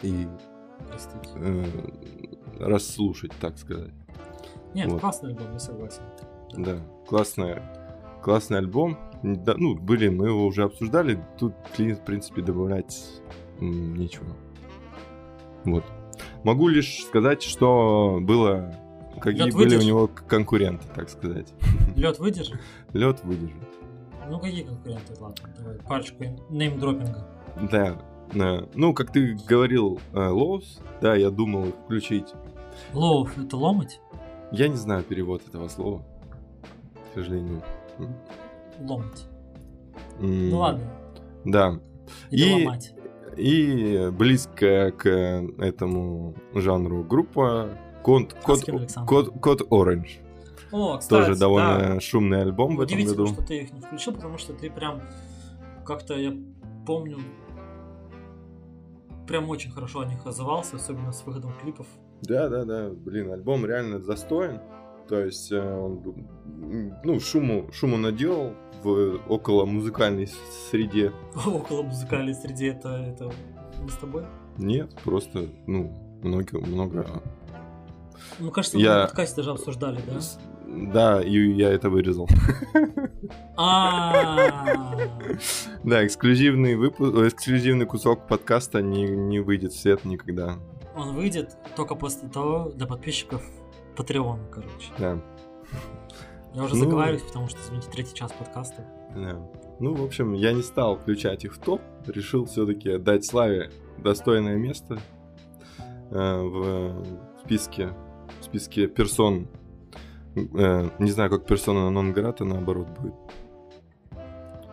и э, расслушать, так сказать. Нет, вот. классный альбом, я согласен. Да, классная, классный альбом. Да, ну, блин, мы его уже обсуждали. Тут, в принципе, добавлять нечего. Вот. Могу лишь сказать, что было... Какие Лёд были у выдержит? него к- конкуренты, так сказать. Лед выдержит? Лед выдержит. Ну какие конкуренты? Ладно, давай парочку неймдропинга. Да. Ну, как ты говорил, э, Лоус, да, я думал их включить. Лоуф это ломать? Я не знаю перевод этого слова, к сожалению. Ломать. М, Ну ладно. Да. Или И- ломать. И близкая к этому жанру группа Код, Код. Код, Код Orange. О, кстати, Тоже довольно да. шумный альбом в этом году. что ты их не включил, потому что ты прям как-то, я помню, прям очень хорошо о них отзывался, особенно с выходом клипов. Да, да, да. Блин, альбом реально застоен. То есть э, он ну, шуму, шуму наделал в около музыкальной среде. Около музыкальной среды это, это мы с тобой? Нет, просто, ну, много, много. Ну, кажется, Я- на подкасте даже обсуждали, да? Да, и я это вырезал. А, Да, эксклюзивный выпуск, эксклюзивный кусок подкаста не, не выйдет в свет никогда. Он выйдет только после того для подписчиков Patreon, короче. Да. Я уже Ну. заговариваюсь, потому что, извините, третий час подкаста. Да. Ну, в общем, я не стал включать их в топ, решил все-таки дать Славе достойное место э, в списке, в списке персон. Э, не знаю, как персона нон грата наоборот будет.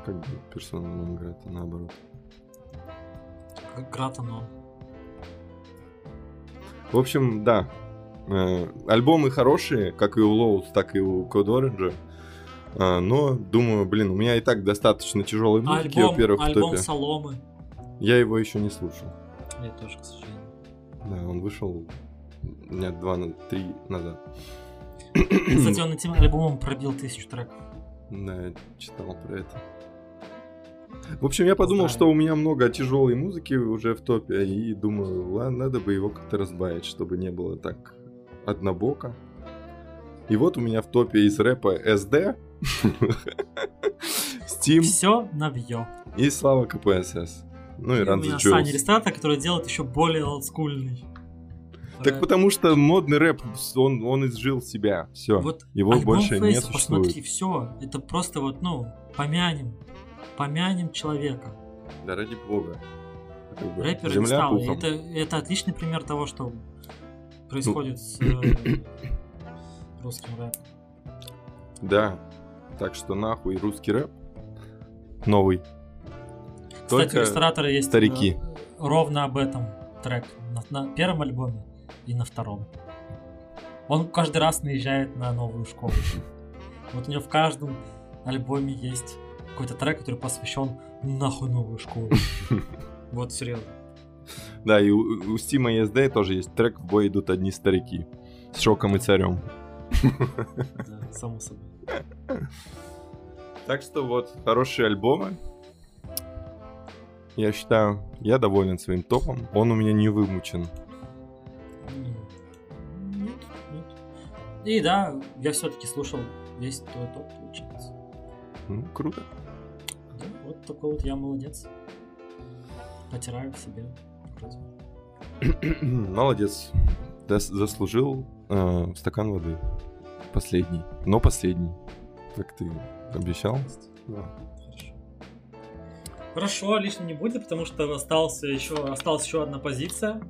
Как будет персона нон грата наоборот. Как Гратанон. В общем, да. Э, альбомы хорошие, как и у Лоус, так и у Код Оранжа. Э, но, думаю, блин, у меня и так достаточно тяжелой музыки, Альбом, во-первых, в альбом топе. Соломы. Я его еще не слушал. Я тоже, к сожалению. Да, он вышел Нет, два, на- три назад. Кстати, он этим альбомом пробил тысячу треков. Да, я читал про это. В общем, я подумал, Знаю. что у меня много тяжелой музыки уже в топе, и думаю, ладно, надо бы его как-то разбавить, чтобы не было так однобоко. И вот у меня в топе из рэпа SD, Steam Все навье. и Слава КПСС. Ну и И у Run меня the Саня. Рестата, который делает еще более олдскульный. Так рэп. потому что модный рэп, он, он изжил себя. Все. Вот Его больше не Фейса, посмотри, существует. все. Это просто вот, ну, помянем. Помянем человека. Да ради бога. Рэпер не Земля стал. Это, это отличный пример того, что происходит с Ну. э, русским рэпом. Да. Так что нахуй русский рэп. Новый. Кстати, Только у ресторатора есть старики. э, ровно об этом трек на, на первом альбоме и на втором. Он каждый раз наезжает на новую школу. Вот у него в каждом альбоме есть какой-то трек, который посвящен нахуй новую школу. Вот серьезно. Да, и у, у Стима ESD тоже есть трек «В бой идут одни старики» с Шоком и Царем. Да, само собой. Так что вот, хорошие альбомы. Я считаю, я доволен своим топом. Он у меня не вымучен. Нет, нет. И да, я все-таки слушал весь твой топ, получается. Ну, круто. Да, вот такой вот я молодец. Потираю в себе. Молодец. Заслужил э, стакан воды. Последний. Но последний. Как ты обещал. Да. Хорошо. Хорошо, лишним не будет, потому что остался еще, осталась еще одна позиция,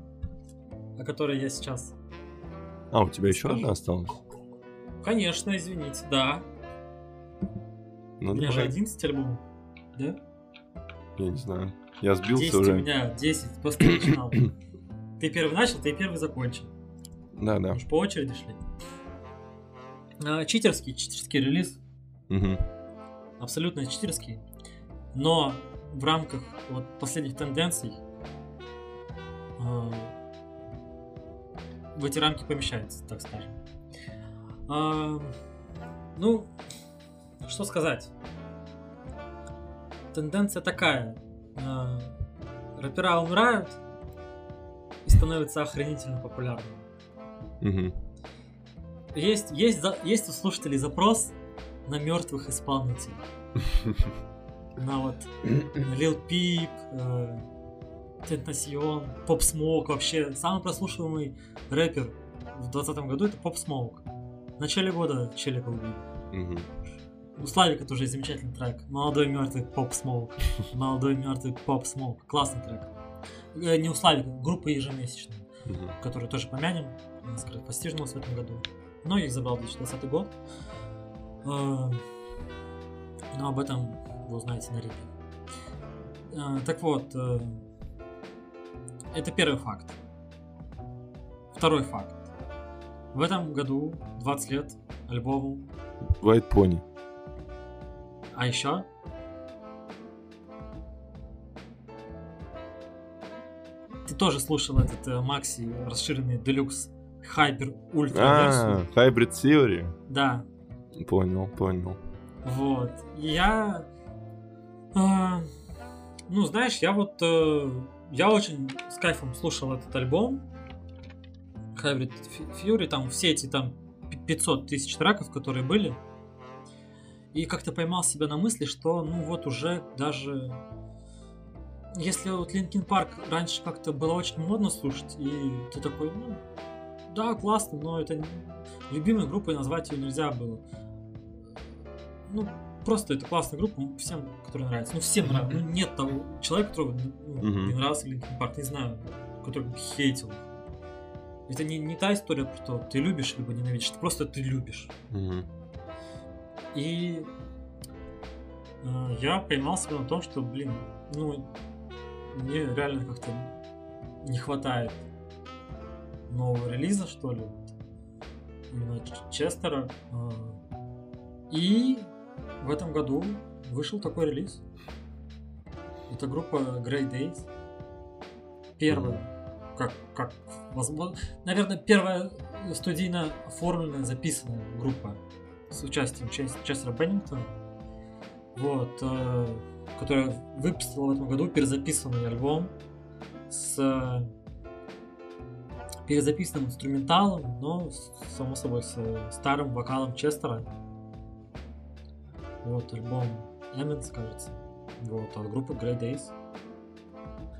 о которой я сейчас. А, у тебя еще Скажи. одна осталась? Конечно, извините, да. Ну, у меня же давай. 11 альбомов. Да? Я не знаю. Я сбился 10 у уже. меня, 10, просто начинал. Ты первый начал, ты первый закончил. Да, да. Мы ж по очереди шли. А, читерский, читерский релиз. Мгм. абсолютно читерский, но в рамках вот последних тенденций э, в эти рамки помещается, так скажем. А, ну, что сказать? Тенденция такая. Э, рэпера умирают и становятся охренительно популярными. Мгм. Есть, есть, есть у слушателей запрос на мертвых исполнителей. На вот Lil Peep, э, Tentacion, Pop Smoke вообще. Самый прослушиваемый рэпер в 2020 году это Pop Smoke. В начале года Челика убили. Мгм. У Славика тоже замечательный трек. Молодой мертвый Pop Smoke. Молодой мертвый Pop Smoke. Классный трек. Э, Не у Славика, группа ежемесячная Мгм. которую тоже помянем, скоропостижнулась в этом году. Многих забрал 2020 год. Э, Но об этом вы узнаете на репе. Э, Так вот, это первый факт. Второй факт. В этом году 20 лет альбому, White Pony. А еще ты тоже слушал этот э, Макси расширенный Deluxe Hyper Ультра А, версию. Hybrid Theory. Да, Понял, понял. Вот. Я... а, ну, знаешь, я вот... э, я очень с кайфом слушал этот альбом. Hybrid Fury, там все эти там пи- 500 тысяч треков, которые были. И как-то поймал себя на мысли, что ну вот уже даже... Если вот Linkin Park раньше как-то было очень модно слушать, и ты такой, ну, да, классно, но это не- любимой группой назвать ее нельзя было ну, просто это классная группа, всем, которая нравится. Ну, всем нравится. Ну, нет того человека, которого ну, Мгм. не нравился Linkin Park, не знаю, который бы хейтил. Это не, не та история, про то, ты любишь либо ненавидишь, это просто ты любишь. Мгм. И э, я поймал себя на том, что, блин, ну, мне реально как-то не хватает нового релиза, что ли, Честера. Э, И в этом году вышел такой релиз. Это группа Grey Days. Первая, как, как возможно, наверное, первая студийно оформленная, записанная группа с участием Чес- Честера Беннингтона, вот, э, которая выпустила в этом году перезаписанный альбом с э, перезаписанным инструменталом, но, само собой, с э, старым вокалом Честера. Вот, альбом Эммонс, кажется. Вот, от группы Grey Days.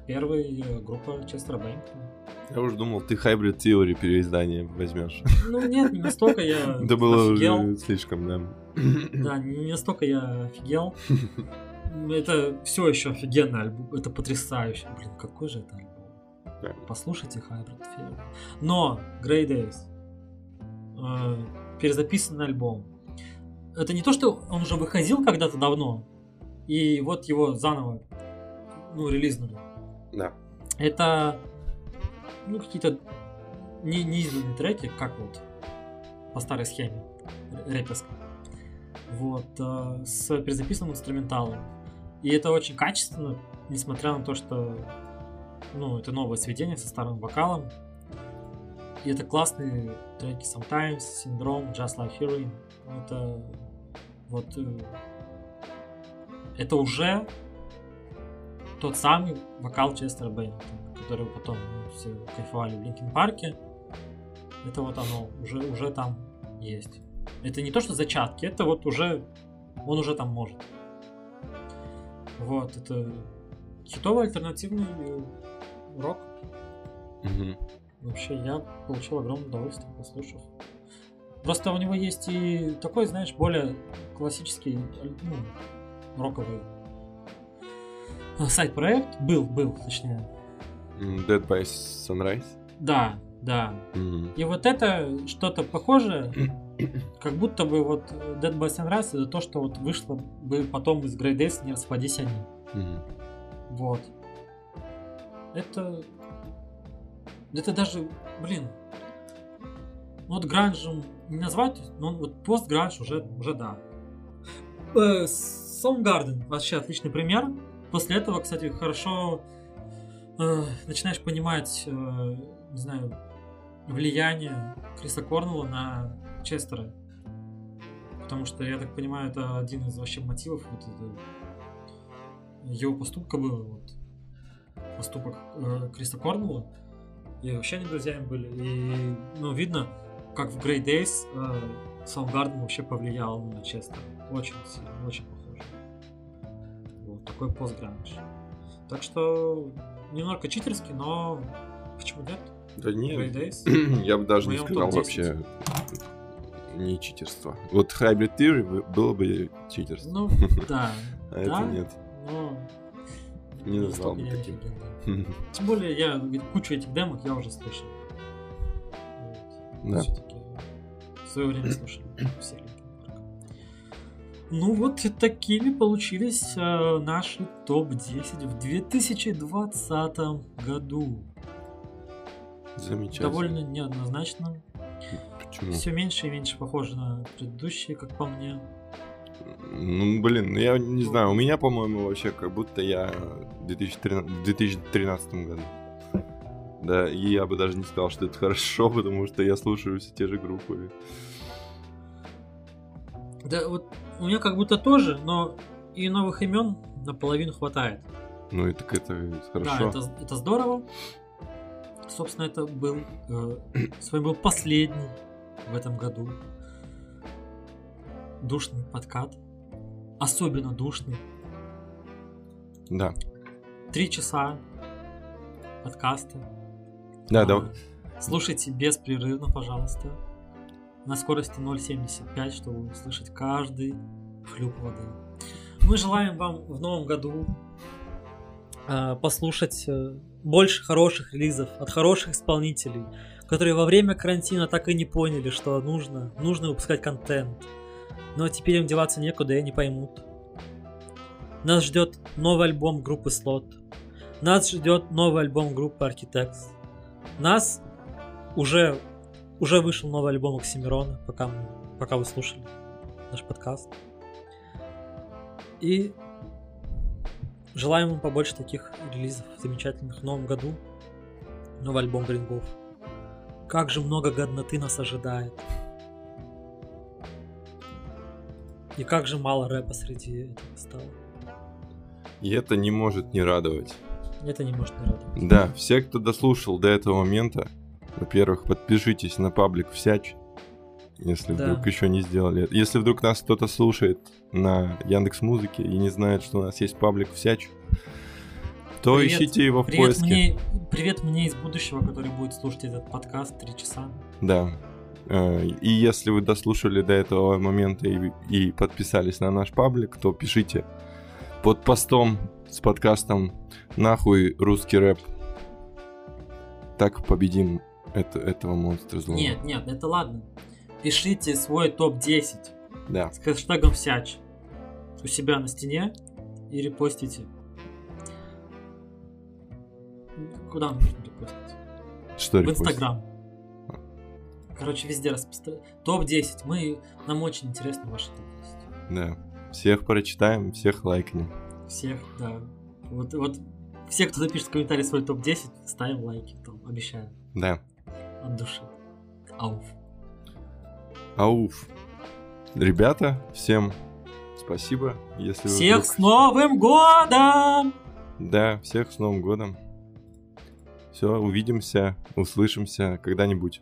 Первая группа Честера Беннингтона. Я уже думал, ты Hybrid Theory переиздание возьмешь. Ну нет, не настолько я Это было уже слишком, да. Да, не настолько я офигел. Это все еще офигенный альбом. Это потрясающе. Блин, какой же это альбом. Да. Послушайте Hybrid Theory. Но Grey Days. э, перезаписанный альбом. Это не то, что он уже выходил когда-то давно, и вот его заново ну, релизнули. Да. Это ну, какие-то не, неизданные треки, как вот по старой схеме рэперской. Вот, э, с перезаписанным инструменталом. И это очень качественно, несмотря на то, что ну, это новое сведение со старым вокалом. И это классные треки Sometimes, Syndrome, Just Like Heroin. Это вот э, это уже тот самый вокал Честера Беннингтона, который потом все кайфовали в Линкен Парке. Это вот оно уже, уже там есть. Это не то, что зачатки, это вот уже он уже там может. Вот, это хитовый альтернативный э, рок. Вообще, я получил огромное удовольствие, послушав. Просто у него есть и такой, знаешь, более классический, ну, роковый э, сайт-проект. Был, был, точнее. Dead by Sunrise. Да, да. Мгм. И вот это что-то похожее, как будто бы вот Dead by Sunrise это то, что вот вышло бы потом из Grey Days, не распадись они. Мгм. Вот. Это... Это даже, блин, ну вот гранжем не назвать, но он вот пост-гранж уже, уже да. Э, Soundgarden вообще отличный пример. После этого, кстати, хорошо э, начинаешь понимать, э, не знаю, влияние Криса Корнелла на Честера. Потому что, я так понимаю, это один из вообще мотивов вот это, его поступка был, вот, поступок э, Криса Корнелла. И вообще они друзьями были. И, ну, видно, как в Grey Days э, Soundgarden вообще повлиял на Честера. Очень сильно, очень похоже. Вот такой постгранж. Так что немного читерский, но почему нет? Да нет, я бы даже не сказал топ-10. вообще не читерство. Вот Hybrid Theory бы- было бы читерство, Ну, да, а это да. нет. но... Не назвал бы таким. Тем более, я кучу этих демок я уже слышал. Да. В свое время слушали все. Ну вот такими получились э, наши топ-10 в 2020 году. Замечательно. Довольно неоднозначно. Почему? Все меньше и меньше похоже на предыдущие, как по мне. Ну, блин, ну я не знаю, у меня, по-моему, вообще как будто я в 2013, в 2013 году. Да, и я бы даже не сказал, что это хорошо, потому что я слушаю все те же группы. Да, вот у меня как будто тоже, но и новых имен наполовину хватает. Ну, и так это Да, хорошо. это, это здорово. Собственно, это был э, свой был последний в этом году душный подкат. Особенно душный. Да. Три часа подкаста. Да, А, да. Слушайте беспрерывно, пожалуйста. На скорости 0.75, чтобы услышать каждый хлюп воды. Мы желаем вам в новом году э, послушать э, больше хороших релизов от хороших исполнителей, которые во время карантина так и не поняли, что нужно, нужно выпускать контент. Но теперь им деваться некуда, и они поймут. Нас ждет новый альбом группы Slot. Нас ждет новый альбом группы Architects. Нас уже, уже вышел новый альбом Оксимирона, пока, пока вы слушали наш подкаст. И желаем вам побольше таких релизов замечательных в новом году. Новый альбом Грингов. Как же много годноты нас ожидает. И как же мало рэпа среди этого стало. И это не может не радовать. Это не может не радовать. Да, все, кто дослушал до этого момента, во-первых, подпишитесь на паблик Всяч, если Да. вдруг еще не сделали. Если вдруг нас кто-то слушает на Яндекс Музыке и не знает, что у нас есть паблик Всяч, то Привет. ищите его в Привет поиске. мне, привет мне из будущего, который будет слушать этот подкаст три часа. Да. Э, И если вы дослушали до этого момента и, и подписались на наш паблик, то пишите под постом с подкастом «Нахуй русский рэп». Так победим это, этого монстра злого. Нет, нет, это ладно. Пишите свой топ-10 Да. с хэштегом «Всяч» у себя на стене и репостите. Куда нужно репостить? Что В репостить? Инстаграм. Короче, везде распространяем. Топ-10. Мы... Нам очень интересно ваши топ-10. Да. Всех прочитаем, всех лайкнем. Всех, да. Вот, вот все, кто напишет в комментарии свой топ-10, ставим лайки. Там, обещаю. Да. От души. Ауф. Ауф. Ребята, всем спасибо. Если вы Всех вдруг- с Новым Годом! Да, всех с Новым годом. Все, увидимся, услышимся когда-нибудь.